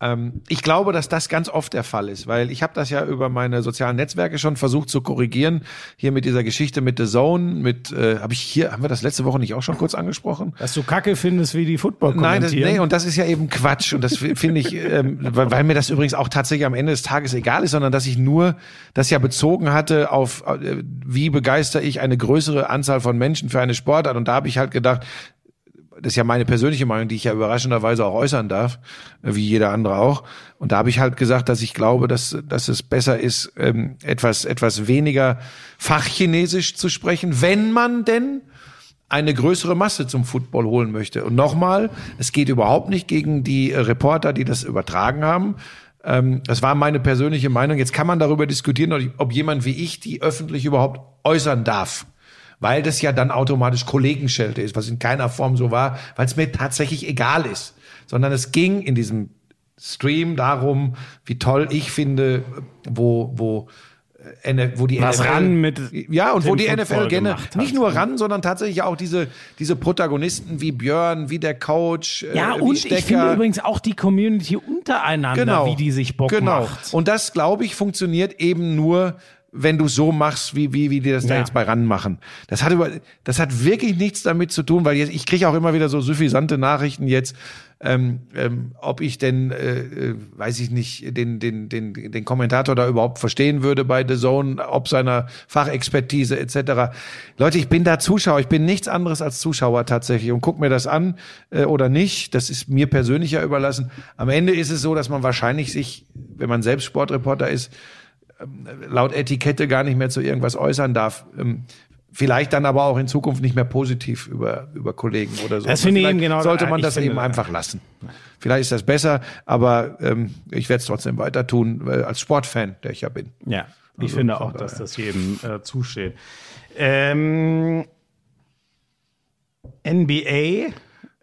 Ähm, ich glaube, dass das ganz oft der Fall ist, weil ich habe das ja über meine sozialen Netzwerke schon versucht zu korrigieren. Hier mit dieser Geschichte mit The Zone, mit äh, habe ich hier haben wir das letzte Woche nicht auch schon kurz angesprochen? Dass du Kacke findest, wie die Football Nein, das, nee, und das ist ja eben Quatsch. Und das finde ich, ähm, weil, weil mir das übrigens auch tatsächlich am Ende des Tages egal ist, sondern dass ich nur das ja bezogen hatte auf, äh, wie begeister ich eine größere Anzahl von Menschen für eine Sportart. Und da habe ich halt gedacht, das ist ja meine persönliche Meinung, die ich ja überraschenderweise auch äußern darf, wie jeder andere auch. Und da habe ich halt gesagt, dass ich glaube, dass, dass es besser ist, ähm, etwas, etwas weniger Fachchinesisch zu sprechen, wenn man denn eine größere Masse zum Football holen möchte. Und nochmal, es geht überhaupt nicht gegen die Reporter, die das übertragen haben. Ähm, das war meine persönliche Meinung. Jetzt kann man darüber diskutieren, ob jemand wie ich die öffentlich überhaupt äußern darf. Weil das ja dann automatisch Kollegenschelte ist, was in keiner Form so war, weil es mir tatsächlich egal ist. Sondern es ging in diesem Stream darum, wie toll ich finde, wo, wo, äh, wo die Was ran mit ja und wo dem die Football NFL gerne nicht nur ran, sondern tatsächlich auch diese diese Protagonisten wie Björn, wie der Coach, ja, äh, und Stecker. ich finde übrigens auch die Community untereinander, genau, wie die sich Bock genau. macht. Und das glaube ich funktioniert eben nur wenn du so machst, wie, wie, wie die das da Ja. jetzt bei RAN machen. Das hat, über, das hat wirklich nichts damit zu tun, weil jetzt, ich kriege auch immer wieder so suffisante Nachrichten jetzt, ähm, ähm, ob ich denn, äh, äh, weiß ich nicht, den, den, den, den Kommentator da überhaupt verstehen würde bei The Zone, ob seiner Fachexpertise etc. Leute, ich bin da Zuschauer, ich bin nichts anderes als Zuschauer tatsächlich und guck mir das an äh, oder nicht. Das ist mir persönlich ja überlassen. Am Ende ist es so, dass man wahrscheinlich sich, wenn man selbst Sportreporter ist, laut Etikette gar nicht mehr zu irgendwas äußern darf. Ähm, Vielleicht dann aber auch in Zukunft nicht mehr positiv über, über Kollegen oder so. Das finde ich Vielleicht eben genau- Sollte man das eben einfach lassen. Vielleicht ist das besser, aber ähm, ich werde es trotzdem weiter tun, weil als Sportfan, der ich ja bin. Ja, ich Also finde auch, dass das jedem äh, zusteht. Ähm, NBA,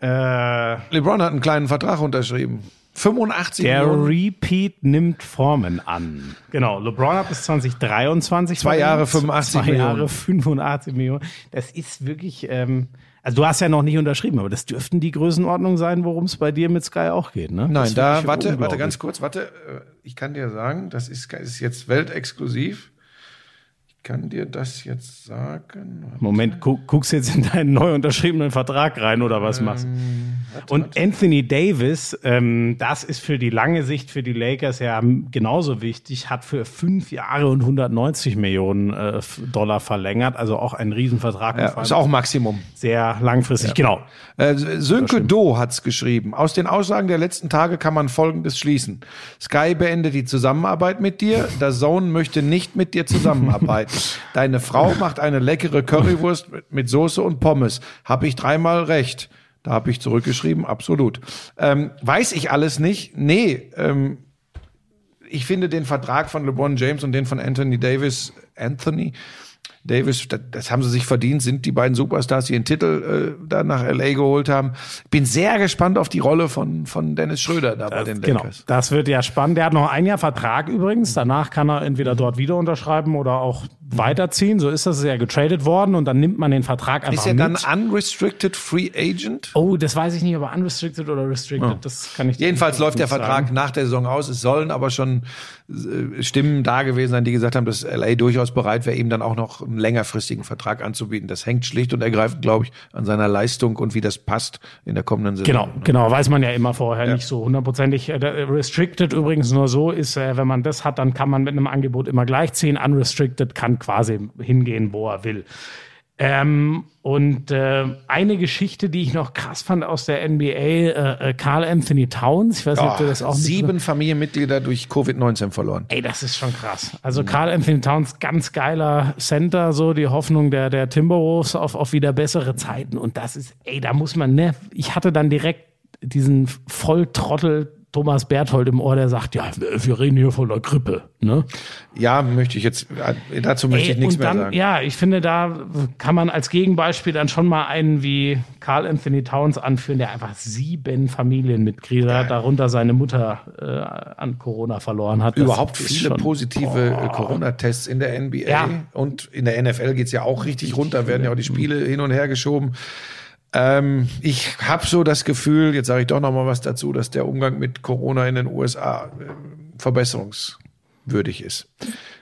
äh, LeBron hat einen kleinen Vertrag unterschrieben. 85 der Millionen. Repeat nimmt Formen an. Genau, LeBron hat bis 2023 Zwei Jahre, verlängert. 85 Zwei Millionen. Jahre 85 Millionen. Das ist wirklich, ähm, also du hast ja noch nicht unterschrieben, aber das dürften die Größenordnungen sein, worum es bei dir mit Sky auch geht, ne? Nein, da, warte, warte ganz kurz, warte. äh, Ich kann dir sagen, das ist, ist jetzt weltexklusiv. Ich kann dir das jetzt sagen. Moment, gu guckst jetzt in deinen neu unterschriebenen Vertrag rein oder was machst? Und Anthony Davis, ähm, das ist für die lange Sicht für die Lakers ja genauso wichtig, hat für fünf Jahre und 190 Millionen äh, Dollar verlängert, also auch ein Riesenvertrag. Ja, ist auch Maximum. sehr langfristig, genau. Äh, Sönke Do hat's geschrieben. Aus den Aussagen der letzten Tage kann man Folgendes schließen. Sky beendet die Zusammenarbeit mit dir. Der Zone möchte nicht mit dir zusammenarbeiten. Deine Frau macht eine leckere Currywurst mit, Soße und Pommes. Hab ich dreimal recht. Da habe ich zurückgeschrieben, absolut. Ähm, weiß ich alles nicht? Nee. Ähm, ich finde den Vertrag von LeBron James und den von Anthony Davis, Anthony Davis, das, das haben sie sich verdient, sind die beiden Superstars, die den Titel äh, da nach LA geholt haben. Bin sehr gespannt auf die Rolle von, von Dennis Schröder da bei den Genau, Lakers. das wird ja spannend. Der hat noch ein Jahr Vertrag übrigens. Danach kann er entweder dort wieder unterschreiben oder auch weiterziehen. So ist das. Ja getradet worden und dann nimmt man den Vertrag einfach Ist er mit. dann unrestricted free agent? Oh, das weiß ich nicht, aber unrestricted oder restricted, das kann ich Jedenfalls nicht läuft der sagen. Vertrag nach der Saison aus. Es sollen aber schon äh, Stimmen da gewesen sein, die gesagt haben, dass LA durchaus bereit wäre, ihm dann auch noch einen längerfristigen Vertrag anzubieten. Das hängt schlicht und ergreifend, glaube ich, an seiner Leistung und wie das passt in der kommenden Saison. Genau, genau, weiß man ja immer vorher nicht so hundertprozentig. Äh, der Restricted übrigens nur so ist, äh, wenn man das hat, dann kann man mit einem Angebot immer gleichziehen. Unrestricted kann quasi hingehen, wo er will. Ähm, und äh, eine Geschichte, die ich noch krass fand aus der NBA, äh, äh, Carl Anthony Towns, ich weiß nicht, ob du das auch Sieben Familienmitglieder durch Covid-19 verloren. Ey, das ist schon krass. Also Carl Anthony Towns, ganz geiler Center, so die Hoffnung der, der Timberwolves auf, auf wieder bessere Zeiten. Und das ist, ey, da muss man, ne, ich hatte dann direkt diesen Volltrottel Thomas Berthold im Ohr, der sagt, ja, wir reden hier von der Grippe. Ne? Ja, möchte ich jetzt, dazu möchte Ey, ich nichts und mehr dann, sagen. Ja, ich finde, da kann man als Gegenbeispiel dann schon mal einen wie Carl Anthony Towns anführen, der einfach sieben Familienmitglieder, darunter seine Mutter, äh, an Corona verloren hat. Überhaupt viele schon- positive äh, Corona-Tests in der NBA Ja. und in der NFL geht's ja auch richtig runter, werden ja auch die Spiele hin und her geschoben. Ähm, ich habe so das Gefühl, jetzt sage ich doch noch mal was dazu, dass der Umgang mit Corona in den USA äh, verbesserungswürdig ist.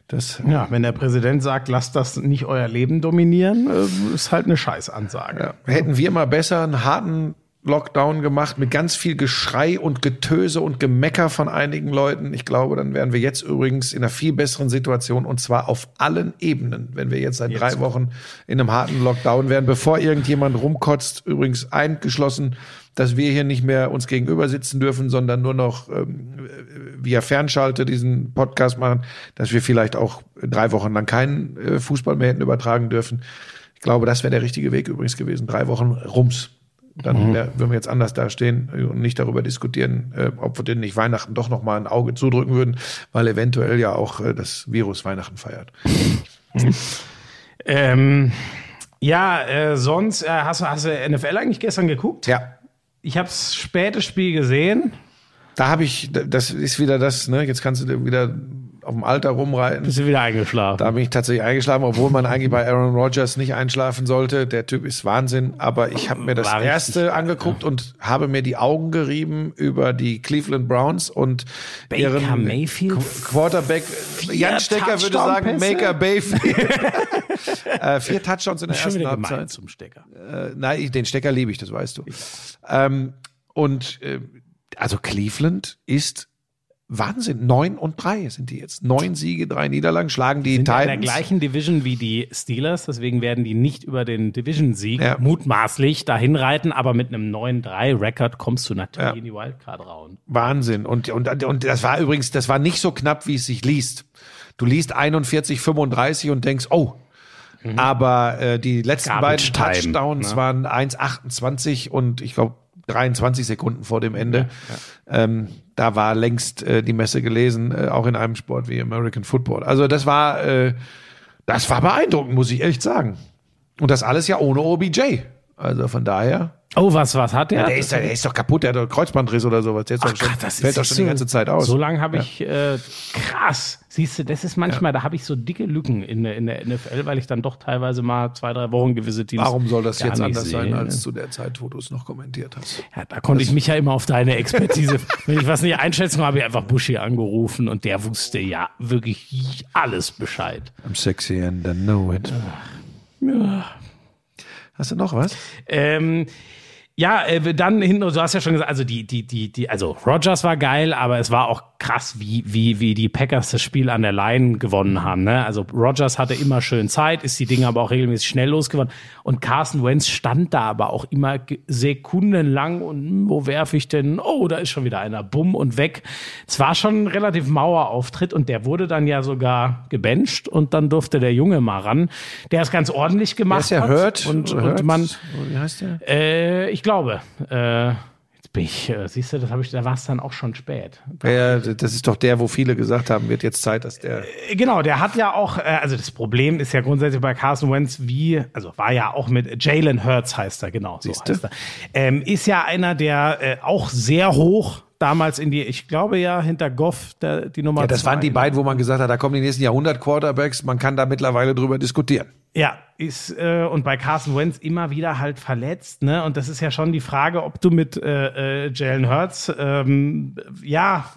Das Ja, wenn der Präsident sagt, lasst das nicht euer Leben dominieren, äh, ist halt eine Scheißansage. Ja. Hätten wir mal besser einen harten Lockdown gemacht mit ganz viel Geschrei und Getöse und Gemecker von einigen Leuten. Ich glaube, dann wären wir jetzt übrigens in einer viel besseren Situation und zwar auf allen Ebenen, wenn wir jetzt seit drei Wochen in einem harten Lockdown wären, bevor irgendjemand rumkotzt. Übrigens eingeschlossen, dass wir hier nicht mehr uns gegenüber sitzen dürfen, sondern nur noch ähm, via Fernschalte diesen Podcast machen, dass wir vielleicht auch drei Wochen lang keinen äh, Fußball mehr hätten übertragen dürfen. Ich glaube, das wäre der richtige Weg übrigens gewesen. Drei Wochen Rums. Dann wär, würden wir jetzt anders dastehen und nicht darüber diskutieren, äh, ob wir denn nicht Weihnachten doch noch mal ein Auge zudrücken würden, weil eventuell ja auch äh, das Virus Weihnachten feiert. Ähm, ja, äh, sonst äh, hast, du- hast du NFL eigentlich gestern geguckt? Ja, Ich habe das späte Spiel gesehen. da habe ich, das ist wieder das, ne? Jetzt kannst du wieder auf dem Alter rumreiten. Bist du wieder eingeschlafen? Da bin ich tatsächlich eingeschlafen, obwohl man eigentlich bei Aaron Rodgers nicht einschlafen sollte. Der Typ ist Wahnsinn. Aber ich habe mir das War erste angeguckt und habe mir die Augen gerieben über die Cleveland Browns und Baker ihren Mayfield? Qu- Quarterback. Jan Stecker würde sagen? Maker Bayfield. äh, vier Touchdowns in der Schon ersten Halbzeit. zum Stecker. Äh, nein, den Stecker liebe ich, das weißt du. Ähm, und äh, also Cleveland ist Wahnsinn. Neun und drei sind die jetzt. Neun Siege, drei Niederlagen, schlagen die Sind ja in der Titans. gleichen Division wie die Steelers, deswegen werden die nicht über den Division-Sieg Ja. mutmaßlich dahin reiten, aber mit einem 9-3-Record kommst du natürlich Ja. in die Wildcard-Round. Wahnsinn. Und, und, und das war übrigens, das war nicht so knapp, wie es sich liest. Du liest 41, 35 und denkst, oh. Aber äh, die letzten Mhm. Garbage beiden Time, Touchdowns ne? waren 1,28 und ich glaube 23 Sekunden vor dem Ende. Ähm, da war längst äh, die Messe gelesen, äh, auch in einem Sport wie American Football. Also das war, äh, das war beeindruckend, muss ich echt sagen. Und das alles ja ohne OBJ. Also von daher. Oh, was, was hat der? Der ist, der ist doch kaputt, der hat doch Kreuzbandriss oder sowas. Der ist doch schon, das fällt ist doch schon so- die ganze Zeit aus. So lange habe ich, äh, krass. Siehst du, das ist manchmal, da habe ich so dicke Lücken in der, in der NFL, weil ich dann doch teilweise mal zwei, drei Wochen gewisse Teams. Warum soll das jetzt anders sein sehe. als zu der Zeit, wo du es noch kommentiert hast? Ja, da konnte ich mich ja immer auf deine Expertise. Wenn ich was nicht einschätzen habe ich einfach Buschi angerufen und der wusste ja wirklich alles Bescheid. I'm sexy and I know it. Hast du noch was? Ähm, ja, äh, dann hinten, du hast ja schon gesagt, also die, die, die, die, also Rogers war geil, aber es war auch krass, wie, wie, wie die Packers das Spiel an der Line gewonnen haben. Ne? Also Rogers hatte immer schön Zeit, ist die Dinge aber auch regelmäßig schnell losgeworden. Und Carson Wentz stand da aber auch immer sekundenlang und hm, wo werfe ich denn? Oh, da ist schon wieder einer, bumm und weg. Es war schon ein relativ Mauerauftritt und der wurde dann ja sogar gebencht und dann durfte der Junge mal ran, der es ganz ordentlich gemacht ist ja hat. Hurt und, Hurt? und man, Wie heißt der? äh, ich glaube. Äh, jetzt bin ich, äh, siehst du, das habe ich, da war es dann auch schon spät. Ja, das ist doch der, wo viele gesagt haben, wird jetzt Zeit, dass der. Äh, Genau, der hat ja auch, äh, also das Problem ist ja grundsätzlich bei Carson Wentz wie, also war ja auch mit Jalen Hurts heißt er, genau, so heißt er. Ähm, ist ja einer, der auch sehr hoch damals in die, ich glaube ja, hinter Goff der, die Nummer Ja, das zwei, waren die beiden, wo man gesagt hat, da kommen die nächsten Jahrhundert Quarterbacks. Man kann da mittlerweile drüber diskutieren. Ja, ist äh, und bei Carson Wentz immer wieder halt verletzt, ne? Und das ist ja schon die Frage, ob du mit äh, äh, Jalen Hurts, ähm, ja,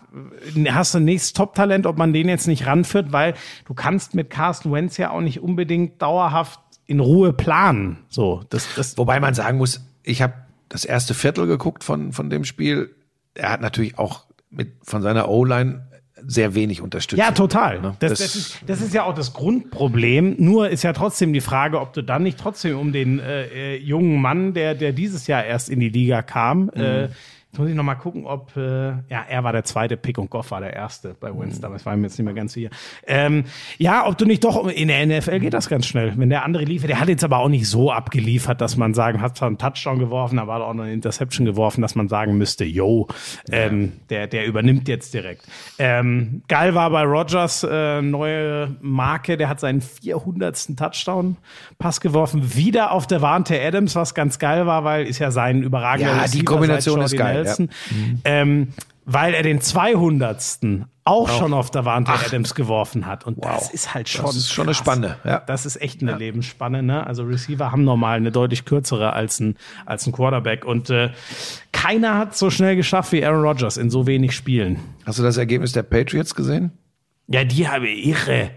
hast du ein nächstes Top-Talent, ob man den jetzt nicht ranführt, weil du kannst mit Carson Wentz ja auch nicht unbedingt dauerhaft in Ruhe planen. So, das, das Wobei man sagen muss, ich habe das erste Viertel geguckt von, von dem Spiel. Er hat natürlich auch mit von seiner O-Line sehr wenig Unterstützung. Ja, total. Ne? Das, das, ist, das ist ja auch das Grundproblem. Nur ist ja trotzdem die Frage, ob du dann nicht trotzdem um den äh, äh, jungen Mann, der, der dieses Jahr erst in die Liga kam, äh, Jetzt muss ich noch mal gucken, ob äh, ja er war der zweite Pick und Goff war der erste bei Winston. Das war mir jetzt nicht mehr ganz sicher. Ähm, ja, ob du nicht doch in der NFL geht das ganz schnell. Wenn der andere liefert, der hat jetzt aber auch nicht so abgeliefert, dass man sagen, hat zwar einen Touchdown geworfen, aber hat auch noch eine Interception geworfen, dass man sagen müsste, yo, ähm, der der übernimmt jetzt direkt. Ähm, geil war bei Rogers äh, neue Marke, der hat seinen 400. Touchdown Pass geworfen, wieder auf der Warnte Adams, was ganz geil war, weil ist ja sein überragender Ja, die Kombination ist Jordy geil, ja. Nelson. Ähm, weil er den 200. auch schon auf der Warnte Adams geworfen hat. Und das ist halt schon. Das ist schon eine krass. Spanne, ja. Das ist echt eine Lebensspanne. Ne? Also Receiver haben normal eine deutlich kürzere als ein, als ein Quarterback. Und äh, keiner hat so schnell geschafft wie Aaron Rodgers in so wenig Spielen. Hast du das Ergebnis der Patriots gesehen? Ja, die haben irre.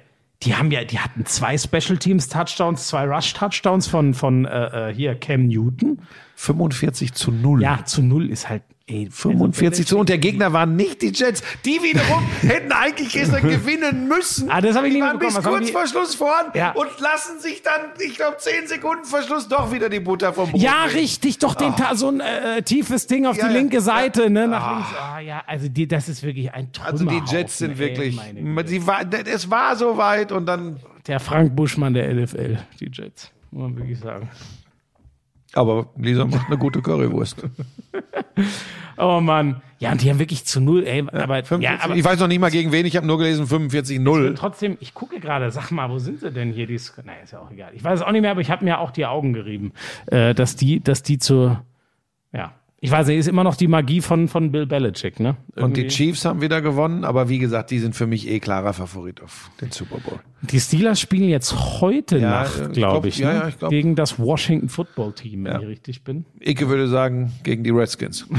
Die haben ja, die hatten zwei Special Teams Touchdowns, zwei Rush Touchdowns von von äh, äh, hier Cam Newton. 45 zu 0. Ja, zu null ist halt ey, 45 zu und der Gegner waren nicht die Jets. Die wiederum hätten eigentlich gestern gewinnen müssen. Ah, das hab ich die waren bis. Was haben kurz die- vor Schluss voran Ja. und lassen sich dann, ich glaube, 10 Sekunden vor Schluss doch wieder die Butter vom Brot. Ja, nehmen. richtig, doch den Ta- so ein äh, tiefes Ding auf Ja, die ja. linke Seite, Ja. ne, nach links. Ah ja, also die, das ist wirklich ein. Also die Jets sind wirklich, sie war, es war so weit und dann, der Frank Buschmann der LFL, die Jets, muss man wirklich sagen. Aber Lisa macht eine gute Currywurst. Oh Mann, ja, und die haben wirklich zu null, ey, aber, ja, 45, aber ich weiß noch nicht mal gegen wen, ich habe nur gelesen 45 0. trotzdem, ich gucke gerade, sag mal, wo sind sie denn hier? Die Sk- naja, ist ja auch egal. Ich weiß es auch nicht mehr, aber ich habe mir auch die Augen gerieben, äh, dass die, dass die zu, ja, ich weiß nicht, ist immer noch die Magie von, von Bill Belichick, ne? Und die Irgendwie. Chiefs haben wieder gewonnen, aber wie gesagt, die sind für mich eh klarer Favorit auf den Super Bowl. Die Steelers spielen jetzt heute Ja, Nacht, ich glaube glaub- ich, ja, ne? ja, ich glaub- gegen das Washington Football Team, wenn ich richtig bin. Icke würde sagen, gegen die Redskins.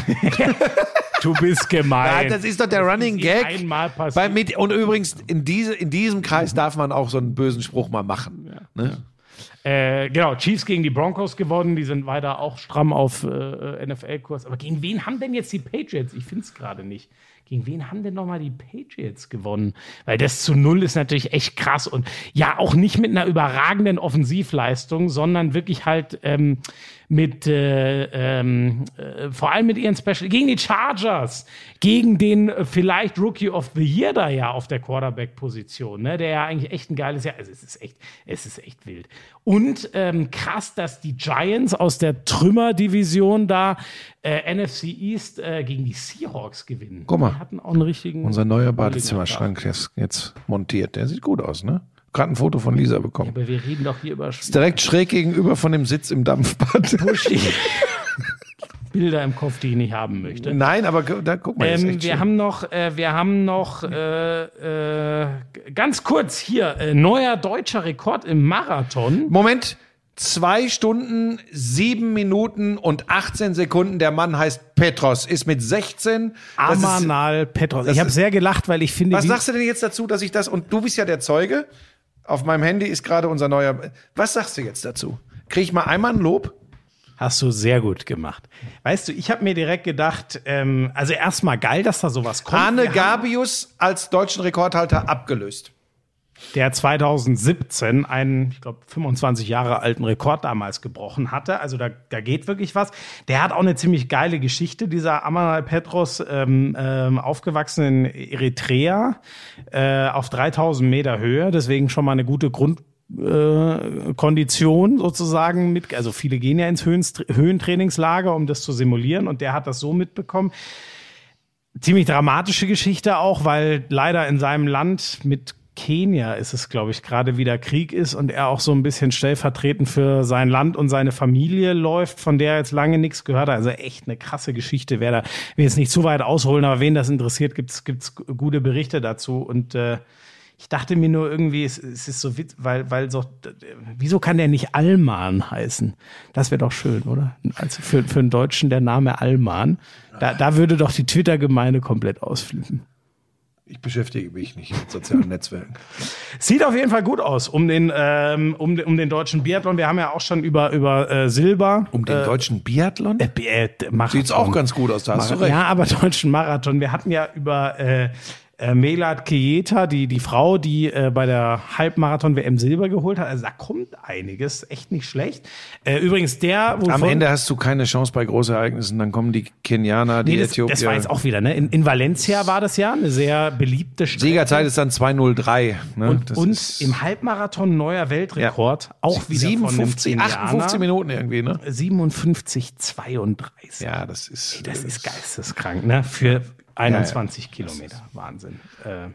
Du bist gemein. Ja, das ist doch der Running ist Gag. einmal passiert. Bei und übrigens, in, diese, in diesem Kreis darf man auch so einen bösen Spruch mal machen. Ne? Äh, genau, Chiefs gegen die Broncos gewonnen, die sind weiter auch stramm auf äh, NFL-Kurs. Aber gegen wen haben denn jetzt die Patriots? Ich finde es gerade nicht. Gegen wen haben denn nochmal die Patriots gewonnen? Weil das zu null ist natürlich echt krass und ja, auch nicht mit einer überragenden Offensivleistung, sondern wirklich halt ähm, mit äh, ähm, äh, vor allem mit ihren Special gegen die Chargers, gegen den vielleicht Rookie of the Year da ja auf der Quarterback-Position, ne, der ja eigentlich echt ein geiles Jahr. Also es ist echt, es ist echt wild. Und ähm, krass, dass die Giants aus der Trümmerdivision da äh, NFC East äh, gegen die Seahawks gewinnen. Guck mal. Die hatten auch einen richtigen. Unser neuer Badezimmerschrank ist jetzt montiert. Der sieht gut aus, ne? Gerade ein Foto von Lisa bekommen. Aber wir reden doch hier über Ist direkt schräg gegenüber von dem Sitz im Dampfbad. Bilder im Kopf, die ich nicht haben möchte. Nein, aber da guck mal, Ähm, wir schön. haben noch, äh, wir haben noch äh, äh, ganz kurz hier äh, neuer deutscher Rekord im Marathon. Moment. Zwei Stunden, sieben Minuten und 18 Sekunden. Der Mann heißt Petros, ist mit 16. Das ist, Amanal Petros. Ich habe sehr gelacht, weil ich finde, was sagst du denn jetzt dazu, dass ich das, und du bist ja der Zeuge, auf meinem Handy ist gerade unser neuer, was sagst du jetzt dazu? Krieg ich mal einmal ein Lob? Hast du sehr gut gemacht. Weißt du, ich habe mir direkt gedacht, ähm, also erstmal geil, dass da sowas kommt. Arne Wir Gabius als deutschen Rekordhalter abgelöst. der 2017 einen, ich glaube, 25 Jahre alten Rekord damals gebrochen hatte. Also da, da geht wirklich was. Der hat auch eine ziemlich geile Geschichte, dieser Amanal Petros, ähm, ähm, aufgewachsen in Eritrea äh, auf 3000 Meter Höhe. Deswegen schon mal eine gute Grund äh, Kondition sozusagen mit, also viele gehen ja ins Höhentrainingslager, um das zu simulieren und der hat das so mitbekommen. Ziemlich dramatische Geschichte auch, weil leider in seinem Land mit Kenia ist es, glaube ich, gerade wieder Krieg ist und er auch so ein bisschen stellvertretend für sein Land und seine Familie läuft, von der er jetzt lange nichts gehört hat. Also echt eine krasse Geschichte. Wer da, will jetzt nicht zu weit ausholen, aber wen das interessiert, gibt's gibt's gute Berichte dazu. Und äh, ich dachte mir nur irgendwie, es, es ist so witz, weil, weil so, wieso kann der nicht Alman heißen? Das wäre doch schön, oder? Also für, für einen Deutschen der Name Alman. Da, da würde doch die Twitter-Gemeinde komplett ausflippen. Ich beschäftige mich nicht mit sozialen Netzwerken. Sieht auf jeden Fall gut aus um den, ähm, um, um den deutschen Biathlon. Wir haben ja auch schon über, über äh, Silber. Um den deutschen Biathlon? Äh, äh, Marathon. Sieht's auch ganz gut aus, da hast du recht. Ja, aber deutschen Marathon. Wir hatten ja über, äh, äh, Melat Kejeta, die, die Frau, die äh, bei der Halbmarathon-WM Silber geholt hat. Also da kommt einiges, echt nicht schlecht. Äh, übrigens der, Am Ende hast du keine Chance bei Großereignissen, dann kommen die Kenianer, die nee, das, Äthiopier. das war jetzt auch wieder, ne? In, in Valencia war das ja eine sehr beliebte Strecke. Siegerzeit ist dann 203. Ne? Und, Das und im Halbmarathon neuer Weltrekord, auch wieder 57, von einem 58 Minuten irgendwie, ne? 57, 32. Ja, das ist. Das ist geisteskrank, ne? Für 21 Kilometer. Wahnsinn. Äh,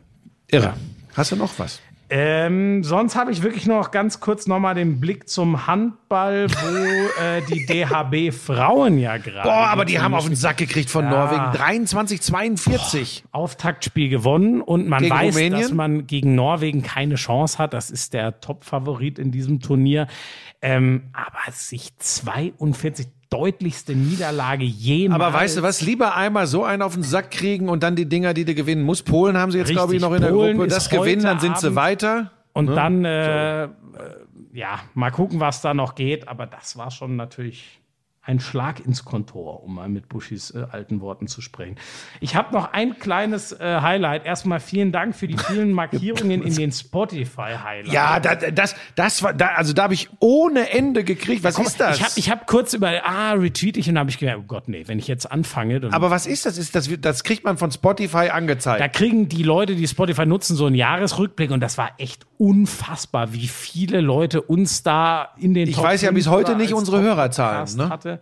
irre. Hast du noch was? ähm, sonst habe ich wirklich noch ganz kurz nochmal den Blick zum Handball, wo äh, die DHB Frauen ja gerade. Boah, aber die haben auf den Sack gekriegt von Ja. Norwegen. 23, 42. Auftaktspiel gewonnen und man Gegen weiß, Rumänien? dass man gegen Norwegen keine Chance hat. Das ist der Top-Favorit in diesem Turnier. Ähm, aber sich 42 deutlichste Niederlage jemals. Aber weißt du was? Lieber einmal so einen auf den Sack kriegen und dann die Dinger, die du gewinnen musst. Polen haben sie jetzt, glaube ich, noch in der Polen Gruppe. ist Das gewinnen, dann sind sie weiter. Und dann, äh, äh, ja, mal gucken, was da noch geht. Aber das war schon natürlich ein Schlag ins Kontor, um mal mit Buschis äh, alten Worten zu sprechen. Ich habe noch ein kleines äh, Highlight. Erstmal vielen Dank für die vielen Markierungen in den Spotify-Highlights. Ja, da, das, das war, da, also da habe ich ohne Ende gekriegt. Was ist das? Ich habe ich hab kurz über, ah, retweet ich und habe ich gedacht, oh Gott, nee, wenn ich jetzt anfange, aber was ist das? Ist das? Das kriegt man von Spotify angezeigt. da kriegen die Leute, die Spotify nutzen, so einen Jahresrückblick und das war echt unfassbar, wie viele Leute uns da in den Ich Top weiß ja 5 bis heute nicht unsere Top-Podcast Hörerzahlen, ne? Hatte.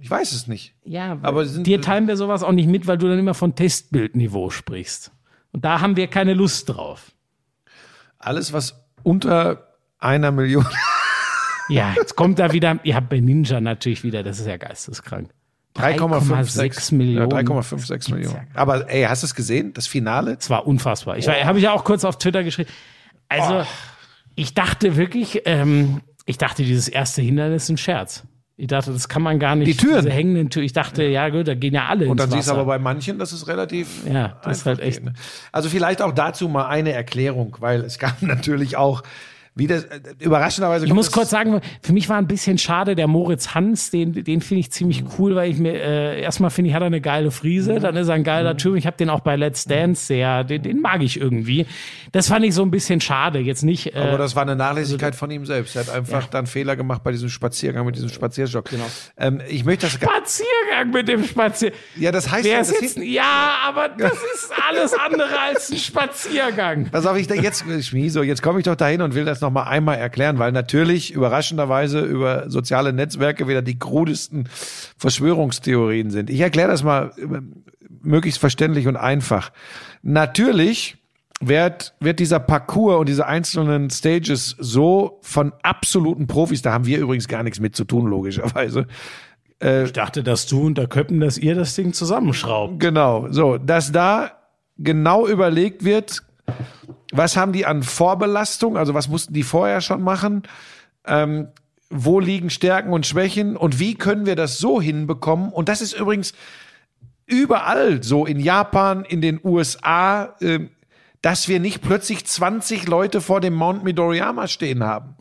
Ich weiß es nicht. Ja, Aber sind- dir teilen wir sowas auch nicht mit, weil du dann immer von Testbildniveau sprichst. Und da haben wir keine Lust drauf. Alles, was unter einer Million. Ja, jetzt kommt da wieder, ihr habt bei Ninja natürlich wieder, das ist ja geisteskrank. 3,56 Millionen. Ja, 3,56 Millionen. Aber ey, hast du es gesehen? Das Finale? Das war unfassbar. Ich habe ich ja auch kurz auf Twitter geschrieben. Also, ich dachte wirklich, ähm, ich dachte, dieses erste Hindernis ist ein Scherz. Ich dachte, das kann man gar nicht. Die Türen. Diese hängenden Türen. Ich dachte, ja gut, da gehen ja alle Und dann siehst du aber bei manchen, dass es relativ. Ja, das ist halt echt- geht, ne? Also vielleicht auch dazu mal eine Erklärung, weil es gab natürlich auch wieder äh, überraschenderweise. Ich muss kurz sagen, für mich war ein bisschen schade, der Moritz Hans, den, den finde ich ziemlich cool, weil ich mir, äh, erstmal finde ich, hat er eine geile Frise, dann ist er ein geiler Typ. Ich habe den auch bei Let's Dance sehr, den, den mag ich irgendwie. Das fand ich so ein bisschen schade. Jetzt nicht. Äh, Aber das war eine Nachlässigkeit von ihm selbst. Er hat einfach dann Fehler gemacht bei diesem Spaziergang mit diesem Spazierstock. Genau. Ähm, ich möchte das. Spaziergang mit dem Spazier. Ja, das heißt Wer ja, das jetzt, ja, aber das ist alles andere als ein Spaziergang. Pass auf, ich denke jetzt, Schmieso, jetzt komme ich doch dahin und will das noch mal einmal erklären, weil natürlich überraschenderweise über soziale Netzwerke wieder die krudesten Verschwörungstheorien sind. Ich erkläre das mal äh, möglichst verständlich und einfach. Natürlich wird, wird dieser Parcours und diese einzelnen Stages so von absoluten Profis, da haben wir übrigens gar nichts mit zu tun, logischerweise, Ich dachte, dass du und der Köppen, dass ihr das Ding zusammenschraubt. Genau, so, dass da genau überlegt wird, was haben die an Vorbelastung, also was mussten die vorher schon machen, ähm, wo liegen Stärken und Schwächen und wie können wir das so hinbekommen? Und das ist übrigens überall so, in Japan, in den USA, ähm, dass wir nicht plötzlich 20 Leute vor dem Mount Midoriyama stehen haben.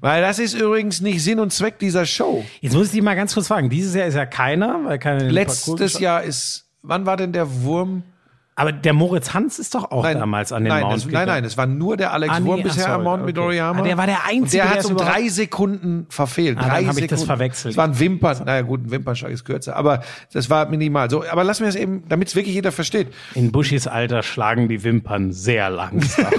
Weil das ist übrigens nicht Sinn und Zweck dieser Show. Jetzt muss ich dich mal ganz kurz fragen. Dieses Jahr ist ja keiner, weil Parcours Letztes Jahr ist, wann war denn der Wurm? Aber der Moritz Hans ist doch auch damals an den nein, Mount es, nein, nein, es war nur der Alex Ah, nee, Wurm bisher sorry, am Mount okay. Midoriyama. Ah, der war der Einzige, Und der hat es um drei Sekunden verfehlt. Ah, dann drei hab ich das Sekunden. verwechselt. Es waren Wimpern, naja gut, ein Wimpernschlag ist kürzer, aber das war minimal. So, aber lass mir das eben, damit es wirklich jeder versteht. In Buschis Alter schlagen die Wimpern sehr langsam.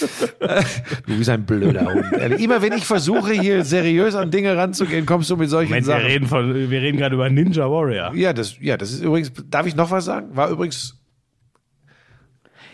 Du bist ein blöder Hund. Ehrlich. Immer wenn ich versuche, hier seriös an Dinge ranzugehen, kommst du mit solchen Moment, wir Sachen. reden, von, wir reden gerade über Ninja Warrior. Ja, das, ja, das ist übrigens, darf ich noch was sagen? War übrigens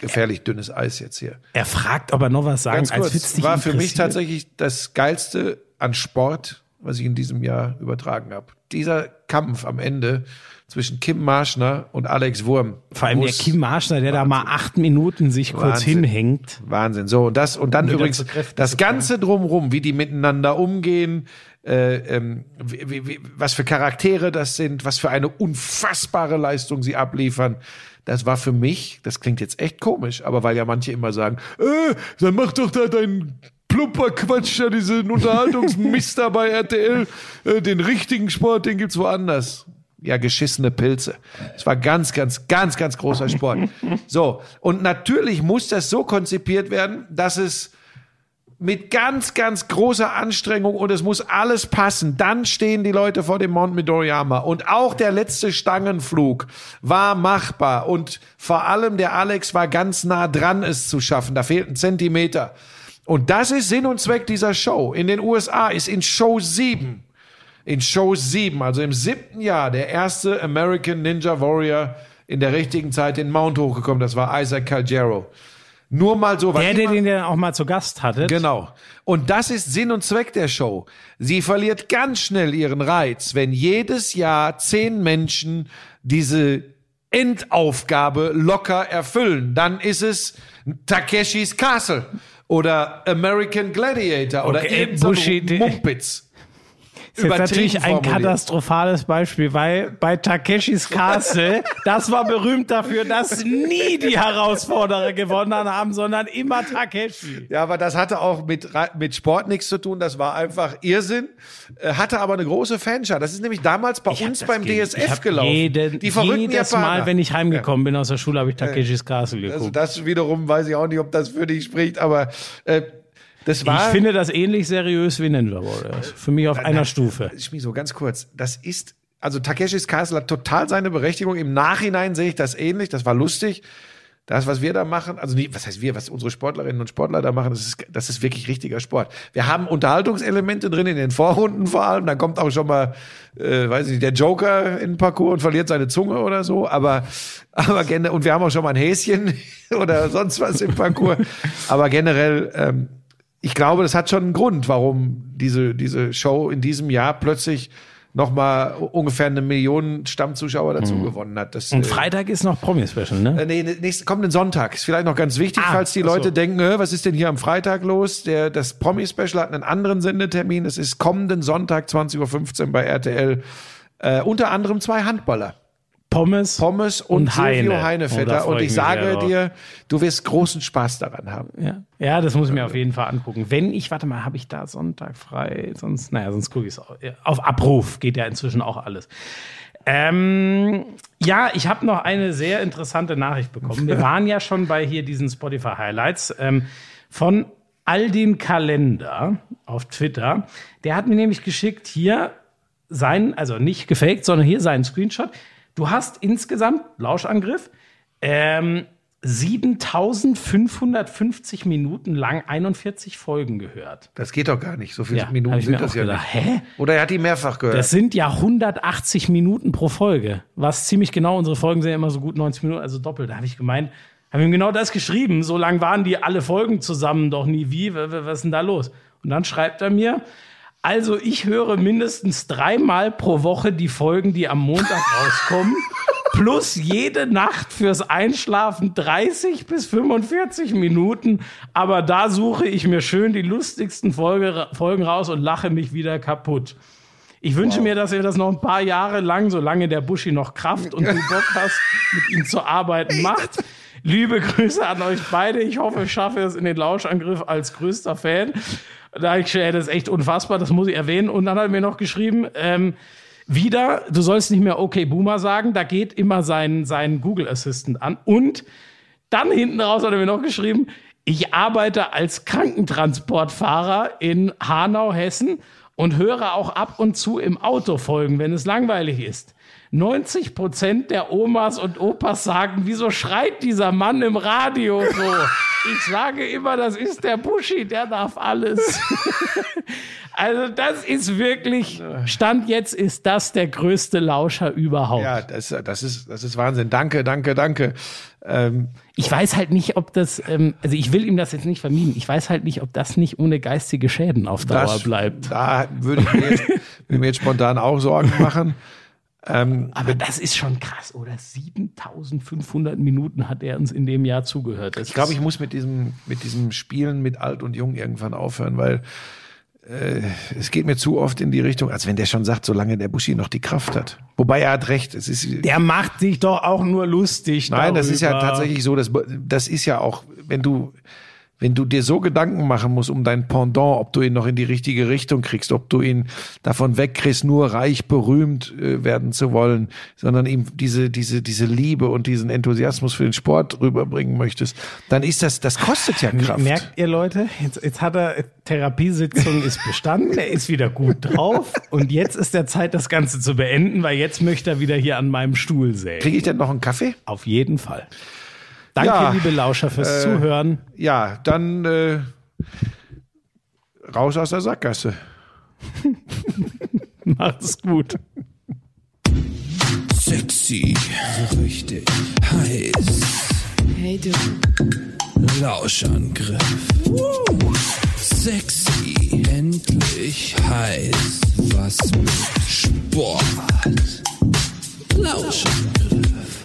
gefährlich dünnes Eis jetzt hier. Er fragt, ob er noch was sagen Ganz als kurz, dich war für mich tatsächlich das Geilste an Sport, was ich in diesem Jahr übertragen habe. Dieser Kampf am Ende zwischen Kim Marschner und Alex Wurm. Vor allem der Kim Marschner, der da mal acht Minuten sich kurz Wahnsinn. hinhängt. Wahnsinn. So, und das, und dann wieder übrigens das. Ganze drumrum, wie die miteinander umgehen, äh, ähm, wie, wie, wie, was für Charaktere das sind, was für eine unfassbare Leistung sie abliefern. Das war für mich, das klingt jetzt echt komisch, aber weil ja manche immer sagen, äh, dann mach doch da deinen plumper Quatsch, da diesen Unterhaltungsmist da bei RTL, äh, den richtigen Sport, den gibt's woanders. Ja geschissene Pilze. Es war ganz, ganz, ganz, ganz großer Sport. So, und natürlich muss das so konzipiert werden, dass es mit ganz, ganz großer Anstrengung und es muss alles passen. Dann stehen die Leute vor dem Mount Midoriyama und auch der letzte Stangenflug war machbar und vor allem der Alex war ganz nah dran, es zu schaffen. Da fehlt ein Zentimeter. Und das ist Sinn und Zweck dieser Show. In den USA ist in Show 7, in Show 7, also im siebten Jahr, der erste American Ninja Warrior in der richtigen Zeit den Mount hochgekommen. Das war Isaac Calgero. Nur mal so, Der, der den ja auch mal zu Gast hatte. Genau. Und das ist Sinn und Zweck der Show. Sie verliert ganz schnell ihren Reiz, wenn jedes Jahr zehn Menschen diese Endaufgabe locker erfüllen. Dann ist es Takeshis Castle oder American Gladiator oder Okay, eben so Bushi- Mumpitz. Das ist jetzt natürlich ein formuliert. katastrophales Beispiel, weil bei Takeshis Castle, das war berühmt dafür, dass nie die Herausforderer gewonnen haben, sondern immer Takeshi. Ja, aber das hatte auch mit, mit Sport nichts zu tun. Das war einfach Irrsinn. Äh, Hatte aber eine große Fanschar. Das ist nämlich damals bei uns beim Ich DSF gelaufen. Jeden, die verrückten jedes Japaner. Mal, wenn ich heimgekommen bin aus der Schule, habe ich Takeshis Castle Also geguckt. das wiederum weiß ich auch nicht, ob das für dich spricht, aber äh, das ich war. finde das ähnlich seriös wie Ninja Warriors. Für mich auf einer Stufe. Schmi, so ganz kurz. Das ist, also Takeshis Castle hat total seine Berechtigung. Im Nachhinein sehe ich das ähnlich. Das war lustig. Das, was wir da machen, also nicht, was heißt wir, was unsere Sportlerinnen und Sportler da machen, das ist, das ist wirklich richtiger Sport. Wir haben Unterhaltungselemente drin in den Vorrunden vor allem. Dann kommt auch schon mal, äh, weiß ich nicht, der Joker in den Parcours und verliert seine Zunge oder so. Aber, aber generell, und wir haben auch schon mal ein Häschen oder sonst was im Parcours. Aber generell, ähm, ich glaube, das hat schon einen Grund, warum diese, diese Show in diesem Jahr plötzlich nochmal ungefähr eine Million Stammzuschauer dazu gewonnen hat. Das, Und äh, Freitag ist noch Promi-Special, ne? äh, nee, nächsten kommenden Sonntag. Ist vielleicht noch ganz wichtig, Ah, falls die so. Leute denken, äh, was ist denn hier am Freitag los? Der, das Promi-Special hat einen anderen Sendetermin. Es ist kommenden Sonntag, 20.15 Uhr bei RTL. Äh, unter anderem zwei Handballer. Pommes, Pommes und, Und Silvio Heine. Oh, Heinevetter. freu und ich sage dir, du wirst großen Spaß daran haben. Ja. ja, das muss ich mir auf jeden Fall angucken. Wenn ich, warte mal, habe ich da Sonntag frei? Sonst, naja, sonst gucke ich es auf Abruf. Geht ja inzwischen auch alles. Ähm, ja, ich habe noch eine sehr interessante Nachricht bekommen. Wir waren ja schon bei hier diesen Spotify Highlights ähm, von Aldin Kalender auf Twitter. Der hat mir nämlich geschickt hier sein, also nicht gefaked, sondern hier seinen Screenshot. Du hast insgesamt Lauschangriff ähm, 7550 Minuten lang 41 Folgen gehört. Das geht doch gar nicht. So viele Ja, Minuten sind das ja gedacht. nicht. Hä? Oder er hat die mehrfach gehört. Das sind ja 180 Minuten pro Folge, was ziemlich genau, unsere Folgen sind ja immer so gut 90 Minuten, also doppelt. Da habe ich gemeint, habe ihm genau das geschrieben. So lang waren die alle Folgen zusammen doch nie. Wie? Was ist denn da los? Und dann schreibt er mir, also ich höre mindestens dreimal pro Woche die Folgen, die am Montag rauskommen. Plus jede Nacht fürs Einschlafen 30 bis 45 Minuten. Aber da suche ich mir schön die lustigsten Folge, Folgen raus und lache mich wieder kaputt. Ich wünsche mir, dass ihr das noch ein paar Jahre lang, solange der Buschi noch Kraft und du Bock hast, mit ihm zu arbeiten, macht. Liebe Grüße an euch beide. Ich hoffe, ich schaffe es in den Lauschangriff als größter Fan. Da ich, äh, das ist echt unfassbar, das muss ich erwähnen. Und dann hat er mir noch geschrieben, ähm, wieder, du sollst nicht mehr okay Boomer sagen, da geht immer sein, sein Google Assistant an. Und dann hinten raus hat er mir noch geschrieben, ich arbeite als Krankentransportfahrer in Hanau, Hessen und höre auch ab und zu im Auto Folgen, wenn es langweilig ist. 90 Prozent der Omas und Opas sagen, wieso schreit dieser Mann im Radio so? Ich sage immer, das ist der Buschi, der darf alles. Also das ist wirklich, Stand jetzt ist das der größte Lauscher überhaupt. ja, das, das, ist, das ist Wahnsinn. Danke, danke, danke. Ähm, Ich weiß halt nicht, ob das, ähm, also ich will ihm das jetzt nicht vermieden, ich weiß halt nicht, ob das nicht ohne geistige Schäden auf Dauer das bleibt. Da würde ich mir jetzt, mir jetzt spontan auch Sorgen machen. Aber das ist schon krass, oder? 7500 Minuten hat er uns in dem Jahr zugehört. Das Ich glaube, ich muss mit diesem, mit diesem Spielen mit alt und jung irgendwann aufhören, weil äh, es geht mir zu oft in die Richtung, als wenn der schon sagt, solange der Buschi noch die Kraft hat. Wobei er hat recht. Es ist, der macht sich doch auch nur lustig. nein, das ist ja darüber. tatsächlich so, dass, das ist ja auch, wenn du, wenn du dir so Gedanken machen musst um dein Pendant, ob du ihn noch in die richtige Richtung kriegst, ob du ihn davon wegkriegst, nur reich berühmt äh, werden zu wollen, sondern ihm diese, diese, diese Liebe und diesen Enthusiasmus für den Sport rüberbringen möchtest, dann ist das, das kostet ja Kraft. Merkt ihr Leute, jetzt, jetzt hat er, Therapiesitzung ist bestanden, er ist wieder gut drauf und jetzt ist der Zeit, das Ganze zu beenden, weil jetzt möchte er wieder hier an meinem Stuhl sägen. Kriege ich denn noch einen Kaffee? Auf jeden Fall. Danke, Ja, liebe Lauscher, fürs äh, Zuhören. Ja, dann äh, raus aus der Sackgasse. Macht's gut. Sexy, so richtig heiß. Hey du, Lauschangriff. Sexy, endlich heiß. Was mit Sport. Lauschangriff.